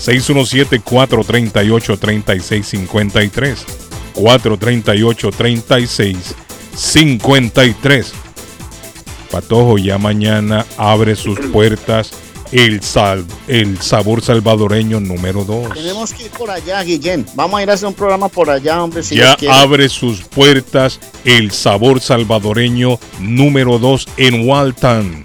617-438-3653. 438-3653. Patojo ya mañana abre sus puertas el, sal, el sabor salvadoreño número 2. Tenemos que ir por allá, Guillén. Vamos a ir a hacer un programa por allá, hombre. Si ya abre sus puertas el sabor salvadoreño número 2 en Walton.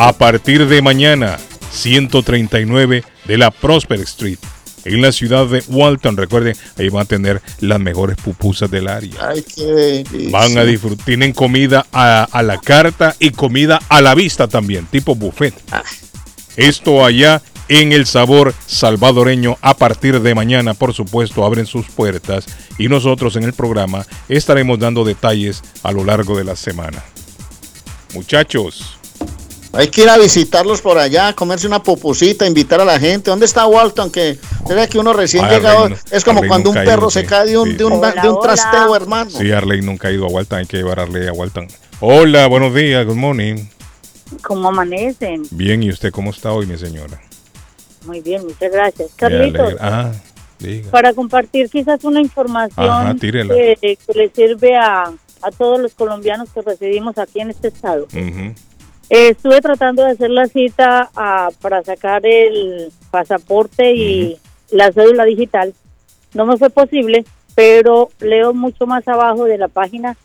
A partir de mañana, 139 de la Prosper Street. En la ciudad de Walton, recuerden, ahí van a tener las mejores pupusas del área. Ay, qué. Van a disfrutar, tienen comida a, a la carta y comida a la vista también, tipo buffet. Esto allá en el sabor salvadoreño a partir de mañana, por supuesto, abren sus puertas y nosotros en el programa estaremos dando detalles a lo largo de la semana. Muchachos, Hay que ir a visitarlos por allá, comerse una pupusita, invitar a la gente. ¿Dónde está Walton? Que mira que uno recién Ay, llegado Arley, es como Arley cuando un ido, perro se sí, cae de un, sí. de un, de un trasteo, hermano. sí, Arley nunca ha ido a Walton, hay que llevar a Arley a Walton. Hola, buenos días, good morning. ¿Cómo amanecen? Bien, ¿y usted cómo está hoy, mi señora? Muy bien, muchas gracias. Carlitos. Ah, para compartir quizás una información Ajá, que, que le sirve a, a todos los colombianos que residimos aquí en este estado. Ujú. Eh, estuve tratando de hacer la cita ah, para sacar el pasaporte y la cédula digital. No me fue posible, pero leo mucho más abajo de la página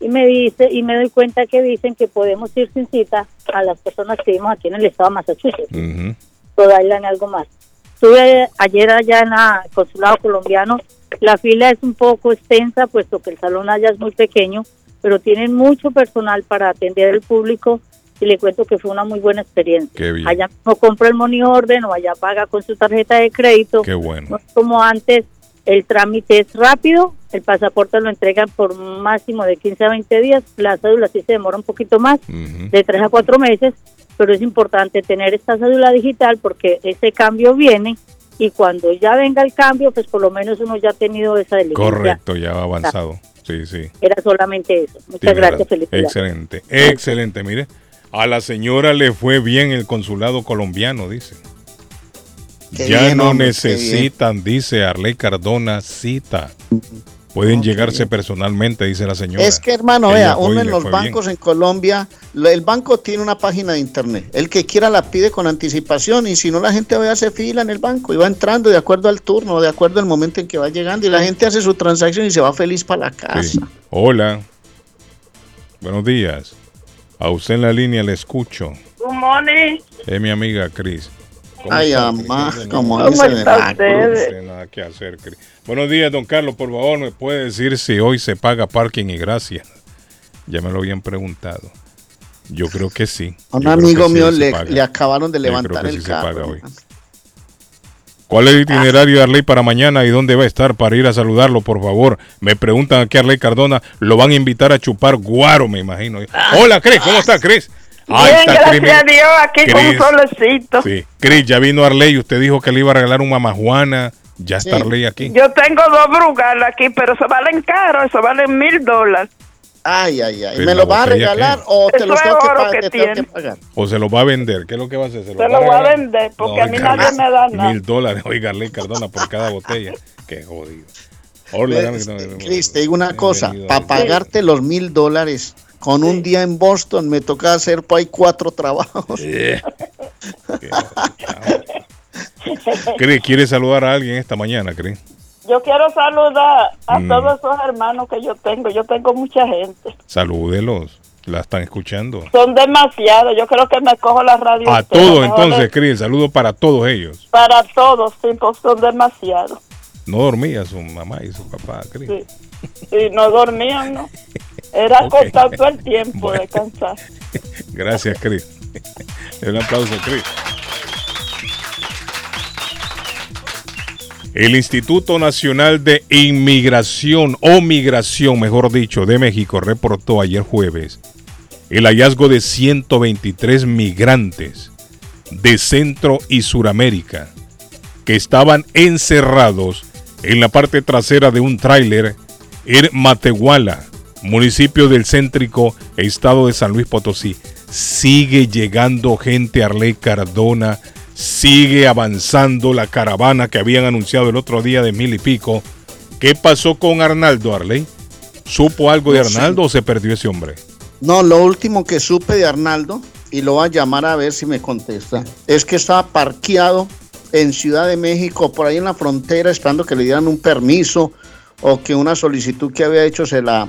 y me dice y me doy cuenta que dicen que podemos ir sin cita a las personas que vivimos aquí en el estado de Massachusetts. Ujú. Rhode Island, algo más. Estuve ayer allá en el consulado colombiano. La fila es un poco extensa, puesto que el salón allá es muy pequeño, pero tienen mucho personal para atender al público y le cuento que fue una muy buena experiencia. Qué bien. Allá no compra el money orden o allá paga con su tarjeta de crédito. Qué bueno. No es como antes El trámite es rápido, el pasaporte lo entregan por máximo de 15 a 20 días, la cédula sí se demora un poquito más, de 3 a 4 meses, pero es importante tener esta cédula digital porque ese cambio viene y cuando ya venga el cambio, pues por lo menos uno ya ha tenido esa diligencia. Correcto, ya va avanzado. Sí, sí. Era solamente eso. Muchas gracias, felicidades. Excelente, excelente. Mire, a la señora le fue bien el consulado colombiano, dice. Qué ya bien, no hombre, necesitan, dice Arley Cardona, cita. Pueden llegarse personalmente, dice la señora. Es que, hermano, Ella vea, uno en los bien. bancos en Colombia, lo- el banco tiene una página de internet. El que quiera la pide con anticipación y si no, la gente va a hacer fila en el banco y va entrando de acuerdo al turno, de acuerdo al momento en que va llegando y la gente hace su transacción y se va feliz para la casa. Sí. Hola. Buenos días. A usted en la línea le escucho. Good morning. Es mi amiga Cris. ¿Cómo Ay, está, amá, Cris? como ¿Cómo dice sé nada que hacer, Cris. Buenos días, don Carlos. Por favor, ¿me puede decir si hoy se paga parking y gracias? Ya me lo habían preguntado. Yo creo que sí. A un Yo amigo mío se le, acabaron de Yo creo levantar que el sí se carro. paga hoy. ¿Cuál es el itinerario de Arley para mañana y dónde va a estar para ir a saludarlo, por favor? Me preguntan aquí a Arley Cardona, lo van a invitar a chupar guaro, me imagino. Hola, Cris, ¿cómo está, Cris? Bien, está, gracias mira. a Dios, aquí con un solecito. Sí, Cris, ya vino Arley, usted dijo que le iba a regalar un mamajuana, ya está Arley aquí. Yo tengo dos brugal aquí, pero se valen caro, eso valen mil dólares. Ay, ay, ay. Pero ¿Me lo vas a regalar ¿qué? o te es tengo que, oro pagar, que te tengo que tiene. pagar? O se lo va a vender, ¿qué es lo que va a hacer? Se lo voy a vender porque No, a mí nadie me da nada. Mil dólares, oiga, Arley Cardona por cada botella. Qué jodido. Dame- Cris, te digo una cosa, para pagarte los mil dólares con un día en Boston me toca hacer por ahí cuatro trabajos. Cris, ¿quiere saludar a alguien esta mañana, Cris? Yo quiero saludar a Mm. todos esos hermanos que yo tengo. Yo tengo mucha gente. Salúdelos, la están escuchando. Son demasiados. Yo creo que me cojo la radio. A todos entonces, es Cris, saludo para todos ellos. Para todos, sí, pues son demasiados. No dormía su mamá y su papá, Cris. Sí. Y no dormían, ¿no? Era Ok. acostar todo el tiempo, <laughs> Bueno. descansar. Gracias, Cris. Un aplauso, Cris. El Instituto Nacional de Inmigración o Migración, mejor dicho, de México reportó ayer jueves el hallazgo de 123 migrantes de Centro y Suramérica que estaban encerrados en la parte trasera de un tráiler en Matehuala, municipio del céntrico estado de San Luis Potosí. Sigue llegando gente Arley Cardona, sigue avanzando la caravana que habían anunciado el otro día de mil y pico. ¿Qué pasó con Arnaldo Arley? ¿Supo algo de. Arnaldo o se perdió ese hombre? No, lo último que supe de Arnaldo, y lo voy a llamar a ver si me contesta, es que estaba parqueado en Ciudad de México, por ahí en la frontera, esperando que le dieran un permiso o que una solicitud que había hecho se la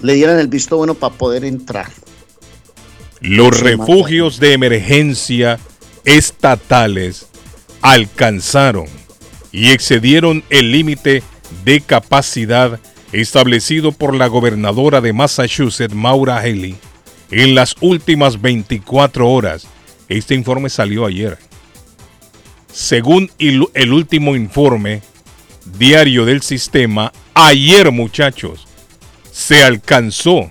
le dieran el visto bueno para poder entrar. Los refugios de emergencia estatales alcanzaron y excedieron el límite de capacidad establecido por la gobernadora de Massachusetts, Maura Haley, en las últimas 24 horas. Este informe salió ayer. Según el, último informe diario del sistema, ayer muchachos, se alcanzó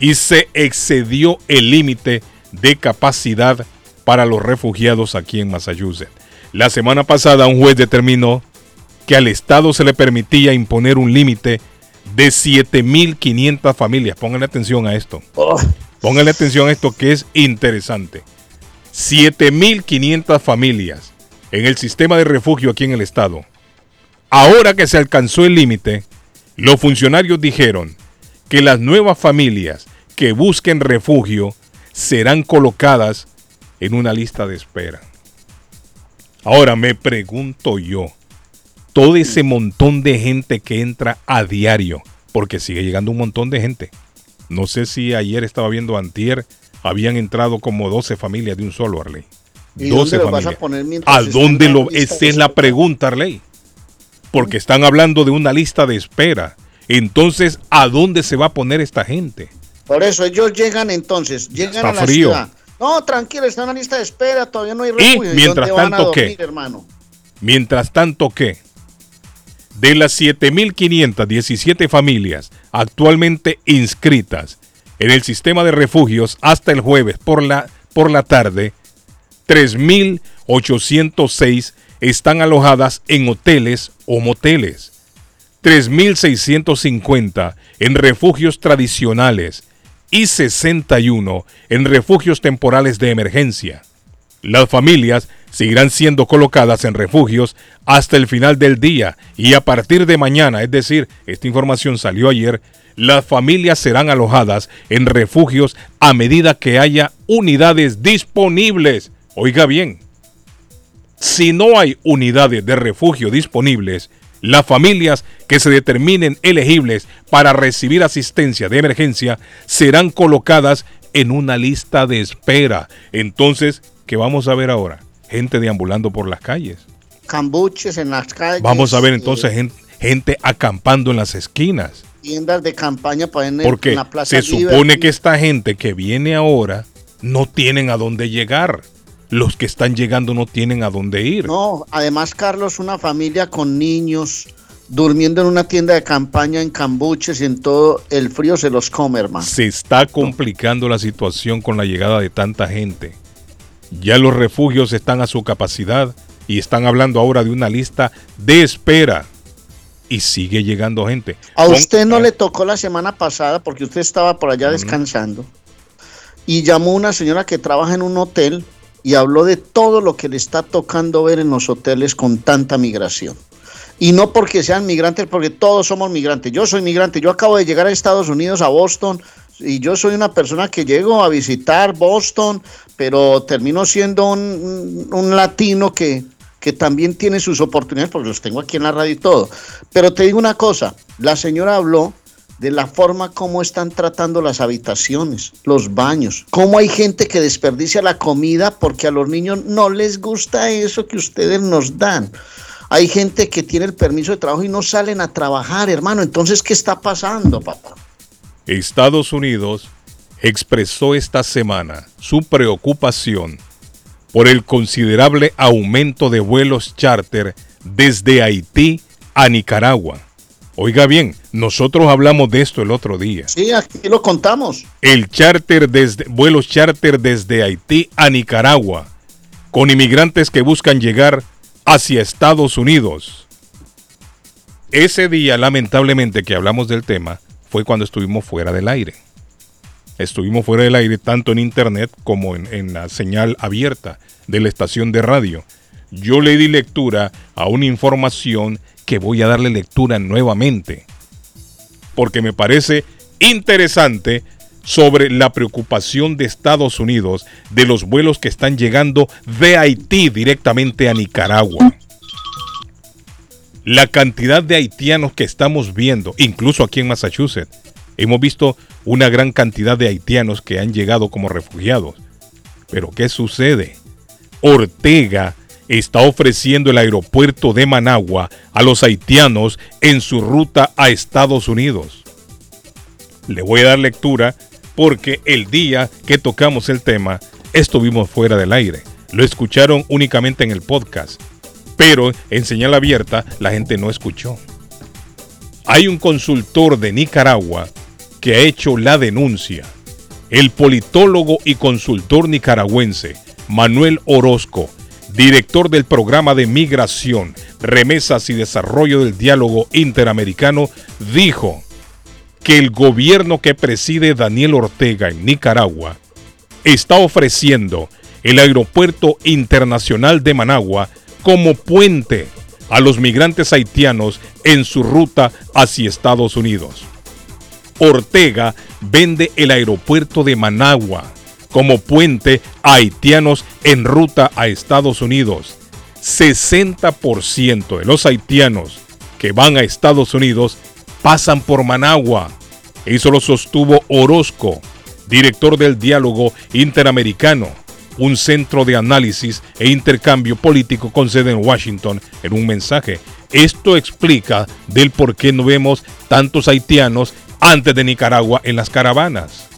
y se excedió el límite de capacidad para los refugiados aquí en Massachusetts. La semana pasada un juez determinó que al Estado se le permitía imponer un límite de 7.500 familias. Pónganle atención a esto. Pónganle atención a esto que es interesante. 7.500 familias en el sistema de refugio aquí en el Estado. Ahora que se alcanzó el límite, los funcionarios dijeron que las nuevas familias que busquen refugio serán colocadas en una lista de espera. Ahora me pregunto yo, todo ese montón de gente que entra a diario, porque sigue llegando un montón de gente. No sé si ayer estaba viendo Antier, habían entrado como 12 familias de un solo Arley. ¿Y 12 dónde lo vas a familias. poner mientras ¿A dónde lo? Esa es la pregunta, Arley. Porque están hablando de una lista de espera. Entonces, ¿a dónde se va a poner esta gente? Por eso ellos llegan entonces, llegan Está a la frío. ciudad. No, tranquilo, están en la lista de espera, todavía no hay Y refugio. mientras dónde van a tanto, ¿qué? dormir, hermano? Mientras tanto, ¿qué? De las 7.517 familias actualmente inscritas en el sistema de refugios hasta el jueves por la, por la tarde, 3.806 están alojadas en hoteles o moteles, 3.650 en refugios tradicionales y 61 en refugios temporales de emergencia. Las familias seguirán siendo colocadas en refugios hasta el final del día y a partir de mañana, es decir, esta información salió ayer, las familias serán alojadas en refugios a medida que haya unidades disponibles. Oiga bien, si no hay unidades de refugio disponibles, las familias que se determinen elegibles para recibir asistencia de emergencia serán colocadas en una lista de espera. Entonces, ¿qué vamos a ver ahora? Gente deambulando por las calles. Cambuches en las calles. Vamos a ver eh, entonces gen- gente acampando en las esquinas. tiendas de campaña para en, Porque en la plaza se supone que esta gente que viene ahora no tienen a dónde llegar. Los que están llegando no tienen a dónde ir. No, además, Carlos, una familia con niños durmiendo en una tienda de campaña en cambuches y en todo el frío se los come, hermano. Se está complicando la situación con la llegada de tanta gente. Ya los refugios están a su capacidad y están hablando ahora de una lista de espera. Y sigue llegando gente. A usted no le tocó la semana pasada porque usted estaba por allá descansando y llamó una señora que trabaja en un hotel y habló de todo lo que le está tocando ver en los hoteles con tanta migración. Y no porque sean migrantes, porque todos somos migrantes. Yo soy migrante, yo acabo de llegar a Estados Unidos, a Boston, y yo soy una persona que llego a visitar Boston, pero termino siendo un, un latino que, que también tiene sus oportunidades, porque los tengo aquí en la radio y todo. Pero te digo una cosa, la señora habló de la forma como están tratando las habitaciones, los baños, cómo hay gente que desperdicia la comida porque a los niños no les gusta eso que ustedes nos dan. Hay gente que tiene el permiso de trabajo y no salen a trabajar, hermano. Entonces, ¿qué está pasando, papá? Estados Unidos expresó esta semana su preocupación por el considerable aumento de vuelos charter desde Haití a Nicaragua. Oiga bien, nosotros hablamos de esto el otro día. Sí, aquí lo contamos. El charter desde vuelos charter desde Haití a Nicaragua con inmigrantes que buscan llegar hacia Estados Unidos. Ese día, lamentablemente, que hablamos del tema, fue cuando estuvimos fuera del aire. Estuvimos fuera del aire tanto en internet como en, en la señal abierta de la estación de radio. Yo le di lectura a una información que voy a darle lectura nuevamente. Porque me parece interesante sobre la preocupación de Estados Unidos de los vuelos que están llegando de Haití directamente a Nicaragua. La cantidad de haitianos que estamos viendo, incluso aquí en Massachusetts, hemos visto una gran cantidad de haitianos que han llegado como refugiados. Pero ¿qué sucede? Ortega está ofreciendo el aeropuerto de Managua a los haitianos en su ruta a Estados Unidos. Le voy a dar lectura porque el día que tocamos el tema estuvimos fuera del aire. Lo escucharon únicamente en el podcast, pero en señal abierta la gente no escuchó. Hay un consultor de Nicaragua que ha hecho la denuncia. El politólogo y consultor nicaragüense Manuel Orozco, director del programa de migración, remesas y desarrollo del diálogo interamericano, dijo que el gobierno que preside Daniel Ortega en Nicaragua está ofreciendo el aeropuerto internacional de Managua como puente a los migrantes haitianos en su ruta hacia Estados Unidos. Ortega vende el aeropuerto de Managua como puente a haitianos en ruta a Estados Unidos. 60% de los haitianos que van a Estados Unidos pasan por Managua. Eso lo sostuvo Orozco, director del Diálogo Interamericano, un centro de análisis e intercambio político con sede en Washington, en un mensaje. Esto explica del por qué no vemos tantos haitianos antes de Nicaragua en las caravanas.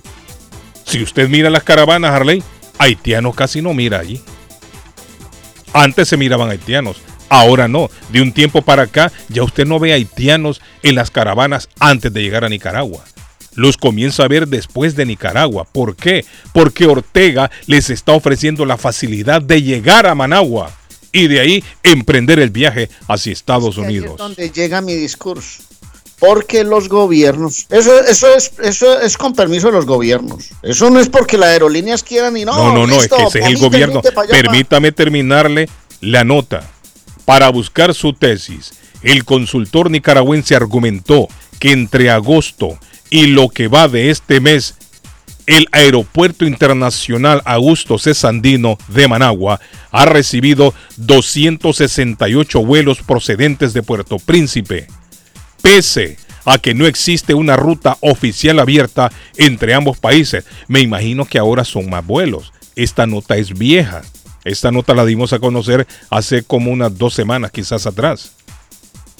Si usted mira las caravanas, Harley, haitianos casi no mira allí. Antes se miraban haitianos, Ahora no, de un tiempo para acá ya usted no ve haitianos en las caravanas antes de llegar a Nicaragua. Los comienza a ver después de Nicaragua. ¿Por qué? Porque Ortega les está ofreciendo la facilidad de llegar a Managua y de ahí emprender el viaje hacia Estados Ahí es Unidos. donde llega mi discurso. Porque los gobiernos, eso, eso, es, eso es con permiso de los gobiernos. Eso no es porque las aerolíneas quieran y no. No, no, no, es que ese es el gobierno. Permítame terminarle la nota. Para buscar su tesis, el consultor nicaragüense argumentó que entre agosto y lo que va de este mes, el Aeropuerto Internacional Augusto C. Sandino de Managua ha recibido 268 vuelos procedentes de Puerto Príncipe, pese a que no existe una ruta oficial abierta entre ambos países. Me imagino que ahora son más vuelos. Esta nota es vieja. Esta nota la dimos a conocer hace como unas dos semanas, quizás atrás.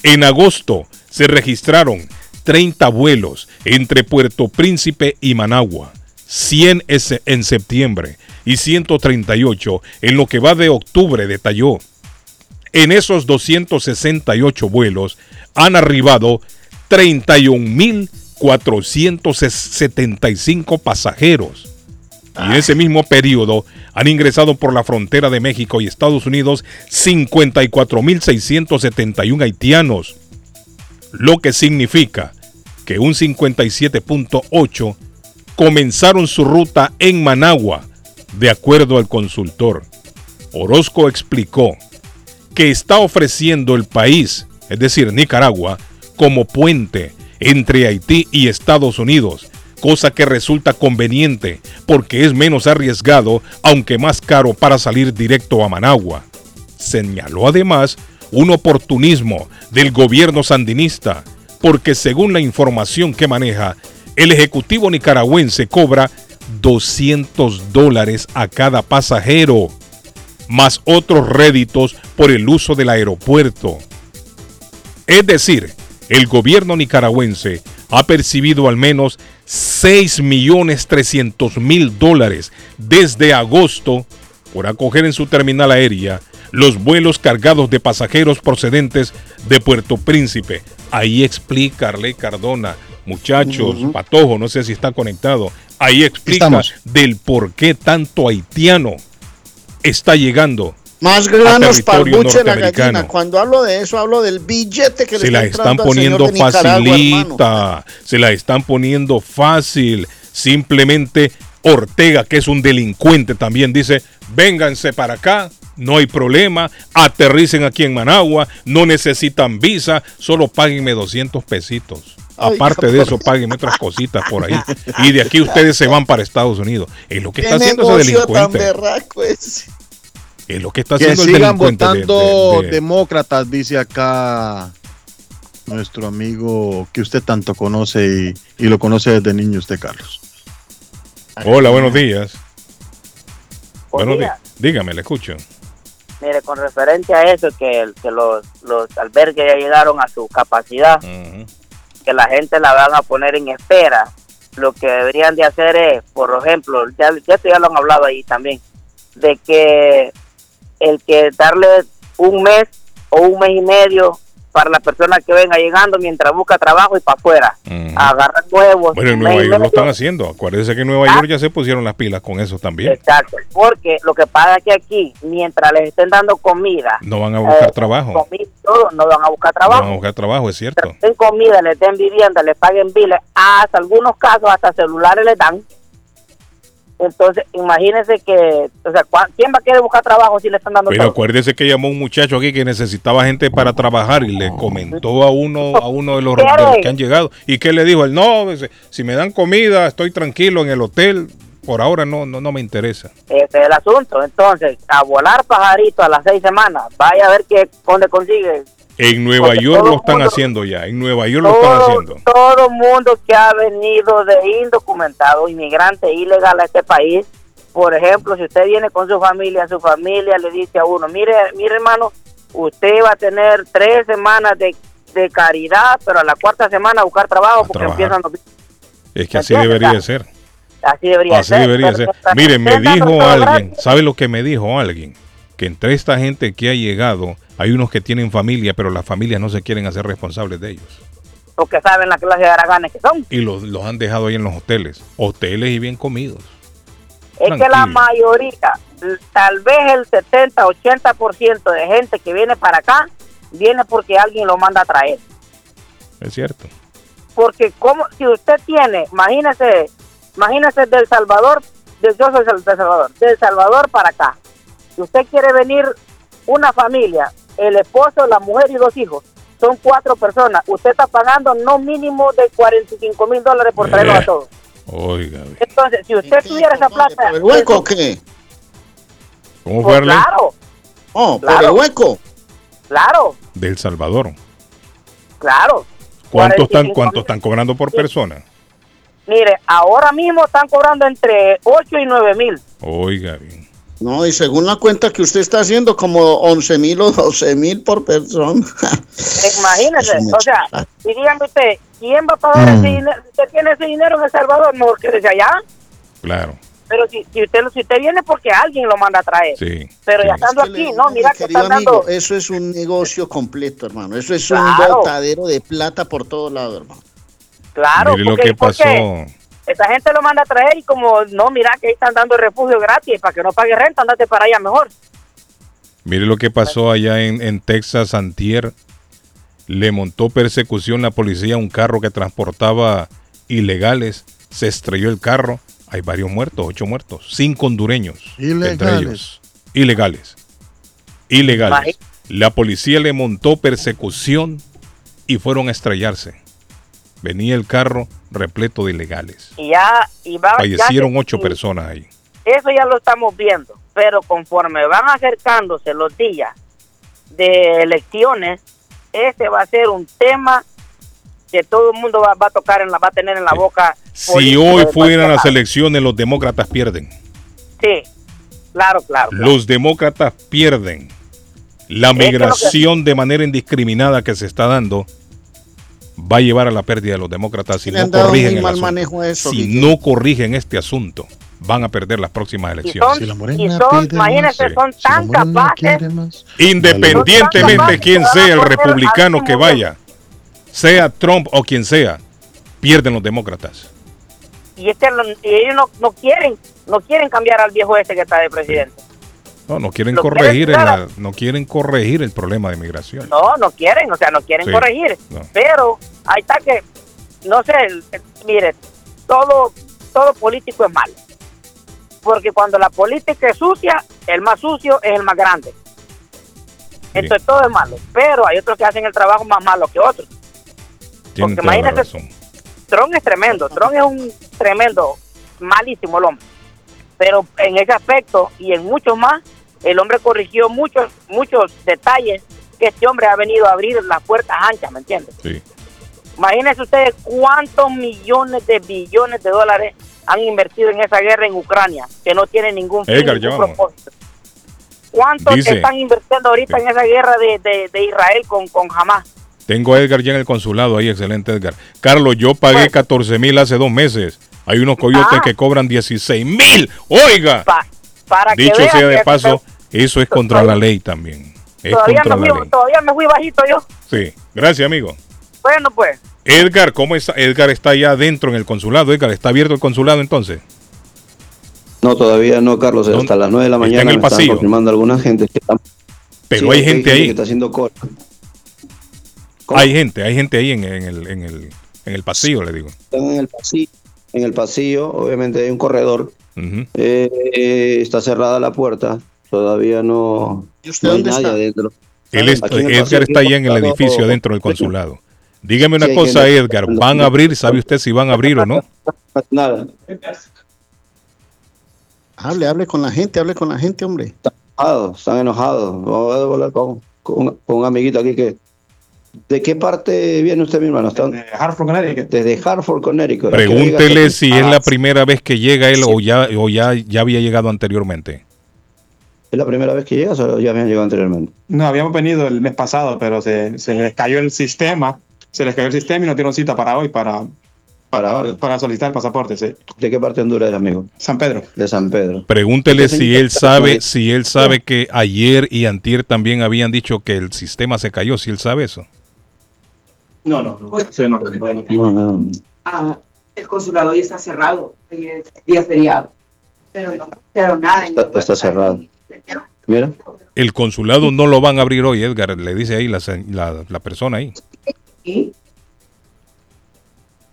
En agosto se registraron 30 vuelos entre Puerto Príncipe y Managua, 100 es- en septiembre y 138 en lo que va de octubre, detalló. En esos 268 vuelos han arribado 31.475 pasajeros. Y en ese mismo periodo han ingresado por la frontera de México y Estados Unidos 54.671 haitianos, lo que significa que un 57.8 comenzaron su ruta en Managua, de acuerdo al consultor. Orozco explicó que está ofreciendo el país, es decir, Nicaragua, como puente entre Haití y Estados Unidos, cosa que resulta conveniente porque es menos arriesgado, aunque más caro para salir directo a Managua. Señaló además un oportunismo del gobierno sandinista, porque según la información que maneja, el Ejecutivo nicaragüense cobra 200 dólares a cada pasajero, más otros réditos por el uso del aeropuerto. Es decir, el gobierno nicaragüense ha percibido al menos 6.300.000 dólares desde agosto por acoger en su terminal aérea los vuelos cargados de pasajeros procedentes de Puerto Príncipe. Ahí explica Arley Cardona, muchachos, Patojo, no sé si está conectado, ahí explica Estamos. del por qué tanto haitiano está llegando Más granos para el territorio buche de la gallina. Cuando hablo de eso, hablo del billete que le se está la están al señor poniendo de hermano. facilita, se la están poniendo fácil. Simplemente Ortega, que es un delincuente, también dice, vénganse para acá, no hay problema, aterricen aquí en Managua, no necesitan visa, solo páguenme 200 pesitos. Ay, Aparte de eso, páguenme otras cositas por ahí. Y de aquí ustedes se van para Estados Unidos. Es lo que está ¿Qué haciendo ese tan delincuente. berraco ese? Es lo que está Que haciendo el sigan delincuente. de- de- votando de- demócratas, dice acá nuestro amigo que usted tanto conoce y, y lo conoce desde niño usted, Carlos. Hola, buenos días. Buen Buenos día. días. Dígame, le escucho. Mire, con referencia a eso, que, que los, los albergues ya llegaron a su capacidad, que la gente la van a poner en espera, lo que deberían de hacer es, por ejemplo, ya, ya esto ya lo han hablado ahí también, de que el que darle un mes o un mes y medio para la persona que venga llegando mientras busca trabajo y para afuera, agarrar nuevos. Bueno, en Nueva York lo están haciendo. Acuérdense que en Nueva York ya se pusieron las pilas con eso también. Exacto, porque lo que pasa es que aquí, mientras les estén dando comida, No van a buscar eh, trabajo. comida todo, no van a buscar No trabajo. van a buscar trabajo, es cierto. Les den comida, les den vivienda, les paguen biles, hasta algunos casos hasta celulares les dan. Entonces, imagínense que, o sea, ¿cuá- ¿quién va a querer buscar trabajo si le están dando Pero todo? acuérdese que llamó un muchacho aquí que necesitaba gente para trabajar y le comentó a uno a uno de los, de los que han llegado. ¿Y qué le dijo? Él, no, dice, si me dan comida, estoy tranquilo en el hotel. Por ahora no, no, no me interesa. Ese es el asunto. Entonces, a volar pajarito a las seis semanas, vaya a ver qué, dónde consigue. En Nueva Porque York lo están mundo- haciendo ya. En Nueva York lo están haciendo. todo mundo que ha venido de indocumentado, inmigrante ilegal a este país, por ejemplo, si usted viene con su familia, su familia le dice a uno, mire, mire hermano, usted va a tener tres semanas de, de caridad, pero a la cuarta semana a buscar trabajo porque trabajar. empiezan los... Es que así debería de ser. Así debería Así ser. debería ser. Mire, me dijo alguien, ¿sabe lo que me dijo alguien? Que entre esta gente que ha llegado Hay unos que tienen familia, pero las familias no se quieren hacer responsables de ellos. Porque saben la clase de haraganes que son. Y los, los han dejado ahí en los hoteles. Hoteles y bien comidos. Es que la mayoría, tal vez el 70, 80% de gente que viene para acá, viene porque alguien lo manda a traer. Es cierto. Porque como si usted tiene, imagínese, imagínese del Salvador, de, yo soy del Salvador, del Salvador para acá. Si usted quiere venir una familia, el esposo, la mujer y dos hijos, son cuatro personas. Usted está pagando no mínimo de 45 mil dólares por traerlos a todos. Oiga, Entonces, si usted tuviera esa plata, ¿El hueco o qué? ¿cómo pues fue claro, Oh, por Claro. el hueco. claro, Del Salvador. claro. ¿Cuánto están, 45 cuánto están cobrando por persona? Mire, ahora mismo están cobrando entre 8 y 9 mil. Oiga, bien. No, y según la cuenta que usted está haciendo, como 11 mil o 12 mil por persona. <laughs> Imagínese, o sea, y dígame usted, ¿quién va a pagar Mm. ese dinero? Si usted tiene ese dinero en El Salvador, mejor que desde allá. Claro, Pero si, si usted si usted viene porque alguien lo manda a traer. sí. Pero ya estando Es que le aquí, no, mira mi que querido están amigo, dando. eso es un negocio completo, hermano. Eso es un botadero de plata por todos lados, hermano. Claro, Mire lo que pasó. porque esa gente lo manda a traer y como, no, mira que ahí están dando refugio gratis para que no pague renta, andate para allá mejor. Mire lo que pasó allá en, en Texas, Antier. Le montó persecución la policía a un carro que transportaba ilegales. Se estrelló el carro. Hay varios muertos, ocho muertos. Cinco hondureños. Entre Ilegales. ellos. Ilegales. Ilegales. La policía le montó persecución y fueron a estrellarse. Venía el carro repleto de ilegales. Y ya, y va, Fallecieron ya- ocho y personas ahí. Eso ya lo estamos viendo, pero conforme van acercándose los días de elecciones, ese va a ser un tema que todo el mundo va, va a tocar en la, va a tener en la boca. Si hoy fueran las elecciones, los demócratas pierden. Sí, claro, claro. Los demócratas pierden. La Es que lo que- migración de manera indiscriminada que se está dando va a llevar a la pérdida de los demócratas si no corrigen el asunto. manejo a eso, si no corrigen este asunto, van a perder las próximas Y elecciones. son, y son imagínense, son tan capaces. Independientemente Son quién sea de el republicano que vaya, sea Trump o quien sea, pierden los demócratas. Y, este, y ellos no, no quieren no quieren cambiar al viejo este que está de presidente. No, no quieren corregir, quieren en la- no quieren corregir el problema de migración. No, no quieren, o sea, no quieren Sí, corregir. no. Pero ahí está que, no sé, mire, todo, todo político es malo. Porque cuando la política es sucia, el más sucio es el más grande. Entonces todo es malo. Pero hay otros que hacen el trabajo más malo que otros. Tienen porque imagínate-. Tron es tremendo, Tron es un tremendo, malísimo el hombre. Pero en ese aspecto y en muchos más, el hombre corrigió muchos, muchos detalles que este hombre ha venido a abrir las puertas anchas, ¿me entiendes? Sí. Imagínense ustedes cuántos millones de billones de dólares han invertido en esa guerra en Ucrania, que no tiene ningún fin, Edgar, ningún propósito. ¿Cuántos Dice- están invirtiendo ahorita en esa guerra de, de- de Israel con, con Hamas? Tengo a Edgar ya en el consulado ahí, excelente Edgar. Carlos, yo pagué 14 mil hace dos meses. Hay unos coyotes Ah. que cobran 16 mil. Oiga, Para dicho sea de que- paso, eso es contra la ley también. Es todavía contra me, la fui, ley. todavía me fui bajito yo. Sí, gracias amigo. Bueno, pues, Edgar, ¿cómo está? Edgar está ya adentro en el consulado. Edgar, ¿está abierto el consulado entonces? No, todavía no, Carlos. Hasta las 9 de la Está en mañana el me están pasillo. confirmando alguna gente que está- Pero Sí, hay gente ahí. que está haciendo cola. Hay gente, hay gente ahí en, en el, en, el, en el pasillo, le digo. Están en el pasillo. En el pasillo, obviamente hay un corredor. Eh, eh, está cerrada la puerta. Todavía no, usted no hay dónde nadie está? adentro. Él es- el Edgar está allá en el edificio, adentro del consulado. Dígame una Sí, hay cosa, Edgar. ¿Van a abrir? ¿Sabe usted si van a abrir o no? <laughs> Nada. Hable, hable con la gente, hable con la gente, hombre. enojados, están enojados. Vamos a hablar con, con- con un amiguito aquí que. ¿De qué parte viene usted, mi hermano? Desde Hartford, Connecticut. Desde Hartford, Connecticut. Pregúntele si es Ah, la primera vez que llega él o ya, o ya, ya había llegado anteriormente. ¿Es la primera vez que llegas o ya habían llegado anteriormente? No, habíamos venido el mes pasado, pero se, se les cayó el sistema. Se les cayó el sistema y nos dieron cita para hoy para, Para, para solicitar el pasaporte, sí. ¿De qué parte de Honduras, amigo? San Pedro. De San Pedro. Pregúntele Este si él sabe, si él sabe que ayer y antier también habían dicho que el sistema se cayó, si él sabe eso. No, no, no. Sí, no, no, no. No, no. Ah, el consulado hoy está cerrado, hoy es día feriado. Pero no, pero nada. Está, está cerrado. Mira. El consulado no lo van a abrir hoy, Edgar, le dice ahí la, la- la persona ahí.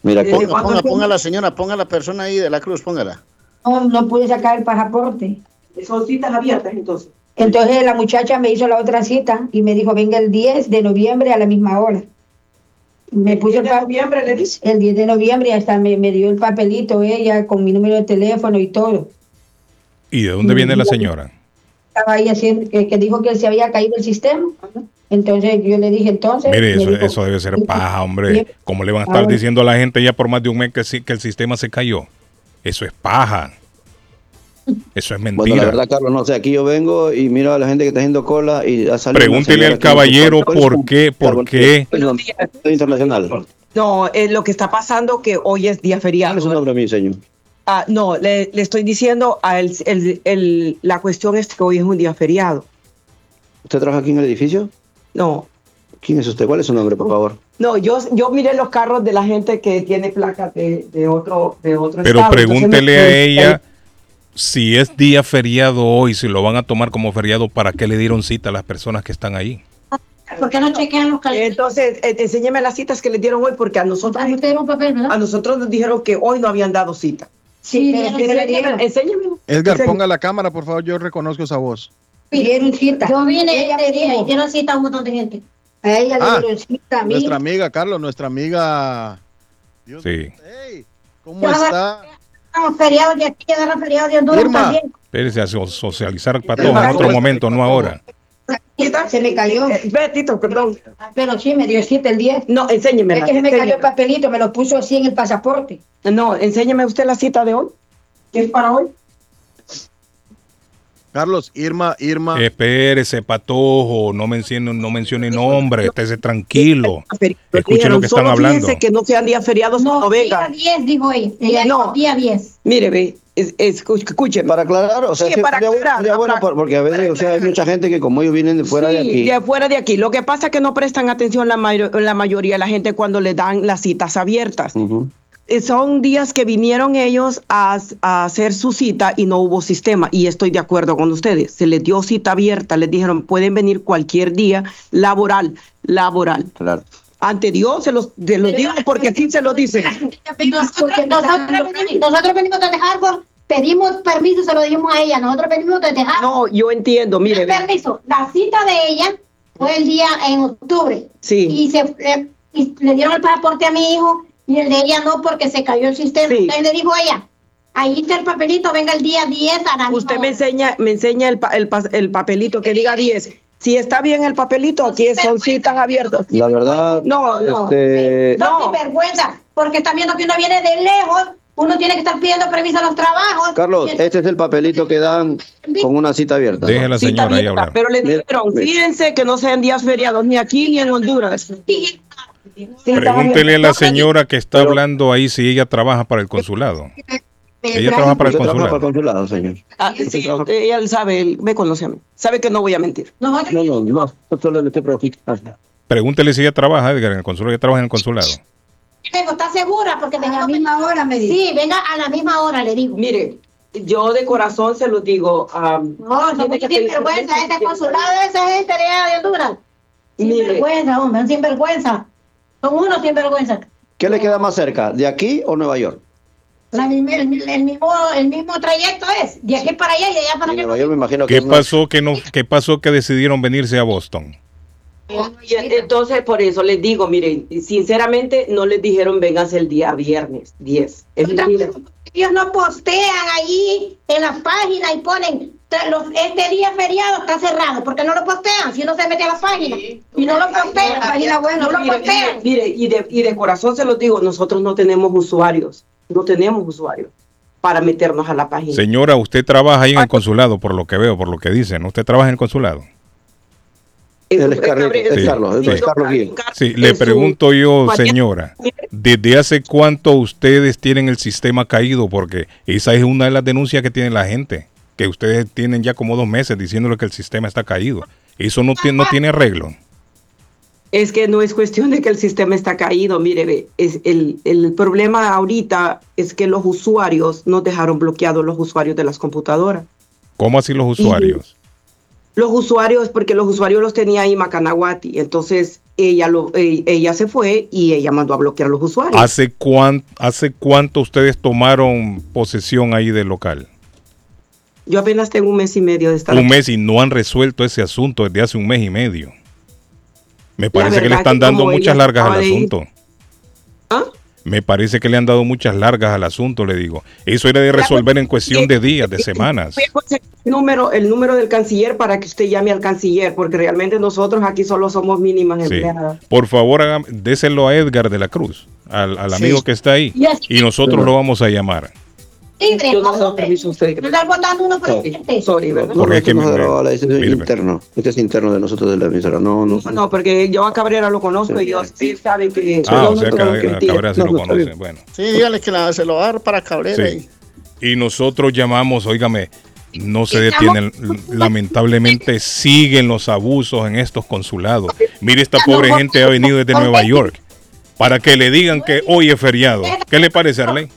Mira, Ponga, ponga, ponga la señora, ponga la persona ahí de la cruz, póngala. No, no pude sacar el pasaporte. Son citas abiertas entonces. Entonces la muchacha me hizo la otra cita y me dijo, venga el 10 de noviembre a la misma hora. Me puso el, de noviembre, le dice. El 10 de noviembre y hasta me, me dio el papelito ella con mi número de teléfono y todo. ¿Y de dónde viene la señora? Estaba ahí haciendo, que, que dijo que se había caído el sistema. Entonces yo le dije, entonces... Mire, eso, dijo, eso debe ser paja, hombre. ¿Cómo le van a Ah, estar bueno. diciendo a la gente ya por más de un mes que, sí- que el sistema se cayó? Eso es paja. Eso es Bueno, la mentira. verdad, Carlos, no sé, aquí yo vengo y miro a la gente que está haciendo cola y ha salido. Pregúntele al caballero ¿Cuál es por qué, por qué. Perdón, internacional. No, eh, lo que está pasando que hoy es día feriado. ¿Cuál es su nombre, mi señor? Ah, no, le, le estoy diciendo, a el, el- el- la cuestión es que hoy es un día feriado. ¿Usted trabaja aquí en el edificio? No. ¿Quién es usted? ¿Cuál es su nombre, por favor? No, yo, yo miré los carros de la gente que tiene placas de, de otro, de otro Pero estado. Entonces pregúntele me- a ella si es día feriado hoy, si lo van a tomar como feriado, ¿para qué le dieron cita a las personas que están ahí? ¿Por qué no chequean los calendarios? Entonces, eh, enséñeme las citas que le dieron hoy, porque a nosotros, a nosotros nos dijeron que hoy no habían dado cita. Sí, le dieron. enséñeme. Edgar, ponga la cámara, por favor, yo reconozco esa voz. Dieron cita. Yo vine Ella este día dijo, y dieron cita a un montón de gente. A ella Ah, le dieron cita a mí. Nuestra amiga, Carlos, nuestra amiga. Sí. ¿Cómo está? Estamos feriados de aquí, llegaron feriados de Honduras Irma. también. Espérese a so- socializar para todos en otro momento, no ahora. Se me cayó. Betito, perdón. Pero sí, me dio cita el 10. No, enséñeme. Es que se me cayó el papelito, me lo puso así en el pasaporte. No, enséñeme usted la cita de hoy. ¿Qué es para hoy? Carlos, Irma, Irma. Espérese, patojo, no mencione, no mencione nombre, estése tranquilo. Escuche lo que están hablando. fíjense que no sean días feriados, no, vengan. Día 10, dijo ella. Ella No. día 10. Mire, ve, es, es- escúcheme. Para aclarar, o sea, Sí, para sería, aclarar, sería bueno para- por- porque a veces, o sea, hay mucha gente que como ellos vienen de fuera de Sí, aquí. de fuera de aquí. Lo que pasa es que no prestan atención la, mayo- la mayoría de la gente cuando le dan las citas abiertas. Eh, Son días que vinieron ellos a, a hacer su cita y no hubo sistema. Y estoy de acuerdo con ustedes. Se les dio cita abierta, les dijeron pueden venir cualquier día laboral, laboral. Claro. Ante Dios se los, se los digo porque así se lo dicen. Nosotros, nosotros venimos, nosotros venimos desde Harvard, pedimos permiso, se lo dijimos a ella. Nosotros venimos desde Harvard. No, yo entiendo, mire. Permiso, la cita de ella fue el día en octubre. Sí. Y, se, le, y le dieron el pasaporte a mi hijo y el de ella no porque se cayó el sistema. Entonces le dijo ella, ahí está el papelito, venga el día 10 a la Usted me hora". enseña, me enseña el, pa- el, el papelito que diga 10. Si está bien el papelito, aquí son citas abiertas. La verdad, No, no. este, No, sin vergüenza, porque está viendo que uno viene de lejos, uno tiene que estar pidiendo permiso a los trabajos. Carlos, Y- este es el papelito que dan con una cita abierta. Deje a la señora ahí abierta, hablar. Pero le dijeron, fíjense que no sean días feriados ni aquí ni en Honduras. Pregúntele a la señora que está hablando ahí si ella trabaja para el consulado. Ella trabaja para el consulado. para el consulado, señor. Ah, sí, ella él sabe, él me conoce a mí. Sabe que no voy a mentir. No, no, no, yo solo le estoy preocupando. Pregúntele si ella trabaja, Edgar, en el consulado. Ella trabaja en el consulado. Digo, ¿está segura? Porque venga a la misma hora, me dice. Sí, venga a la misma hora, le digo. Mire, yo de corazón se lo digo. am, No, no, sin vergüenza, este consulado de esa gente de Honduras. Sin vergüenza, hombre, sin vergüenza. Son unos sin vergüenza. ¿Qué le queda más cerca, de aquí o Nueva York? La el, el mismo, el mismo trayecto es, de aquí para allá y de allá para allá. Nueva York me imagino que ¿Qué pasó que no, qué pasó que decidieron venirse a Boston? Y entonces, por eso les digo, miren, sinceramente no les dijeron vénganse el día viernes 10. Es. Ellos no postean allí en las páginas y ponen "Te- los- este día feriado está cerrado, porque no lo postean, si uno se mete a la página y no lo postean, página web no lo postean. mire, mire, y de, y de corazón se los digo, nosotros no tenemos usuarios, no tenemos usuarios para meternos a la página. Señora, usted trabaja ahí en el consulado, por lo que veo, por lo que dicen. ¿Usted trabaja en el consulado? Él es, Carlos, es Sí, Carlos, sí. es Carlos. Sí, le pregunto yo, señora, ¿desde hace cuánto ustedes tienen el sistema caído? Porque esa es una de las denuncias que tiene la gente, que ustedes tienen ya como dos meses diciéndole que el sistema está caído. Eso no, tiene no tiene arreglo. Es que no es cuestión de que el sistema está caído, mire, ve, es el, el problema ahorita es que los usuarios no dejaron bloqueados los usuarios de las computadoras. ¿Cómo así los usuarios? Los usuarios, porque los usuarios los tenía ahí Macanaguati, entonces ella, lo, eh, ella se fue y ella mandó a bloquear a los usuarios. ¿Hace, cuán- ¿Hace cuánto ustedes tomaron posesión ahí del local? Yo apenas tengo un mes y medio de estar Un aquí. mes y no han resuelto ese asunto desde hace un mes y medio. Me parece que le están que dando muchas largas al asunto. ¿Ah? Me parece que le han dado muchas largas al asunto, le digo. Eso era de resolver en cuestión de días, de semanas. Voy a conseguir el número, el número del canciller para que usted llame al canciller, porque realmente nosotros aquí solo somos mínimas Sí. empleadas. Por favor, déselo a Edgar de la Cruz, al, al Sí. amigo que está ahí, y nosotros lo vamos a llamar. Libre, Yo no le doy permiso a usted. no estar votando uno por el Sorry, ¿verdad? Porque este es que no me- es mire, interno. Este es interno de nosotros de la emisora. No, no. No, porque yo a Cabrera lo conozco y yo sí sabe que... Ah, o sea. Cabrera se No, lo conoce. Bueno, Sí, dígale que la- se lo va a dar para Cabrera. sí. y- Y nosotros llamamos, óigame, no se detienen, lamentablemente siguen los abusos en estos consulados. Mire, esta pobre gente ha venido desde Nueva York para que le digan que hoy es feriado. ¿Qué le parece, Arley?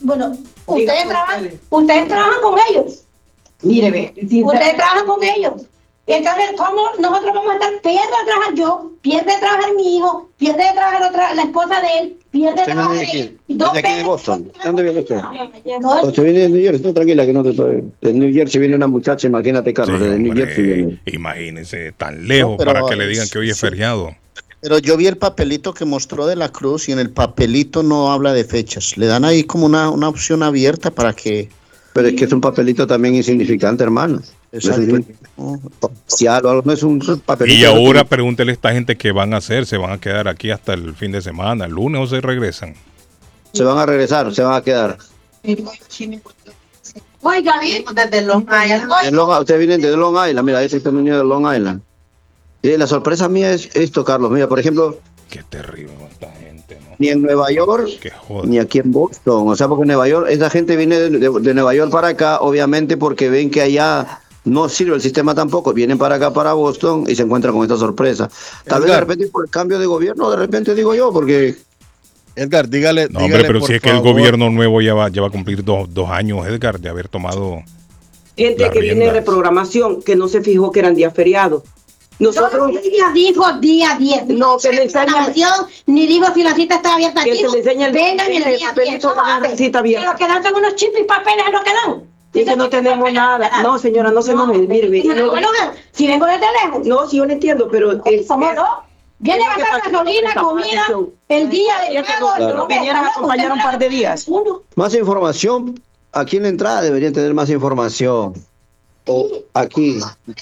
Bueno, ustedes trabajan, ustedes trabajan con ellos. Mire, ve, Ustedes trabajan con ellos. Entonces, ¿cómo nosotros vamos a estar? Pierde de trabajar yo, pierde de trabajar mi hijo, pierde de trabajar otra, la esposa de él, pierde de trabajar aquí, Dos aquí de. Boston. ¿De dónde viene usted? No, Usted viene de New Jersey. No, tranquila, que no te estoy. De New Jersey viene una muchacha, imagínate, Carlos. Sí, desde New hombre, Jersey viene. Imagínense, tan lejos No, pero para que le digan que hoy es sí. feriado. Pero yo vi el papelito que mostró de la Cruz y en el papelito no habla de fechas. Le dan ahí como una, una opción abierta para que... Pero es que es un papelito también insignificante, hermano. Exacto. No es oficial o algo, no es un papelito. Y ahora pregúntele a esta gente qué van a hacer. ¿Se van a quedar aquí hasta el fin de semana, el lunes o se regresan? Se van a regresar, se van a quedar. Oiga, bien. Desde los De Long- Ustedes vienen de Long Island, mira, ese es el niño de Long Island. La sorpresa mía es esto, Carlos. Mira, por ejemplo, Qué terrible esta gente, ¿no? ni en Nueva York, Qué joder. ni aquí en Boston. O sea, porque en Nueva York, esa gente viene de, de- de Nueva York para acá, obviamente porque ven que allá no sirve el sistema tampoco. Vienen para acá, para Boston, y se encuentran con esta sorpresa. Tal vez de Edgar. repente por el cambio de gobierno, de repente digo yo, porque Edgar, dígale. No, hombre, pero si es que el gobierno nuevo ya va, ya va a cumplir dos, dos años, Edgar, de haber tomado. Gente que viene de rienda. reprogramación, que no se fijó que eran días feriados. Nosotros... Ella dijo día 10. No, que le enseña- Ni dijo si la cita estaba abierta Que se le enseña el- Vengan el el día papelito 10. de la ¿sabes? cita abierta. Pero quedan con unos chips y papeles, es lo que dan. Y que no tenemos nada. No, señora, no se enoje. Mire, No, no- si vengo desde lejos. No, sí, yo lo entiendo, pero... ¿Cómo no? Viene a gastar gasolina, comida, el día de pago, No vinieran a acompañar un par de días. más información. Aquí en la entrada deberían tener más información. O aquí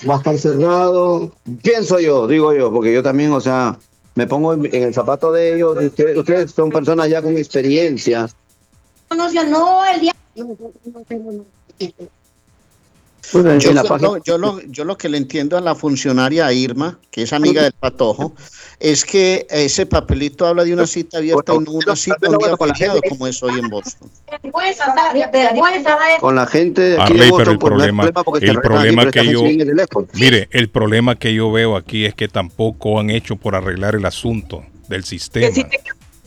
va a estar cerrado. Pienso yo, digo yo, porque yo también, o sea, me pongo en, en el zapato de ellos. Ustedes, ustedes son personas ya con experiencia. No, yo no, el día. Bueno, en- Yo, la página- lo, yo, lo, yo lo que le entiendo a la funcionaria Irma, que es amiga del patojo, es que ese papelito habla de una cita abierta y no una cita un día feriado como es hoy en Boston. con la gente de aquí de Arley, Boston, pero el pues, no problema, se el problema que yo, lejos. mire, el problema que yo veo aquí es que tampoco han hecho por arreglar el asunto del sistema.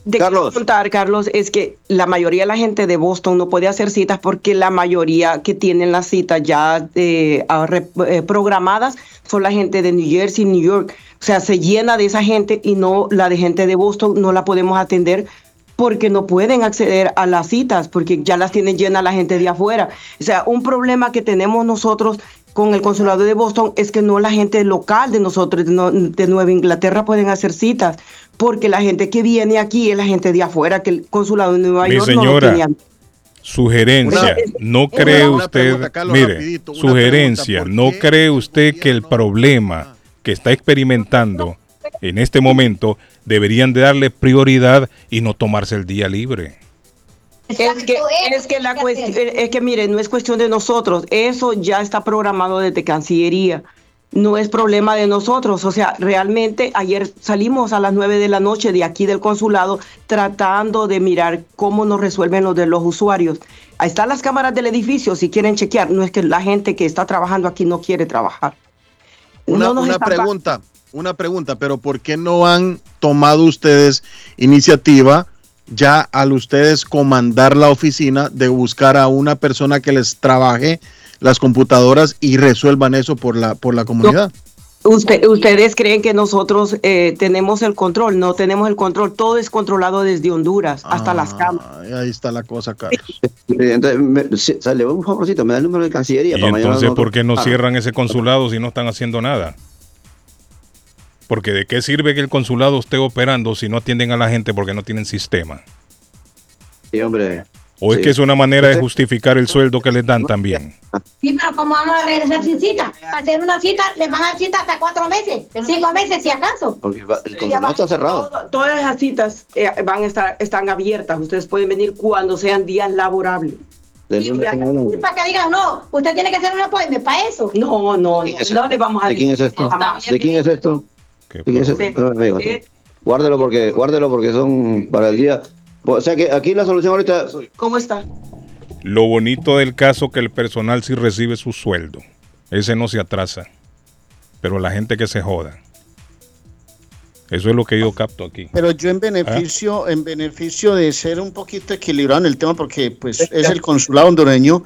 Te quiero contar, Carlos, es que la mayoría de la gente de Boston no puede hacer citas porque la mayoría que tienen las citas ya eh, eh, programadas son la gente de New Jersey, New York. O sea, se llena de esa gente y no la de gente de Boston no la podemos atender porque no pueden acceder a las citas, porque ya las tienen llenas la gente de afuera. O sea, un problema que tenemos nosotros con el consulado de Boston es que no la gente local de nosotros, de, no- de Nueva Inglaterra, pueden hacer citas, porque la gente que viene aquí es la gente de afuera, que el consulado de Nueva Mi York no lo señora, tenía. Sugerencia, ¿no cree usted, mire, sugerencia, ¿no cree usted que el problema que está experimentando en este momento deberían de darle prioridad y no tomarse el día libre? Es que, es que la cuestión, es que mire, no es cuestión de nosotros, eso ya está programado desde Cancillería. no es problema de nosotros. O sea, realmente ayer salimos a las 9 de la noche de aquí del consulado tratando de mirar cómo nos resuelven los de los usuarios. Ahí están las cámaras del edificio, si quieren chequear. No es que la gente que está trabajando aquí no quiere trabajar. Una, No una pregunta, una pregunta, pero ¿por qué no han tomado ustedes iniciativa ya al ustedes comandar la oficina de buscar a una persona que les trabaje las computadoras y resuelvan eso por la por la comunidad? Usted- ustedes creen que nosotros eh, tenemos el control, no tenemos el control, todo es controlado desde Honduras hasta las cámaras. Ay, Ahí está la cosa, Carlos. Entonces, me, si- sale un favorcito, me da el número de Cancillería. Y para entonces, ¿por qué no Ah, cierran ese consulado si no están haciendo nada? Porque ¿de qué sirve que el consulado esté operando si no atienden a la gente porque no tienen sistema? Sí, hombre. ¿O es que es una manera de justificar el sueldo que les dan también? Sí, pero como vamos a regresar sin cita? Para hacer una cita, les van a dar cita hasta cuatro meses, cinco meses si acaso. Porque va- el consulado está cerrado. Todo- Todas las citas eh, van a estar están abiertas. Ustedes pueden venir cuando sean días laborables. Y para que digan, no, usted tiene que hacer un apoyo para eso. No, no, no, no le vamos a ¿De quién es esto? ¿De quién es esto? Guárdelo porque, guárdelo porque son para el día. O sea que aquí la solución ahorita. ¿Cómo está? Lo bonito del caso que el personal sí recibe su sueldo. Ese no se atrasa. Pero la gente que se joda. Eso es lo que yo capto aquí. Pero yo en beneficio, en beneficio de ser un poquito equilibrado en el tema, porque pues es el consulado hondureño,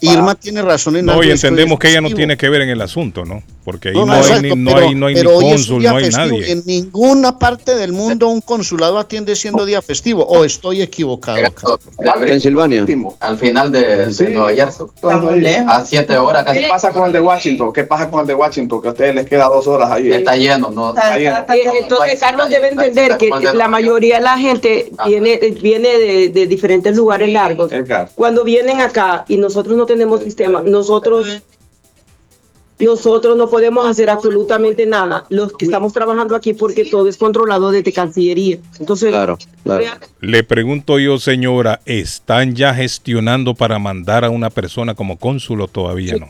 Irma tiene razón en No, algo y entendemos que ella no tiene que ver en el asunto, ¿no? Porque ahí No, no, no, hay, exacto, ni, no pero- hay, no hay ni pero hoy es un cónsul, no hay festivo. nadie. En ninguna parte del mundo un consulado atiende siendo día festivo. ¿O estoy equivocado? Pensilvania. Al final de, de Nueva York. A siete horas casi. ¿Qué pasa con el de Washington? ¿Qué pasa con el de Washington? Que a ustedes les queda dos horas ahí. Está lleno, ¿no? Está lleno. Eh, Entonces, Carlos debe entender que la mayoría de la gente viene, viene de, de diferentes lugares largos. Cuando vienen acá y nosotros no tenemos sistema, nosotros nosotros no podemos hacer absolutamente nada. Los que estamos trabajando aquí porque todo es controlado desde Cancillería. Entonces, Le pregunto yo, señora, ¿están ya gestionando para mandar a una persona como cónsul o todavía no?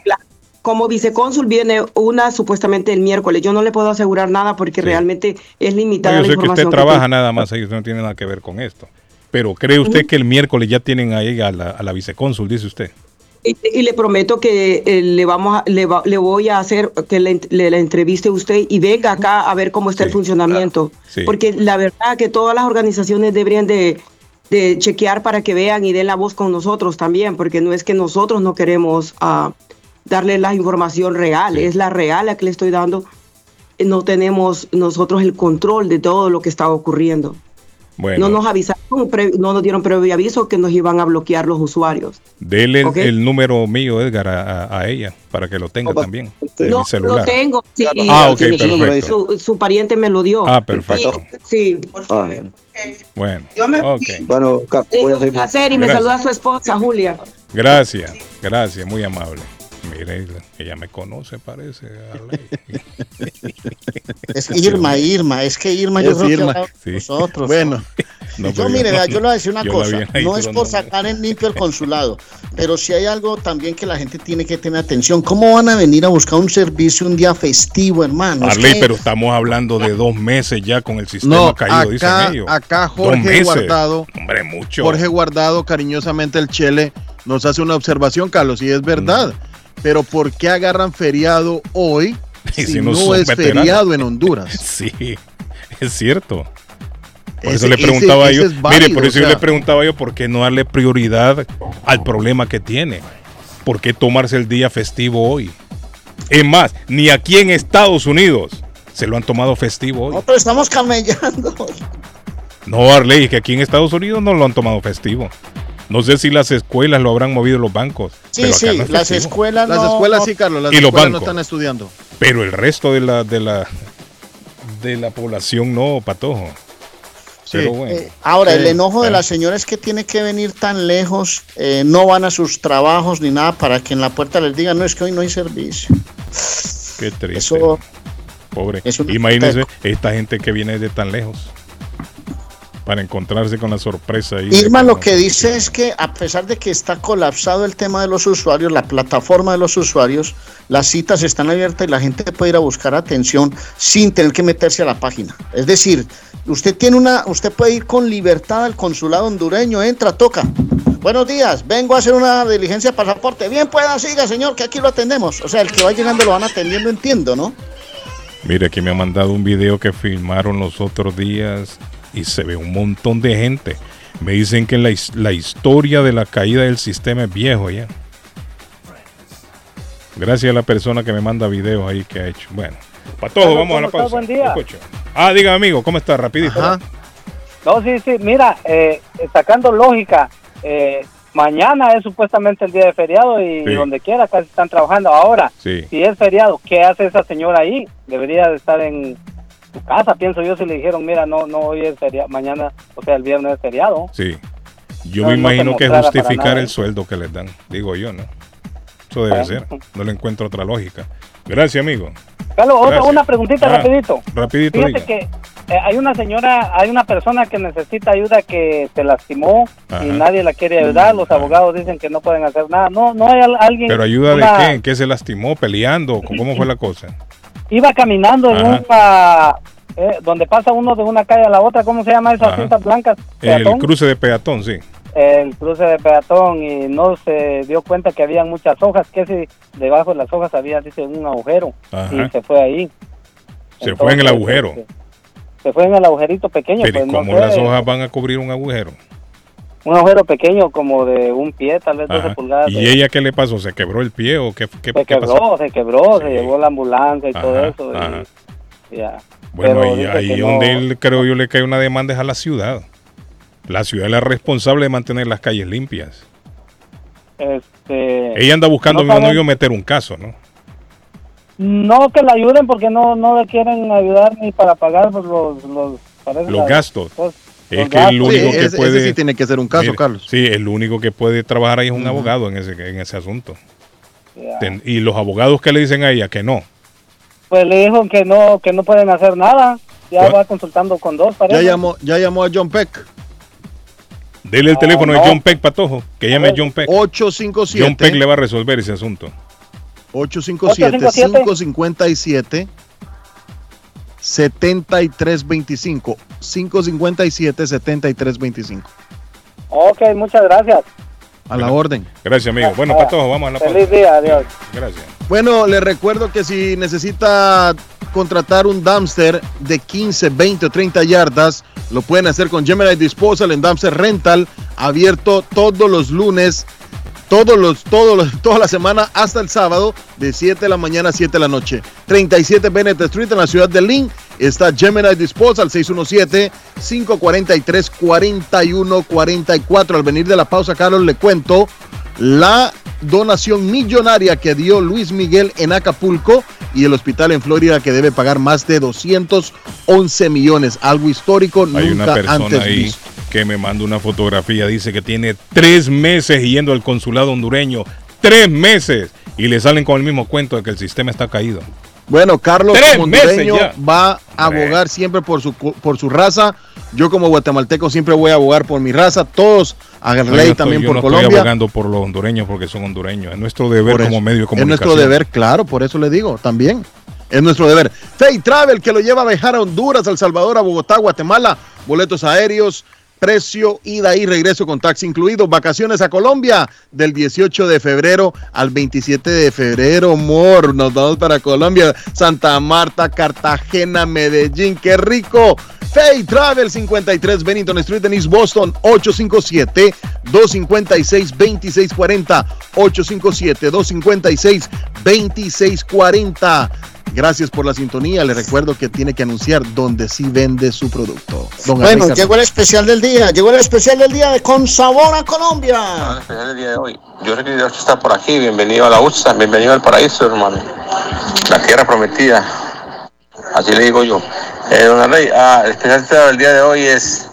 como vicecónsul viene una supuestamente el miércoles. Yo no le puedo asegurar nada porque realmente es limitada yo la sé que usted trabaja nada más ahí, usted no tiene nada que ver con esto. Pero ¿cree usted que el miércoles ya tienen ahí a la, a la vicecónsul, dice usted? Y, y le prometo que eh, le vamos a- le, va- le voy a hacer que le, le- le entreviste a usted y venga acá a ver cómo está el funcionamiento. Sí. Porque la verdad que todas las organizaciones deberían de, de chequear para que vean y den la voz con nosotros también, porque no es que nosotros no queremos ah, darle la información real, es la real la que le estoy dando. No tenemos nosotros el control de todo lo que está ocurriendo. Bueno, No nos avisaron, no nos dieron previo aviso que nos iban a bloquear los usuarios. dele el- número mío, Edgar, a, ella, para que lo tenga también. en No, mi celular. lo tengo. sí, Ah, ok, sí, perfecto. Su, su pariente me lo dio. Ah, perfecto. Sí. Bueno, Yo me-. Bueno, voy a Un placer y me Gracias. saluda a su esposa, Julia. Gracias, gracias, muy amable. Mire, ella me conoce, parece. <laughs> Es Irma, Irma, es que Irma yo Es creo que Irma. Sí. nosotros. Bueno. No, yo mire, yo- le voy a decir una cosa, no es por sacar en <laughs> limpio el consulado, pero si hay algo también que la gente tiene que tener atención, ¿cómo van a venir a buscar un servicio un día festivo, hermano? Es Arley, que- pero estamos hablando de dos meses ya con el sistema No, caído, dicen acá, ellos. acá Dos Jorge meses. Guardado. Hombre, mucho. Jorge Guardado, cariñosamente el Chele, nos hace una observación, Carlos, y es verdad. Pero ¿por qué agarran feriado hoy <laughs> si, si no, no es veteranos? feriado en <laughs> Honduras? Sí, es cierto. Por Ese- eso le preguntaba ese yo, es válido, mire, por eso o yo le preguntaba yo por qué no darle prioridad al problema que tiene. ¿Por qué tomarse el día festivo hoy? Es más, ni aquí en Estados Unidos se lo han tomado festivo hoy. Nosotros estamos camellando. No, Arley, que aquí en Estados Unidos no lo han tomado festivo. No sé si las escuelas lo habrán movido los bancos. Sí, pero sí, no las escuelas Las no- escuelas no- sí, Carlos, las Y los escuelas no están estudiando. Pero el resto de la de la de la población no, patojo. Pero bueno. Eh, ahora, el Sí. enojo de la señora es que tiene que venir tan lejos, eh, no van a sus trabajos ni nada para que en la puerta les digan, no, es que hoy no hay servicio. Qué triste. Eso- Pobre. es una Imagínense esta gente que viene de tan lejos. Para encontrarse con la sorpresa ahí. Irma lo que dice es que a pesar de que está colapsado el tema de los usuarios, la plataforma de los usuarios, las citas están abiertas y la gente puede ir a buscar atención sin tener que meterse a la página. Es decir, usted tiene una, usted puede ir con libertad al consulado hondureño, entra, toca. Buenos días, vengo a hacer una diligencia de pasaporte. Bien, pueda, siga, señor, que aquí lo atendemos. O sea, el que va llegando lo van atendiendo, entiendo, ¿no? Mire, aquí me ha mandado un video que filmaron los otros días y se ve un montón de gente. Me dicen que la, la historia de la caída del sistema es viejo ya. Gracias a la persona que me manda videos ahí que ha hecho. Bueno, para todos, vamos a la ¿cómo pausa. Buen día. Escucho. Ah, diga amigo, ¿cómo está? Rapidito. No, sí, sí, mira, eh, sacando lógica, eh, mañana es supuestamente el día de feriado y Sí. donde quiera casi están trabajando. Ahora, Sí. si es feriado, ¿qué hace esa señora ahí? Debería de estar en su casa, pienso yo, si le dijeron, mira, no, no, hoy es feriado, mañana, o sea, el viernes es feriado. Sí. Yo No, me no imagino que mostrara para justificar el sueldo que les dan. Digo yo, ¿no? Eso debe Ah. ser. No le encuentro otra lógica. Gracias, amigo. Carlos, otra, una preguntita Ah, rapidito. Rapidito, Fíjate diga. que eh, hay una señora, hay una persona que necesita ayuda que se lastimó Ajá. y nadie la quiere ayudar. Los abogados dicen que no pueden hacer nada. No, no hay al- alguien. Pero ayuda una- de qué? ¿En qué se lastimó? ¿Peleando? ¿Cómo fue la cosa? Iba caminando en una, eh, donde pasa uno de una calle a la otra. ¿Cómo se llama esas cintas blancas? El cruce de peatón, sí. el cruce de peatón y no se dio cuenta que había muchas hojas, que si debajo de las hojas había dice un agujero Ajá. y se fue ahí. Se fue en el agujero. este, Se fue en el agujerito pequeño, Pero ¿y pues no cómo sé, las hojas van a cubrir un agujero? Un agujero pequeño como de un pie, tal vez 12 Ajá. pulgadas. ¿Y de- ella qué le pasó? ¿Se quebró el pie o qué, qué, se qué quebró, pasó? se quebró, se llevó la ambulancia y todo Ajá, eso. y- ya. Bueno, Pero ahí, donde no- él creo yo le cae una demanda es a la ciudad. La ciudad es la responsable de mantener las calles limpias. Este, Ella anda buscando, no saben- yo, meter un caso, ¿no? No que la ayuden porque no no le quieren ayudar ni para pagar los los, Los gastos. Es que el único Sí, que ese- ese puede. sí tiene que ser un caso, Carlos. Sí, el único que puede trabajar ahí es un abogado en ese, en ese asunto. Ten- y los abogados que le dicen a ella que no. Pues le dijo que no que no pueden hacer nada. Ya Pues- va consultando con dos, Ya llamó, ya llamó a John Peck. Dele el No, teléfono no. de John Peck Patojo, que llame ver. John Peck. 857. John Peck le va a resolver ese asunto. 857-557 7325 557 7325 Ok, muchas gracias. a la orden. Gracias, amigo. Bueno, Ah, Patojo, vamos a la pausa. Feliz día, adiós. Gracias. Bueno, le recuerdo que si necesita contratar un dumpster de 15, 20 o 30 yardas, lo pueden hacer con Gemini Disposal en Dumpster Rental, abierto todos los lunes, todos los, todos los, toda la semana hasta el sábado, de 7 de la mañana a 7 de la noche. 37 Bennett Street en la ciudad de Lynn. Está Gemini Disposal 617-543-4144. Al venir de la pausa, Carlos, le cuento la donación millonaria que dio Luis Miguel en Acapulco y el hospital en Florida que debe pagar más de 211 millones, algo histórico Hay nunca una persona antes ahí visto. Que me manda una fotografía. Dice que tiene tres meses yendo al consulado hondureño. Tres meses. Y le salen con el mismo cuento de que el sistema está caído. Bueno, Carlos como hondureño va a abogar siempre por su por su raza. Yo como guatemalteco siempre voy a abogar por mi raza. Todos a No, yo estoy- también yo por no estoy Colombia. abogando por los hondureños porque son hondureños. Es nuestro deber como medio de Es nuestro deber, claro, por eso le digo, también. Es nuestro deber. Fay Travel, que lo lleva a viajar a Honduras, El Salvador, a Bogotá, Guatemala. Boletos aéreos, precio, ida y regreso con taxi incluido. Vacaciones a Colombia del 18 de febrero al 27 de febrero, amor. Nos vamos para Colombia. Santa Marta, Cartagena, Medellín. ¡Qué rico! Fay Travel 53 Bennington Street en Boston 857 256 2640 857 256 2640 Gracias por la sintonía. Le recuerdo que tiene que anunciar donde sí vende su producto. Don Bueno, Arley llegó el especial del día, llegó el especial del día de Con Sabor a Colombia. especial el día de hoy. Yo sé que Dios está por aquí. Bienvenido a la USA, bienvenido al paraíso, hermano. La tierra prometida. Así le digo yo. Eh, don Arley, ah, el especial del día de hoy es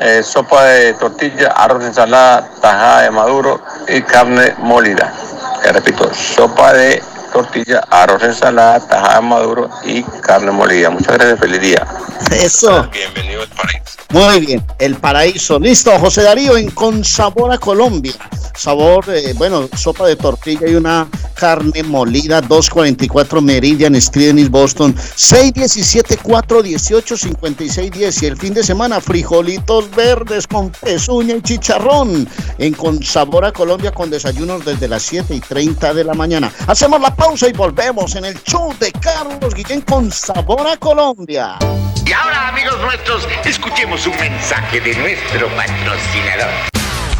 eh, sopa de tortilla, arroz, ensalada, tajada de maduro y carne molida. Te repito, sopa de tortilla, arroz, ensalada, tajada de maduro y carne molida. Muchas gracias, feliz día. Eso. Bienvenido al paraíso. Muy bien, el paraíso. Listo, José Darío, en Con Sabor a Colombia. Sabor, eh, bueno, sopa de tortilla y una carne molida, 244 Meridian Street en East Boston, 617-418-5610. Y el fin de semana, frijolitos verdes con pezuña y chicharrón. En Con Sabor a Colombia con desayunos desde las 7 y 30 de la mañana. Hacemos la pausa y volvemos en el show de Carlos Guillén con Sabor a Colombia. Ahora, amigos nuestros, escuchemos un mensaje de nuestro patrocinador.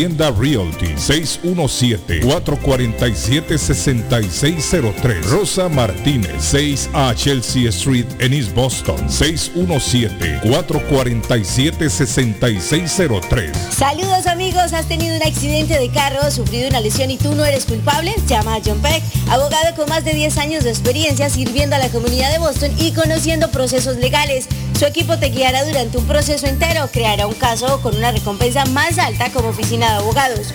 Hacienda Realty, 617-447-6603. Rosa Martínez, 6 a Chelsea Street en East Boston, 617-447-6603. Saludos amigos, ¿has tenido un accidente de carro, sufrido una lesión y tú no eres culpable? Llama a John Peck, abogado con más de 10 años de experiencia sirviendo a la comunidad de Boston y conociendo procesos legales. Su equipo te guiará durante un proceso entero, creará un caso con una recompensa más alta como oficina de abogados.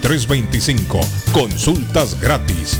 Consultas gratis.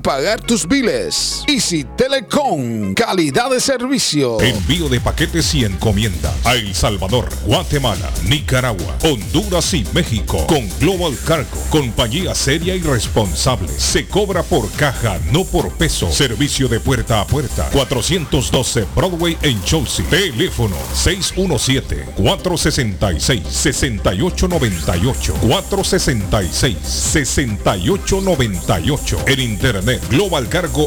pagar tus biles. Easy Telecom, calidad de servicio. Envío de paquetes y encomiendas a El Salvador, Guatemala, Nicaragua, Honduras y México con Global Cargo, compañía seria y responsable. Se cobra por caja, no por peso. Servicio de puerta a puerta. 412 Broadway en Chelsea. Teléfono 617-466-6898. 466-6898. En internet Global Cargo.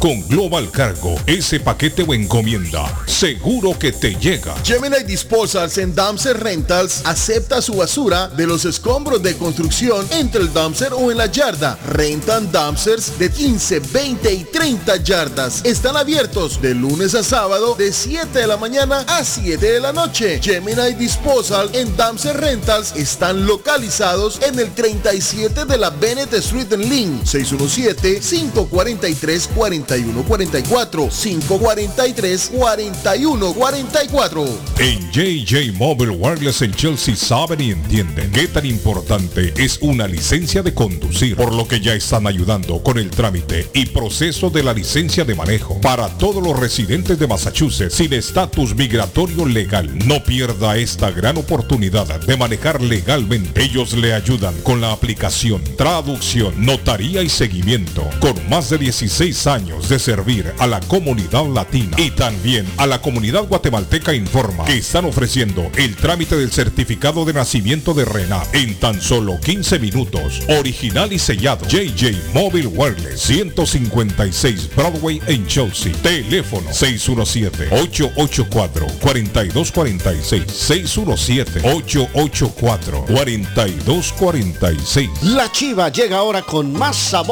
Con Global Cargo, ese paquete o encomienda, seguro que te llega. Gemini Disposals en Dumpster Rentals acepta su basura de los escombros de construcción entre el dumpster o en la yarda. Rentan dumpsters de 15, 20 y 30 yardas. Están abiertos de lunes a sábado de 7 de la mañana a 7 de la noche. Gemini Disposal en Dumpster Rentals están localizados en el 37 de la Bennett Street en Lynn. 617-543-4144. 543-4144. En JJ Mobile Wireless en Chelsea saben y entienden qué tan importante es una licencia de conducir, por lo que ya están ayudando con el trámite y proceso de la licencia de manejo para todos los residentes de Massachusetts sin estatus migratorio legal. No pierda esta gran oportunidad de manejar legalmente. Ellos le ayudan con la aplicación, traducción, notaría y seguimiento. Con más de 16 años de servir a la comunidad latina y también a la comunidad guatemalteca informa que están ofreciendo el trámite del certificado de nacimiento de Rena en tan solo 15 minutos. Original y sellado. JJ Mobile Wireless 156 Broadway en Chelsea. Teléfono 617-884-4246. 617-884-4246. La chiva llega ahora con más sabor,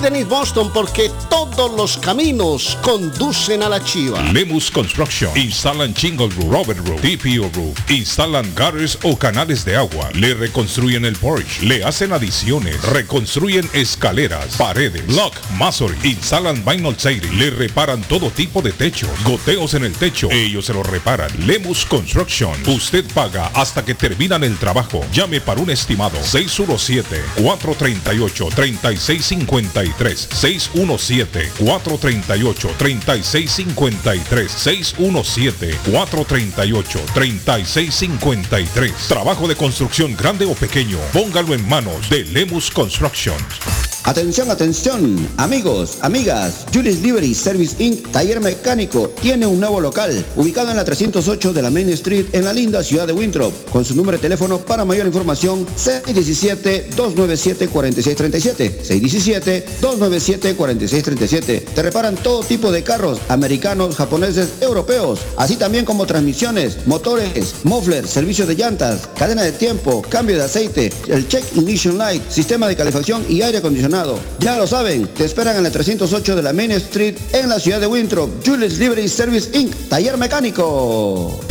en East Boston porque todos los caminos conducen a la chiva. Lemus Construction. Instalan Jingle Roof, Robert Roof, TPO Roof. Instalan gutters o canales de agua. Le reconstruyen el porch. Le hacen adiciones. Reconstruyen escaleras, paredes, block, masonry. Instalan vinyl siding. Le reparan todo tipo de techos. Goteos en el techo. Ellos se lo reparan. Lemus Construction. Usted paga hasta que terminan el trabajo. Llame para un estimado. 617-438-3653. 617-438-3653. 617-438-3653. Trabajo de construcción grande o pequeño. Póngalo en manos de Lemus Construction. Atención, atención, amigos, amigas. Julius Livery Service Inc. Taller Mecánico tiene un nuevo local ubicado en la 308 de la Main Street en la linda ciudad de Winthrop. Con su número de teléfono para mayor información 617-297-4637. 617-297-4637. Te reparan todo tipo de carros, americanos, japoneses, europeos, así también como transmisiones, motores, muffler, servicio de llantas, cadena de tiempo, cambio de aceite, el check ignition light, sistema de calefacción y aire acondicionado. Ya lo saben, te esperan en la 308 de la Main Street en la ciudad de Winthrop. Julius Livery Service Inc. Taller Mecánico.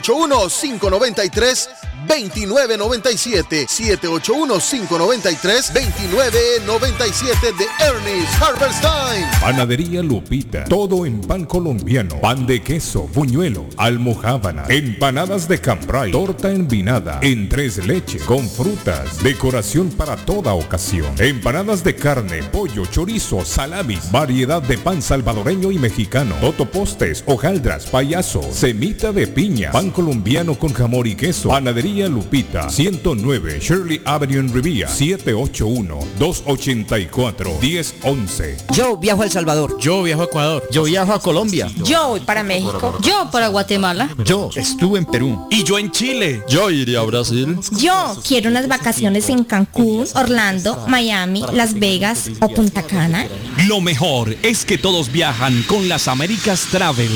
2997 781-593-2997 de Ernest Harvest Time. Panadería Lupita. Todo en pan colombiano. Pan de queso, buñuelo, almohábana, empanadas de cambray, torta envinada, en tres leches, con frutas, decoración para toda ocasión. Empanadas de carne, pollo, chorizo, salamis, variedad de pan salvadoreño y mexicano, totopostes, hojaldras, payaso, semita de piña, pan colombiano con jamón y queso. Panadería Lupita, 109 Shirley Avenue en Rivia, 781-284-1011. Yo viajo a El Salvador. Yo viajo a Ecuador. Yo viajo a Colombia. Yo voy para México. Yo para Guatemala. Yo estuve en Perú. Y yo en Chile. Yo iría a Brasil. Yo quiero unas vacaciones en Cancún, Orlando, Miami, Las Vegas o Punta Cana. Lo mejor es que todos viajan con las Américas Travel.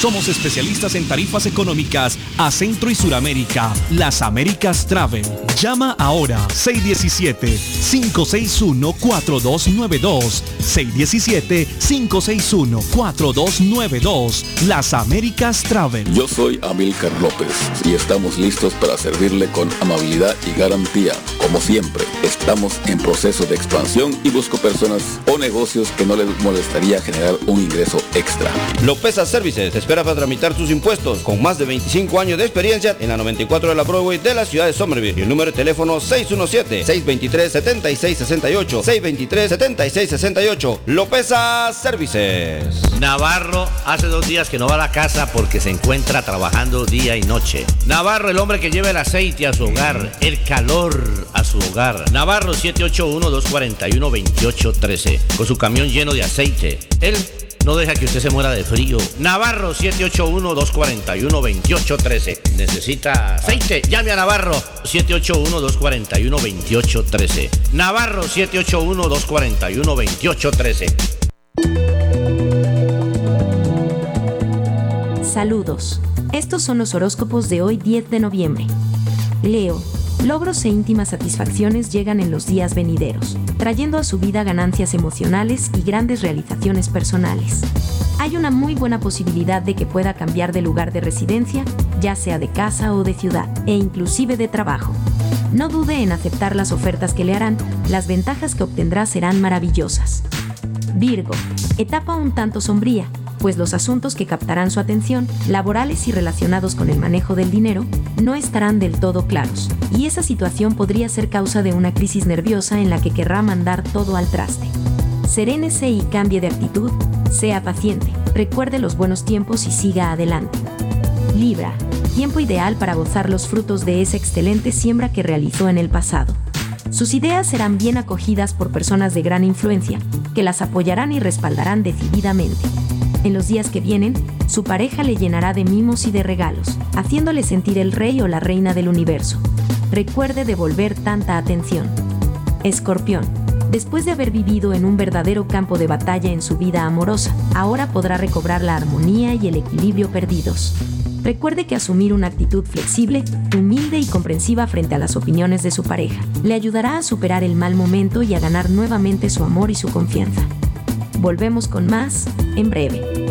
Somos especialistas en tarifas económicas a Centro y Suramérica. Las Américas Travel. Llama ahora 617-561-4292. 617-561-4292. Las Américas Travel. Yo soy Amilcar López y estamos listos para servirle con amabilidad y garantía. Como siempre, estamos en proceso de expansión y busco personas o negocios que no les molestaría generar un ingreso extra. Lopeza Services espera para tramitar sus impuestos con más de 25 años de experiencia en la 94 de la Broadway de la ciudad de Somerville. Y el número de teléfono 617-623-7668. 623-7668. Lopeza Services. Navarro hace dos días que no va a la casa porque se encuentra trabajando día y noche. Navarro, el hombre que lleva el aceite a su hogar, el calor a su hogar. Navarro 781-241-2813. Con su camión lleno de aceite. Él no deja que usted se muera de frío. Navarro 781-241-2813. ¿Necesita aceite? Llame a Navarro 781-241-2813. Navarro 781-241-2813. Saludos. Estos son los horóscopos de hoy 10 de noviembre. Leo. Logros e íntimas satisfacciones llegan en los días venideros, trayendo a su vida ganancias emocionales y grandes realizaciones personales. Hay una muy buena posibilidad de que pueda cambiar de lugar de residencia, ya sea de casa o de ciudad, e inclusive de trabajo. No dude en aceptar las ofertas que le harán, las ventajas que obtendrá serán maravillosas. Virgo, etapa un tanto sombría, pues los asuntos que captarán su atención, laborales y relacionados con el manejo del dinero, no estarán del todo claros, y esa situación podría ser causa de una crisis nerviosa en la que querrá mandar todo al traste. Serénese y cambie de actitud, sea paciente, recuerde los buenos tiempos y siga adelante. Libra, tiempo ideal para gozar los frutos de esa excelente siembra que realizó en el pasado. Sus ideas serán bien acogidas por personas de gran influencia, que las apoyarán y respaldarán decididamente. En los días que vienen, su pareja le llenará de mimos y de regalos, haciéndole sentir el rey o la reina del universo. Recuerde devolver tanta atención. Escorpión. Después de haber vivido en un verdadero campo de batalla en su vida amorosa, ahora podrá recobrar la armonía y el equilibrio perdidos. Recuerde que asumir una actitud flexible, humilde y comprensiva frente a las opiniones de su pareja le ayudará a superar el mal momento y a ganar nuevamente su amor y su confianza. Volvemos con más en breve.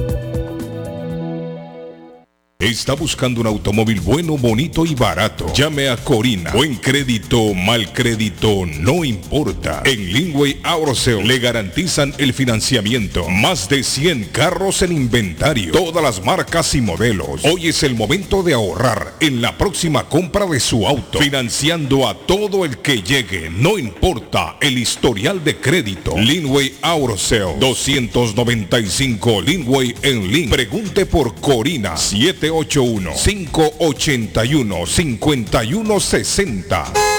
Está buscando un automóvil bueno, bonito y barato. Llame a Corina. Buen crédito, mal crédito, no importa. En Lingway Auto Sale le garantizan el financiamiento. Más de 100 carros en inventario. Todas las marcas y modelos. Hoy es el momento de ahorrar en la próxima compra de su auto. Financiando a todo el que llegue. No importa el historial de crédito. Linway Auto Sale. 295 Linway en Link. Pregunte por Corina 7 781-581-5160.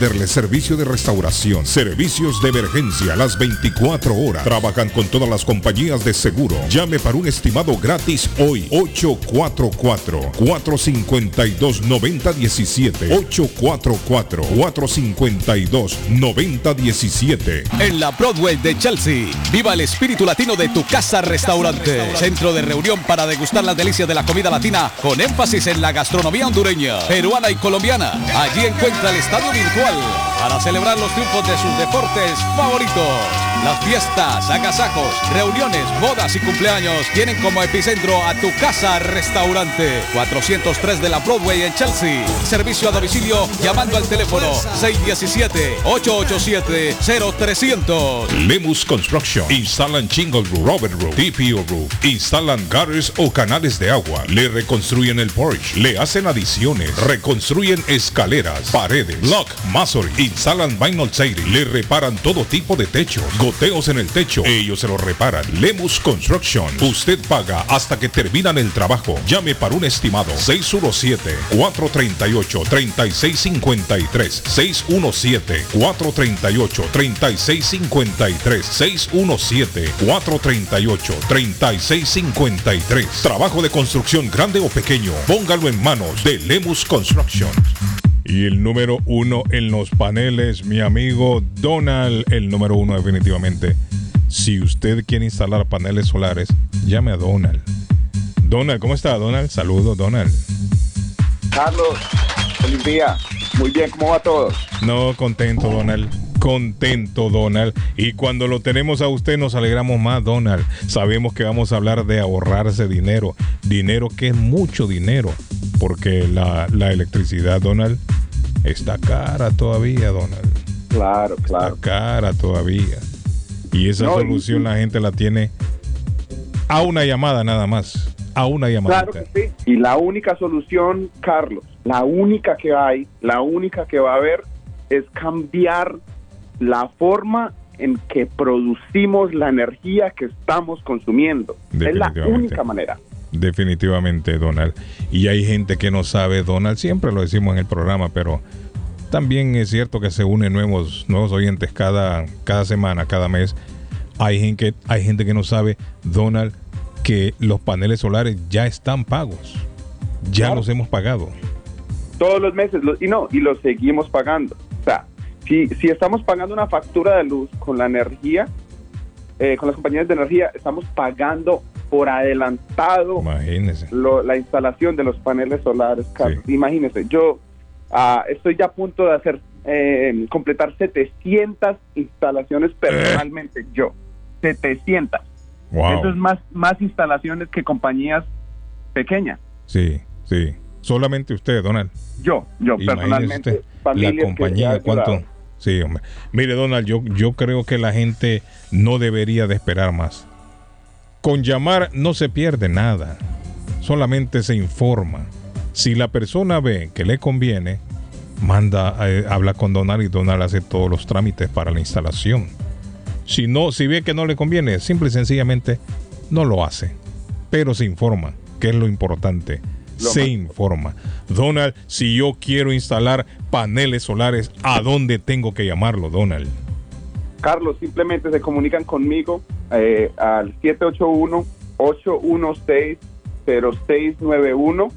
Vanderle Servicio de Restauración. Servicios de emergencia las 24 horas. Trabajan con todas las compañías de seguro. Llame para un estimado gratis hoy. 844-452-9017. 844-452-9017. En la Broadway de Chelsea, viva el espíritu latino de tu casa restaurante. Centro de reunión para degustar las delicias de la comida latina con énfasis en la gastronomía hondureña, peruana y colombiana. Allí encuentra el estadio virtual para celebrar los triunfos de sus deportes favoritos. Las fiestas, agasajos, reuniones, bodas y cumpleaños tienen como epicentro a tu casa restaurante 403 de la Broadway en Chelsea. Servicio a domicilio llamando al teléfono 617-887-0300. Lemus Construction. Instalan Chingle Roof, Robert Roof, TPO Roof. Instalan gutters o canales de agua. Le reconstruyen el porch. Le hacen adiciones. Reconstruyen escaleras, paredes, block, masonry. Instalan vinyl siding. Le reparan todo tipo de techos. Goteos en el techo. Ellos se lo reparan. Lemus Construction. Usted paga hasta que terminan el trabajo. Llame para un estimado. 617-438-3653. 617-438-3653. 617-438-3653. Trabajo de construcción grande o pequeño. Póngalo en manos de Lemus Construction. Y el número uno en los paneles, mi amigo Donald, el número uno definitivamente. Si usted quiere instalar paneles solares, llame a Donald. Donald, ¿cómo está Donald? Saludos, Donald. Carlos, feliz día. Muy bien, ¿cómo va todo? No, contento, Donald. Contento, Donald. Y cuando lo tenemos a usted nos alegramos más, Donald. Sabemos que vamos a hablar de ahorrarse dinero. Dinero que es mucho dinero. Porque la, la electricidad, Donald, está cara todavía, Donald. Claro, claro. Está cara todavía. Y esa No, solución la gente la tiene a una llamada nada más. A una llamada. Claro que sí. Y la única solución, Carlos, la única que hay, la única que va a haber es cambiar la forma en que producimos la energía que estamos consumiendo. Es la única manera. Definitivamente, Donald. Y hay gente que no sabe, Donald, siempre lo decimos en el programa, pero también es cierto que se unen nuevos, nuevos oyentes cada, cada semana, cada mes. Hay gente, hay gente que no sabe, Donald, que los paneles solares ya están pagos. Ya los hemos pagado. Todos los meses, y no, y lo seguimos pagando. O sea, si, si estamos pagando una factura de luz con la energía, eh, con las compañías de energía, estamos pagando por adelantado Imagínense. lo- la instalación de los paneles solares, Carlos. Imagínese, yo ah, estoy ya a punto de hacer, eh, completar 700 instalaciones personalmente, yo. 700. Wow. Eso es más, más instalaciones que compañías pequeñas. Sí, sí. Solamente usted, Donald. Yo, yo Imagínese personalmente, usted, la compañía, ¿cuánto? Sí, hombre. Mire, Donald, yo, yo creo que la gente no debería de esperar más. Con llamar no se pierde nada, solamente se informa. Si la persona ve que le conviene, manda, eh, habla con Donald y Donald hace todos los trámites para la instalación. Si no, si ve que no le conviene, simple y sencillamente no lo hace. Pero se informa, que es lo importante. Se informa. Donald, si yo quiero instalar paneles solares, ¿a dónde tengo que llamarlo, Donald? Carlos, simplemente se comunican conmigo eh, al 781-816-0691,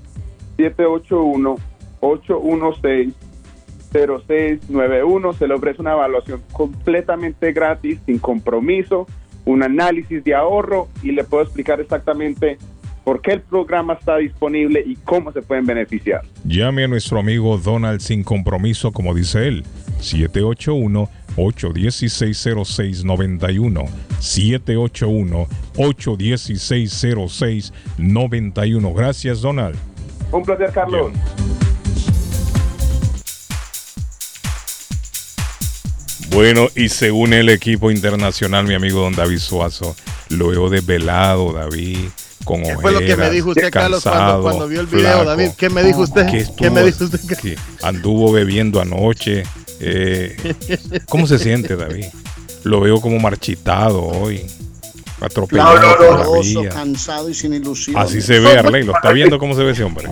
781-816-0691. Se le ofrece una evaluación completamente gratis, sin compromiso, un análisis de ahorro y le puedo explicar exactamente por qué el programa está disponible y cómo se pueden beneficiar. Llame a nuestro amigo Donald sin compromiso, como dice él. 781-816-0691. 781-816-0691. Gracias, Donald. Un placer, Carlos. Bueno, y se une el equipo internacional, mi amigo don David Suazo. Lo veo desvelado, David, con ¿Qué fue lo que me dijo usted, Carlos, cuando- cansado, cuando vio el video, flaco. David? ¿Qué me dijo usted? Que ¿Qué me estuvo- dijo usted? que anduvo bebiendo anoche. Eh, <laughs> ¿Cómo se siente, David? Lo veo como marchitado hoy. Atropellado por la Doloroso, vía. cansado y sin ilusión. Así se ve, Arley. Lo está viendo cómo se ve ese hombre.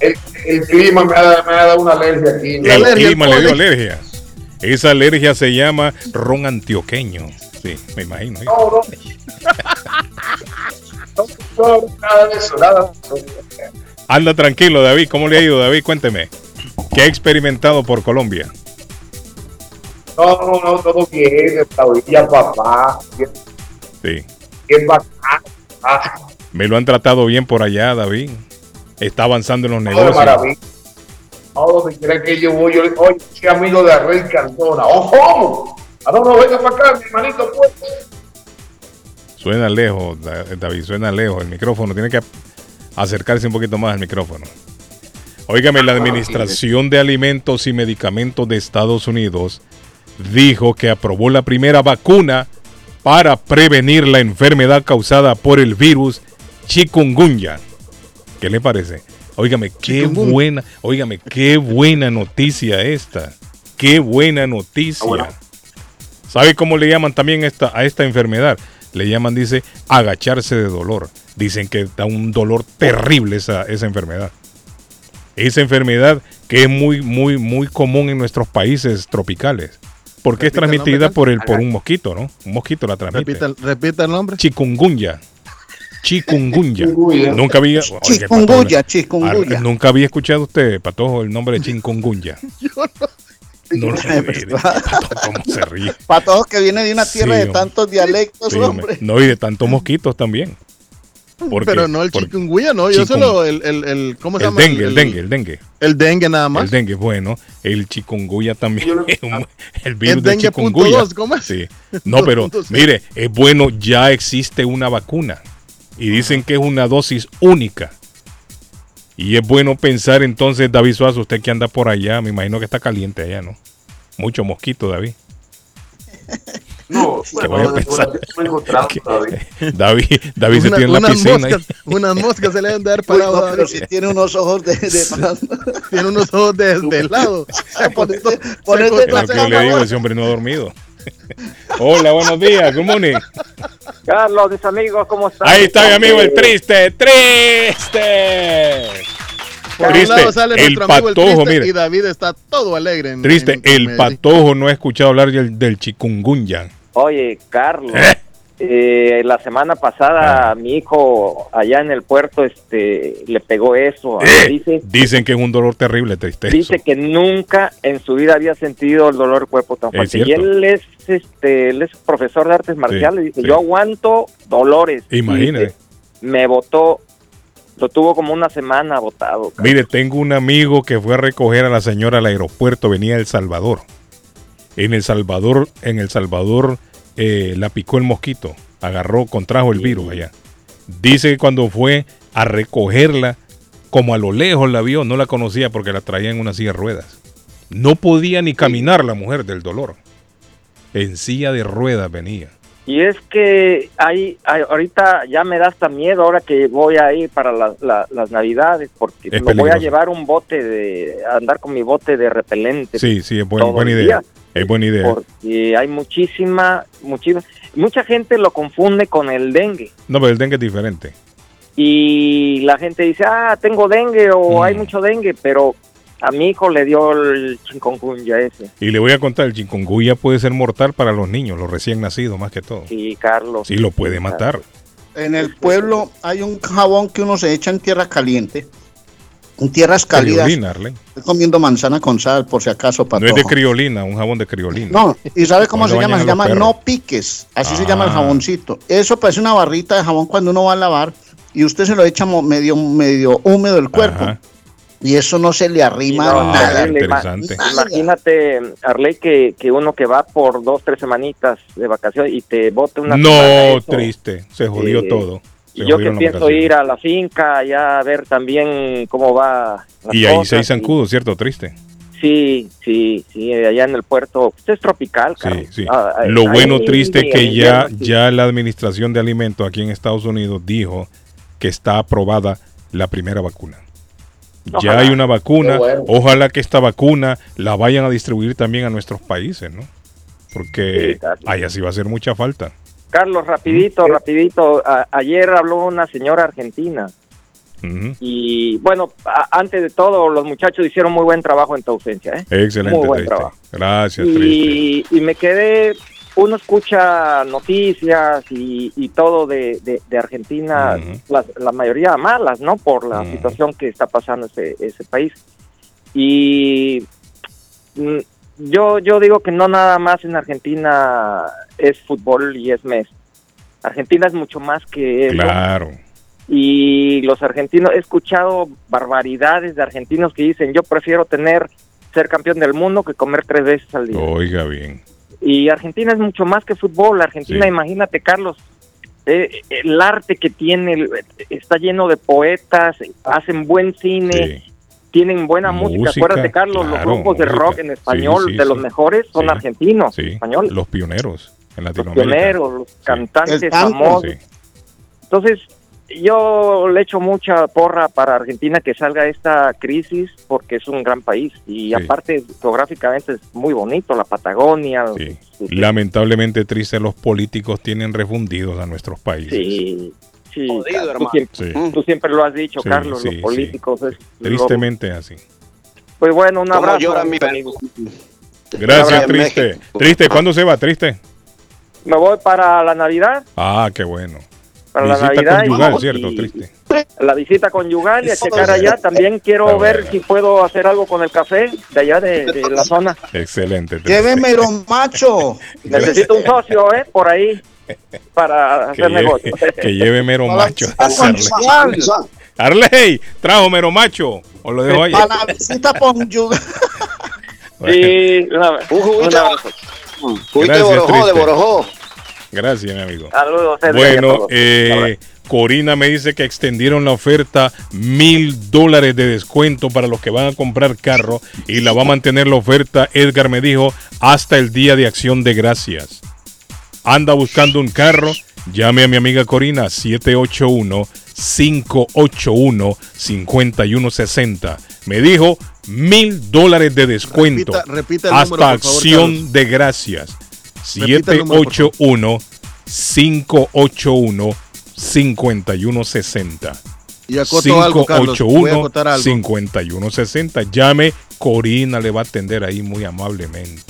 El, el clima me ha, me ha dado una alergia aquí. El clima le dio alergia. Esa alergia se llama ron antioqueño. Sí, me imagino. No, no. <laughs> no, no, nada de eso, nada. Anda tranquilo, David. ¿Cómo le ha ido, David? Cuénteme. ¿Qué ha experimentado por Colombia? No, no, no, todo bien. Taurilla, papá. Bien, Sí. bien bacán. Ah, Me lo han tratado bien por allá, David. Está avanzando en los todo negocios. maravilla. No, donde quiera que yo voy, yo oye, soy amigo de Arrey Cardona. ¡Oh, cómo! ¿A dónde venga para acá, mi hermanito? Pues? Suena lejos, Da- David, suena lejos. El micrófono tiene que acercarse un poquito más al micrófono. Óigame, la Administración de Alimentos y Medicamentos de Estados Unidos dijo que aprobó la primera vacuna para prevenir la enfermedad causada por el virus chikungunya. ¿Qué le parece? Óigame, qué Chikungunya. buena, óigame, qué buena noticia esta. Qué buena noticia. ¿Sabe cómo le llaman también esta, a esta enfermedad? Le llaman, dice, agacharse de dolor. Dicen que da un dolor terrible esa, esa enfermedad. Esa enfermedad que es muy, muy, muy común en nuestros países tropicales. Porque es Repita transmitida por, el, por un mosquito, ¿no? Un mosquito la transmite. Repita, el- repita el nombre. Chikungunya. Chikungunya. Chikungunya. Nunca había. oye, Chikungunya, Patojo, chikungunya. Nunca había escuchado usted, Patojo, el nombre de chikungunya. <laughs> No lo mire, Patojo, ¿Cómo se ríe? <laughs> Para todos que viene de una tierra Sí, de tantos dialectos, Sí, hombre. No, y de tantos mosquitos también. Porque- Pero no el chikungunya, no. Yo solo el, el, el ¿cómo se el llama? dengue, el dengue, el dengue. El dengue nada más. El dengue, bueno, el chikungunya también. <laughs> un- el virus El de chikungunya. dos, ¿cómo es? Sí. No, pero <laughs> 2.0. mire, es bueno, ya existe una vacuna. Y dicen que es una dosis única. Y es bueno pensar entonces, David Suazo, usted que anda por allá, me imagino que está caliente allá, ¿no? Mucho mosquito, David. <laughs> No, bueno, voy a pensar. todavía. <laughs> David, David se tiene en la unas piscina. moscas, unas moscas se le deben de haber <laughs> Uy, parado. no, David. pero si tiene unos ojos de, de Tiene unos ojos de, de ponete, ponete lo que yo le digo, ese hombre no ha dormido. Hola, buenos días, good morning. Carlos, mis amigos, ¿cómo están? Ahí está mi amigo el triste, triste. Por un Triste, lado sale el nuestro amigo el patojo, triste mire. y David está todo alegre. en- Triste, en- el patojo no ha escuchado hablar del, del chikungunya. Oye, Carlos, eh, la semana pasada mi hijo allá en el puerto este, le pegó eso. Dice, Dicen que es un dolor terrible, triste. dice que nunca en su vida había sentido el dolor de cuerpo tan fuerte. Y él es, este, él es profesor de artes marciales. dice, sí. yo aguanto dolores. Imagínese. Dice, me botó, lo tuvo como una semana botado. Mire, tengo un amigo que fue a recoger a la señora al aeropuerto, venía de El Salvador. En El Salvador, en El Salvador eh, la picó el mosquito, agarró, contrajo el virus allá. Dice que cuando fue a recogerla, como a lo lejos la vio, no la conocía porque la traía en una silla de ruedas. No podía ni caminar la mujer del dolor. En silla de ruedas venía. Y es que hay, hay- ahorita ya me da hasta miedo ahora que voy a ir para la- la- las navidades porque me voy a llevar un bote de a andar con mi bote de repelente. Sí, sí, es buen- buena idea. día, Es buena idea. Porque hay muchísima, muchísima, mucha gente lo confunde con el dengue No, pero el dengue es diferente. y la gente dice, ah, tengo dengue o Mm. hay mucho dengue, pero a mi hijo le dio el chikungunya ese. Y le voy a contar, el chikungunya puede ser mortal para los niños, los recién nacidos más que todo. Sí, Carlos. Sí, lo puede matar. En el pueblo hay un jabón que uno se echa en tierra caliente. En tierras cálidas. Criolina. Estoy comiendo manzana con sal, por si acaso, para No es de criolina, un jabón de criolina. No, ¿y sabe cómo se llama? Se llama perros. no piques. Así se llama el Ah. jaboncito. Eso parece una barrita de jabón cuando uno va a lavar y usted se lo echa medio, medio húmedo el cuerpo. Ajá. Y eso no se le arrima No, nada. interesante. Ima- Imagínate, Arley, que, que uno que va por dos, tres semanitas de vacaciones y te bote una No, triste. Se jodió Eh, todo. Se Y yo que pienso ir a la finca ya a ver también cómo va. las Y ahí seis zancudos, ¿cierto? Triste. Sí, sí, sí, allá en el puerto. Usted es tropical, Carlos. Sí. Ah, ah, Lo ahí bueno, en triste, que invierno, ya, sí. ya la Administración de Alimentos aquí en Estados Unidos dijo que está aprobada la primera vacuna. Ya hay una vacuna. Bueno. Ojalá que esta vacuna la vayan a distribuir también a nuestros países, ¿no? Porque Sí, allá sí va a hacer mucha falta. Carlos, rapidito, rapidito. A- ayer habló una señora argentina. Y bueno, a- antes de todo, los muchachos hicieron muy buen trabajo en tu ausencia. ¿eh? Excelente, Muy buen Triste. trabajo. Gracias. Y, y me quedé, uno escucha noticias y, y todo de, de- de Argentina, las- la mayoría malas, ¿no? Por la situación que está pasando ese, ese país. Y mm, yo, yo digo que no nada más en Argentina es fútbol y es mes. Argentina es mucho más que eso. Claro. Y los argentinos, he escuchado barbaridades de argentinos que dicen, yo prefiero tener, ser campeón del mundo que comer tres veces al día. Oiga bien. Y Argentina es mucho más que fútbol. Argentina, Sí. imagínate, Carlos, eh, el arte que tiene, está lleno de poetas, hacen buen cine, tienen buena música. Música, Acuérdate, Carlos, claro, los grupos de rock en español, Sí, sí, de los sí. mejores, son Sí. argentinos, Sí, españoles. los pioneros en Latinoamérica. pioneros, los cantantes famosos. Sí. Entonces, yo le echo mucha porra para Argentina que salga esta crisis porque es un gran país y aparte geográficamente es muy bonito, la Patagonia. Lamentablemente triste, los políticos tienen refundidos a nuestros países. Sí, sí, Jodido, tú, hermano. siempre, Sí. tú siempre lo has dicho, Sí, Carlos, sí, los políticos es lo- Tristemente así. Pues bueno, un ¿Cómo abrazo. llora mi amigo. Gracias. Triste. Triste, ¿cuándo se va, Triste? Me voy para la Navidad, Ah, qué bueno. para la Visita Navidad y- conyugal, ¿cierto? y- Triste. la visita conyugal y a checar allá. También quiero ver bueno. si puedo hacer algo con el café de allá de, de la zona. Excelente. Triste. Llévemelo, macho. Necesito un socio, ¿eh? Por ahí, para Que hacer lleve, negocio. <laughs> que lleve mero macho. Arley, trajo mero macho. O lo dejo ahí. Para la visita conyugal. <laughs> Sí, una, Un juguito, un juguito de borojó, de borojó. Gracias, mi amigo. Saludos, Bueno, eh, Corina me dice que extendieron la oferta mil dólares de descuento para los que van a comprar carro y la va a mantener la oferta, Edgar me dijo, hasta el día de acción de gracias. Anda buscando un carro, llame a mi amiga Corina 781-581-5160. Me dijo mil dólares de descuento Repita- repita el hasta número, por favor, acción Carlos. de gracias. Repita el número, por favor. 781-581-5160. Y acoto algo, Carlos. Voy a acotar algo. 581-5160. Llame, Corina le va a atender ahí muy amablemente.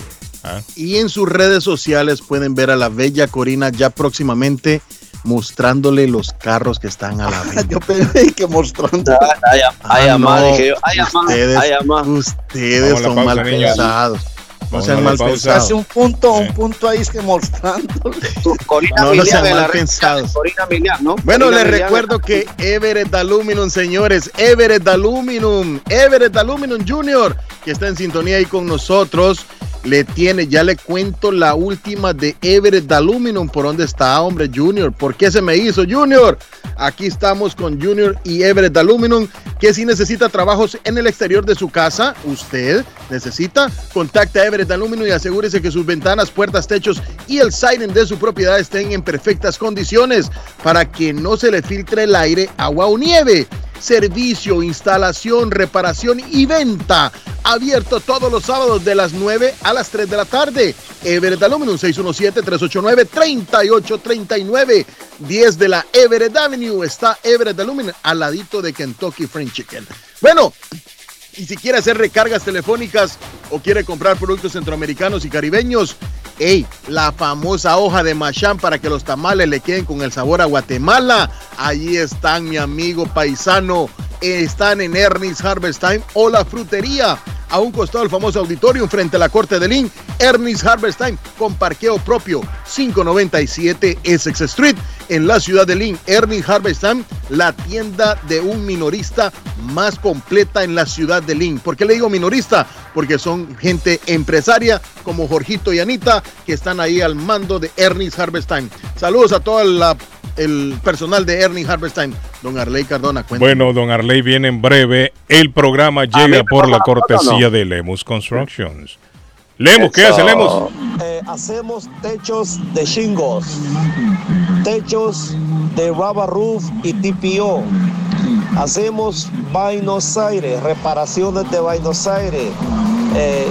¿Ah? Y en sus redes sociales pueden ver a la bella Corina ya próximamente mostrándole los carros que están a la <laughs> venta. Yo pensé que mostrando. Ay, ay, Ah, amá, no. dije yo, ay, ustedes, ay, ustedes son pausa, mal niños. pensados. No sean mal pensados. Hace un punto, un punto ahí es que mostrando. <laughs> Corina No, no sean la mal pensados. Corina Milian, ¿no? Bueno, Corina les Milian. recuerdo que Everett Aluminum, señores, Everett Aluminum, Everett Aluminum Junior, que está en sintonía ahí con nosotros, le tiene, ya le cuento la última de Everett Aluminum, por dónde está, hombre, Junior, ¿por qué se me hizo, Junior? Aquí estamos con Junior y Everett Aluminum, que si necesita trabajos en el exterior de su casa, usted necesita, contacte a Everett Aluminum y asegúrese que sus ventanas, puertas, techos y el siding de su propiedad estén en perfectas condiciones para que no se le filtre el aire, agua o nieve. Servicio, instalación, reparación y venta. Abierto todos los sábados de las 9 a las 3 de la tarde. Everett Aluminum 617-389-3839. 10 de la Everett Avenue está Everett Aluminum al ladito de Kentucky Fried Chicken. Bueno, y si quiere hacer recargas telefónicas o quiere comprar productos centroamericanos y caribeños, hey, la famosa hoja de Machán para que los tamales le queden con el sabor a Guatemala. Allí están, mi amigo paisano. Están en Ernest Harvest Time o la frutería. A un costado del famoso auditorium frente a la corte de Lynn, Ernest Harvest Time con parqueo propio 597 Essex Street en la ciudad de Lynn. Ernest Harvest Time, la tienda de un minorista más completa en la ciudad de Lynn. ¿Por qué le digo minorista? Porque son gente empresaria como Jorgito y Anita que están ahí al mando de Ernest Harvest Time. Saludos a todo la- el personal de Ernest Harvest Time. Don Arley Cardona, cuéntame. Bueno, don Arley viene en breve. El programa llega por la cortesía de Lemus Constructions. Lemus, ¿qué hace Lemus? Eh, hacemos techos de shingles, techos de rubber roof y TPO. Hacemos Buenos Aires, reparaciones de Buenos Aires. Eh,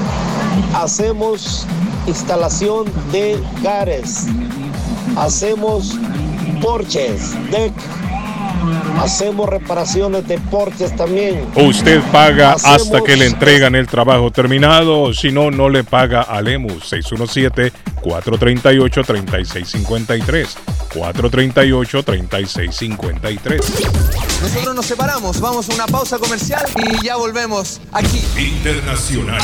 hacemos instalación de gares. Hacemos porches, deck, Hacemos reparaciones de porches también. Usted paga hasta que le entregan el trabajo terminado, si no, no le paga a Lemus 617-438-3653. 438-3653. Nosotros nos separamos, vamos a una pausa comercial y ya volvemos aquí. Internacional.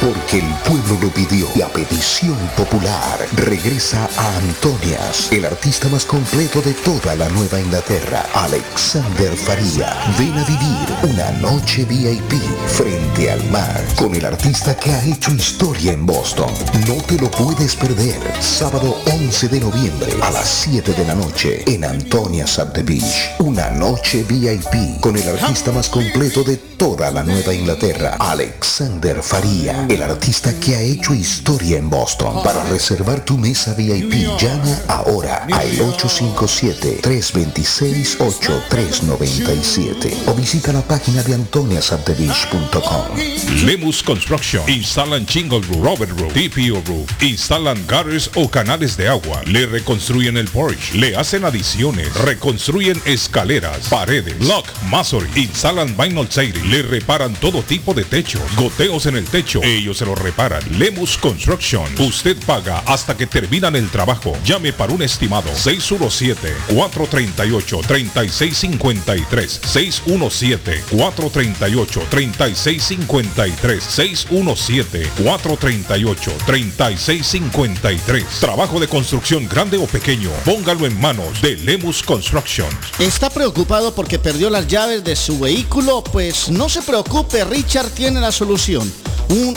Porque el pueblo lo pidió y a petición popular regresa a Antonias, el artista más completo de toda la Nueva Inglaterra, Alexander Faría. Ven a vivir una noche VIP frente al mar con el artista que ha hecho historia en Boston. No te lo puedes perder. Sábado 11 de noviembre a las 7 de la noche en Antonias at the Beach. Una noche VIP con el artista más completo de toda la Nueva Inglaterra, Alexander Faría el artista que ha hecho historia en Boston. Para reservar tu mesa VIP, llama ahora al 857-326-8397 o visita la página de antoniasantevich.com. Lemus Construction. Instalan Shingle Roof, Robert Roof, TPO Roof. Instalan gutters o canales de agua. Le reconstruyen el porch. Le hacen adiciones. Reconstruyen escaleras, paredes, block, masonry. Instalan vinyl siding. Le reparan todo tipo de techos. Goteos en el techo. Ellos se lo reparan. Lemus Construction. Usted paga hasta que terminan el trabajo. Llame para un estimado. 617-438-3653. 617-438-3653. 617-438-3653. Trabajo de construcción grande o pequeño. Póngalo en manos de Lemus Construction. ¿Está preocupado porque perdió las llaves de su vehículo? Pues no se preocupe, Richard tiene la solución. Un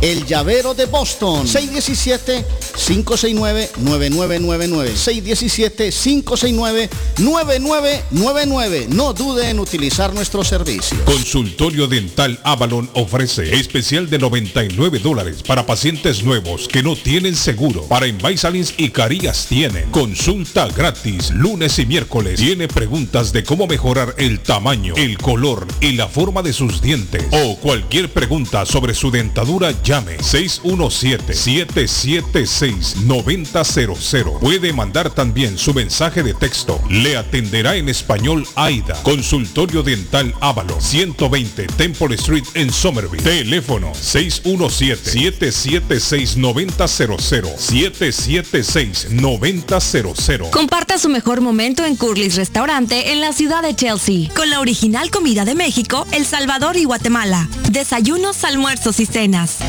El llavero de Boston. 617-569-9999. 617-569-9999. No dude en utilizar nuestro servicio. Consultorio Dental Avalon ofrece especial de 99 dólares para pacientes nuevos que no tienen seguro. Para Invisalins y Carías tienen consulta gratis lunes y miércoles. Tiene preguntas de cómo mejorar el tamaño, el color y la forma de sus dientes o cualquier pregunta sobre su dentadura llame 617 776 786-9000. Puede mandar también su mensaje de texto. Le atenderá en español AIDA. Consultorio Dental Ávalo. 120 Temple Street en Somerville. Teléfono 617-776-9000. 776-9000. Comparta su mejor momento en Curly's Restaurante en la ciudad de Chelsea, con la original comida de México, El Salvador y Guatemala. Desayunos, almuerzos y cenas.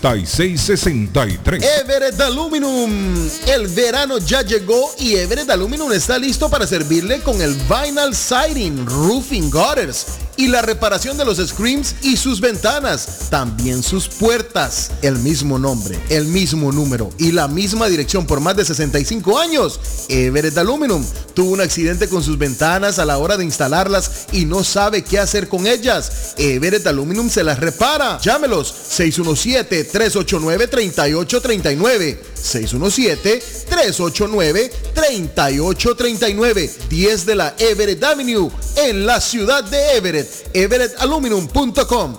991-3663. Everett Aluminum. El verano ya llegó y Everett Aluminum está listo para servirle con el vinyl siding, roofing gutters y la reparación de los screens y sus ventanas, también sus puertas. El mismo nombre, el mismo número y la misma dirección por más de 65 años. Everett Aluminum tuvo un accidente con sus ventanas a la hora de instalarlas y no sabe qué hacer con ellas. Everett Aluminum se las repara. Llámelos 617-389-3839. 617-389-3839. 10 de la Everett Avenue en la ciudad de Everett. EverettAluminum.com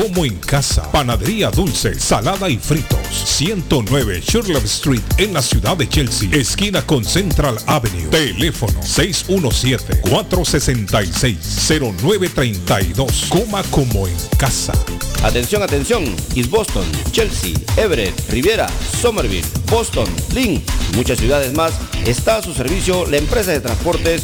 como en casa. Panadería dulce, salada y fritos. 109 Sherlock Street en la ciudad de Chelsea, esquina con Central Avenue. Teléfono 617-466-0932. Coma como en casa. Atención, atención. East Boston, Chelsea, Everett, Riviera, Somerville, Boston, Lynn muchas ciudades más está a su servicio la empresa de transportes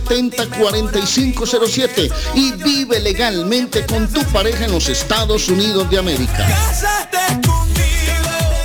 617-970-4507 y vive legalmente con tu pareja en los Estados Unidos de América.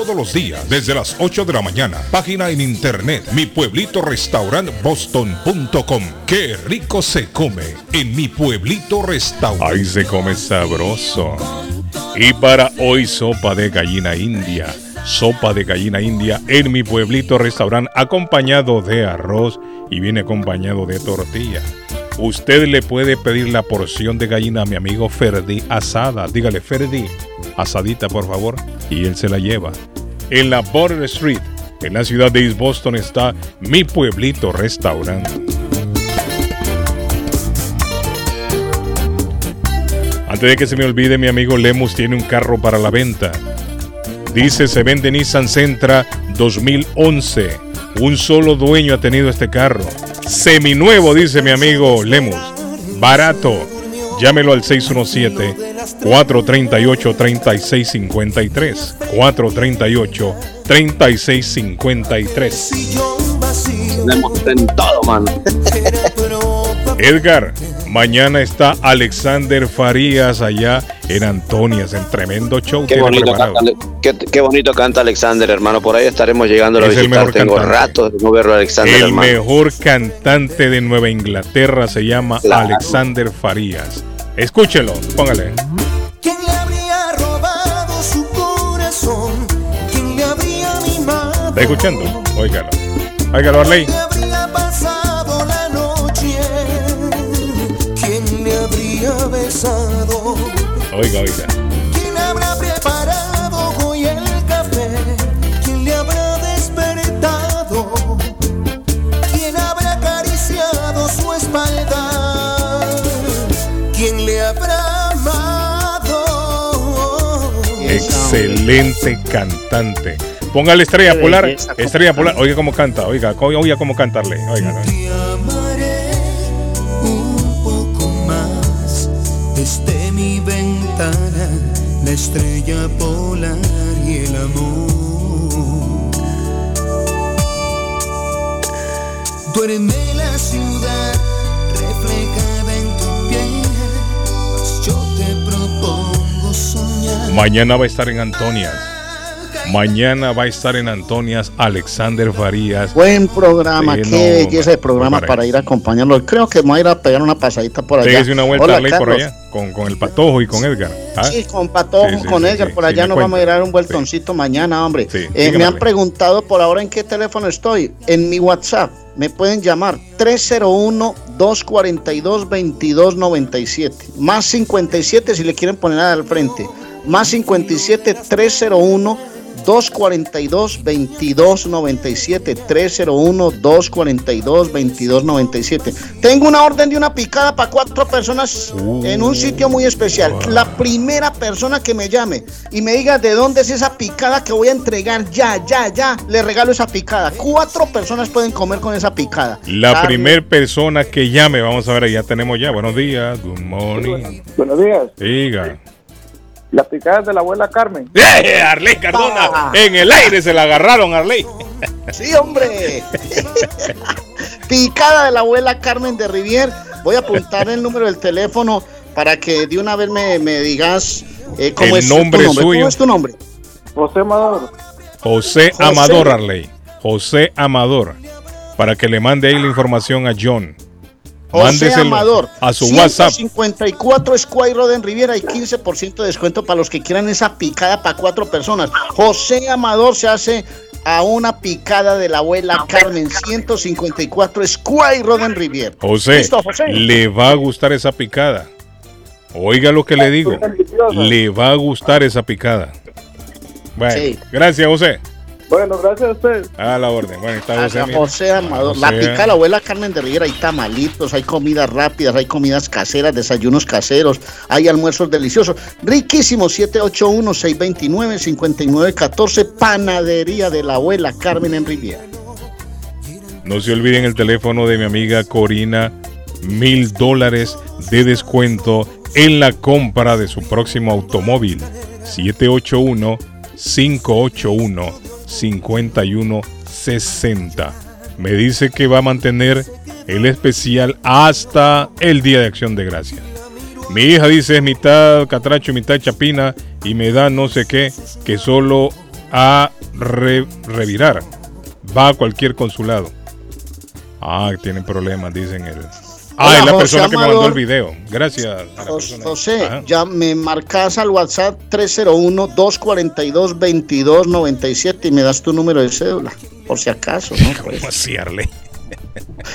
todos los días desde las 8 de la mañana. Página en internet mi pueblito boston.com. Qué rico se come en mi pueblito restaurante. Ahí se come sabroso. Y para hoy sopa de gallina india. Sopa de gallina india en mi pueblito restaurante acompañado de arroz y viene acompañado de tortilla. Usted le puede pedir la porción de gallina a mi amigo Ferdi asada. Dígale, Ferdi, asadita por favor. Y él se la lleva. En la Border Street, en la ciudad de East Boston, está mi pueblito restaurante. Antes de que se me olvide, mi amigo Lemus tiene un carro para la venta. Dice se vende Nissan Sentra 2011. Un solo dueño ha tenido este carro. Seminuevo, dice mi amigo Lemus. Barato. Llámelo al 617-438-3653. 438-3653. Le hemos tentado, mano. Edgar, mañana está Alexander Farías allá en Antonias, en tremendo show. Qué tiene bonito, preparado. canta, qué, qué bonito canta Alexander, hermano. Por ahí estaremos llegando a Es el mejor Tengo cantante. rato de no verlo a Alexander, El hermano. mejor cantante de Nueva Inglaterra se llama Claro. Alexander Farías. Escúchelo, póngale. ¿Quién le habría robado su corazón? ¿Quién le habría mimado? ¿Está escuchando? Óigalo. Óigalo, Arley. oiga, oiga. ¿Quién habrá preparado hoy el café? ¿Quién le habrá despertado? ¿Quién habrá acariciado su espalda? ¿Quién le habrá amado? Excelente cantante. Póngale estrella polar, estrella polar. Oiga cómo canta, oiga, oiga cómo cantarle. Oiga, ¿no? La estrella polar y el amor. Duerme la ciudad reflejada en tu piel, mas yo te propongo soñar. Mañana va a estar en Antonias. Mañana va a estar en Antonias Alexander Farías. Buen programa, Sí, qué no, belleza de programa para ir a acompañarlo. Creo que me voy a ir a pegar una pasadita por allá. Pégase una vuelta Hola, a ley por allá con, con el patojo y con Edgar. ¿ah? Sí, con Patojo, Sí, sí, con Edgar, por allá nos vamos a ir a dar un vueltoncito mañana, hombre. Eh, me han preguntado por ahora en qué teléfono estoy. En mi WhatsApp me pueden llamar 301-242-2297. Más 57 si le quieren poner nada al frente. Más 57 301 242-2297, 301-242-2297. Tengo una orden de una picada para cuatro personas en un sitio muy especial. La primera persona que me llame y me diga de dónde es esa picada que voy a entregar ya, ya, ya, le regalo esa picada. Cuatro personas pueden comer con esa picada. La Carne, primer persona que llame, vamos a ver, ahí ya tenemos ya. Buenos días, good morning. Buenos días. Diga. La picada de la abuela Carmen. <laughs> ¡Eh, Arley Cardona! En el aire se la agarraron, Arley. <laughs> Sí, hombre. Picada de la abuela Carmen de Rivier. Voy a apuntar el número del teléfono para que de una vez me, me digas eh, cómo El es nombre tu nombre. suyo. ¿Cómo es tu nombre? José Amador. José José. Amador, Arley. José Amador. Para que le mande ahí la información a John. José Amador. a su WhatsApp. 54 Square Road en Riviera. Hay 15% de descuento para los que quieran esa picada para cuatro personas. José Amador se hace a una picada de la abuela Carmen. 154 Square Road en Riviera. José, ¿Listo, José? le va a gustar esa picada. Oiga lo que le digo. Le va a gustar esa picada. Bueno, Sí. gracias, José. Bueno, gracias a usted. A la orden. Bueno, está José. Mira. José Amador. La José. pica de la abuela Carmen de Riviera. Hay tamalitos, hay comidas rápidas, hay comidas caseras, desayunos caseros, hay almuerzos deliciosos. Riquísimos. 781-629-5914. Panadería de la abuela Carmen en Riviera. No se olviden el teléfono de mi amiga Corina. Mil dólares de descuento en la compra de su próximo automóvil. 781-581-5160. Me dice que va a mantener el especial hasta el Día de Acción de Gracias. Mi hija dice es mitad catracho, mitad chapina y me da no sé qué que solo a re- revirar. Va a cualquier consulado. Ah, tienen problemas, dicen él. Ah, es la José persona que me mandó el video. Gracias. a la. José, ya me marcas al WhatsApp 301-242-2297 y me das tu número de cédula, por si acaso, ¿no? Pues.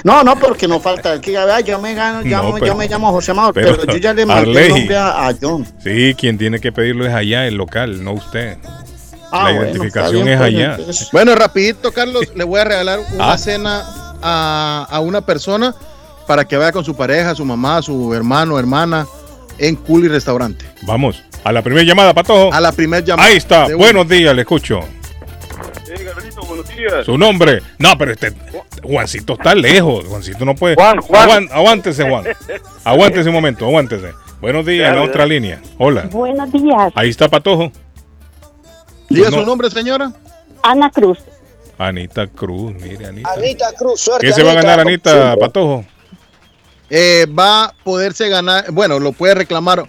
No, no, porque no falta el que diga, "Ah, yo me gano, No, llamo- pero- yo me llamo José Amador, pero, pero, yo ya le mandé el nombre a, a John. Sí, quien tiene que pedirlo es allá, el local, no usted. Ah, la bueno, identificación es bien, pues, allá. Bueno, rapidito, Carlos, <laughs> le voy a regalar una Ah. cena a, a una persona para que vaya con su pareja, su mamá, su hermano, hermana, en Culi Restaurante. Vamos, a la primera llamada, Patojo. A la primera llamada. Ahí está, buenos días, le escucho. buenos días. Su nombre. No, pero este Juancito está lejos. Juancito no puede. Juan, Juan. Aguán- aguántese, Juan. <laughs> Aguántese un momento, aguántese. Buenos días, en la otra línea. Hola. Buenos días, Ahí está Patojo. Diga No. su nombre, señora. Ana Cruz. Anita Cruz, mire, Anita. Anita Cruz, suerte. ¿Qué se va a ganar, Anita. Patojo? Eh, va a poderse ganar, bueno, lo puede reclamar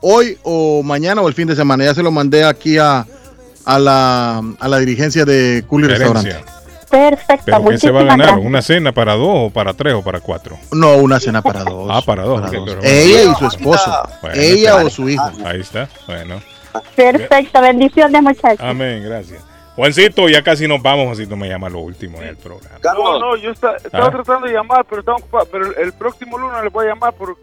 hoy o mañana o el fin de semana. Ya se lo mandé aquí a, a, la, a la dirigencia de Culi Restaurante. Perfecto, ¿Pero qué se va a ganar? gracias. ¿Una cena para dos o para tres o para cuatro? No, una cena para dos. Ah, para dos. Para Ella y su esposo. Bueno, Ella o su hijo. Ahí está. Bueno. Perfecto, bendiciones muchachos. Amén, gracias. Juancito, ya casi nos vamos. Juancito me llama lo último del programa. No, no, yo estaba Ah. tratando de llamar, pero estaba ocupado. Pero el, el próximo lunes le voy a llamar por,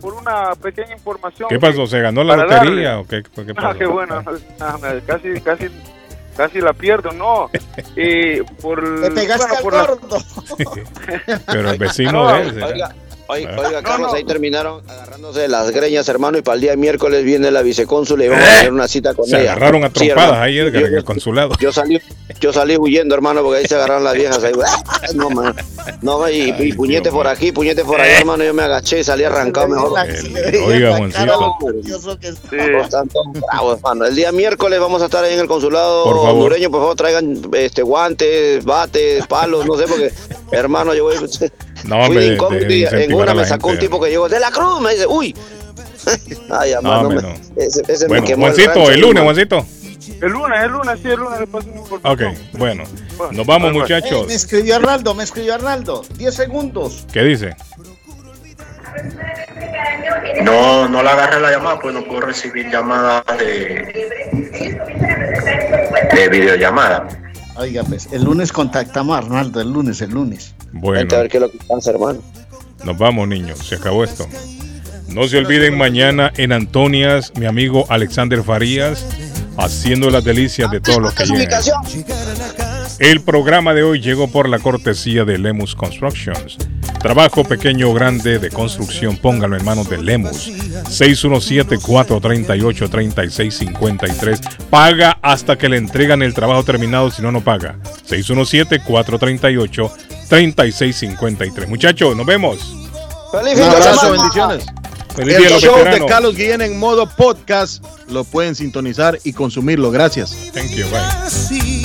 por una pequeña información. ¿Qué pasó? ¿Se ganó la lotería darle. o qué, qué <laughs> Ah, pasó? qué bueno. Ah, me- casi, casi, casi la pierdo, no. Eh, por, Te pegaste bueno, al por la- gordo. <laughs> Pero el vecino No, de él. Oiga, oiga, oiga, Carlos, no. ahí terminaron agarrando Dándose las greñas, hermano, y para el día miércoles viene la vicecónsula y vamos a tener una cita con Se ella. agarraron a trompadas ahí, Edgar, Yo- en el consulado. Yo salí, yo salí huyendo, hermano, porque ahí se agarraron las viejas. Ahí, <laughs> no, man. No, y, y puñete por aquí, puñete por allá, hermano. Yo me agaché y salí arrancado mejor. Oiga, Juancito. Hermano. El día miércoles vamos a estar ahí en el consulado Por favor. hondureño. Por favor, traigan este, guantes, bates, palos, no sé, porque, hermano, yo voy. No, fui de incógnito en una me sacó un tipo que llegó de la cruz, me dice, uy. <laughs> Ay, hombre, me- no. ese, ese Bueno, me quemó el Juancito, rancho, el lunes. Juancito. El lunes, el lunes, sí, el lunes Ok, bueno. Nos vamos, Eh, me muchachos. escribió Arnaldo, me escribió Arnaldo. 10 segundos. ¿Qué dice? No, no le agarré la llamada, pues no puedo recibir llamadas de, de videollamada. Oiga, pues, el lunes contactamos a Arnaldo, el lunes, el lunes. Bueno. a ver qué es lo que pasa, hermano. Nos vamos, niños. Se acabó esto. No se olviden mañana en Antonias, mi amigo Alexander Farías, haciendo las delicias de todos los que llegan. El programa de hoy llegó por la cortesía de Lemus Constructions. Trabajo pequeño o grande de construcción, póngalo en manos de Lemus. 617-438-3653. Paga hasta que le entregan el trabajo terminado, si no, no paga. 617-438-3653. Muchachos, nos vemos. Feliz Un fin de abrazo, semana. bendiciones. Feliz El show de. Carlos Guillén en modo podcast lo pueden sintonizar y consumirlo. Gracias. Thank you. Bye.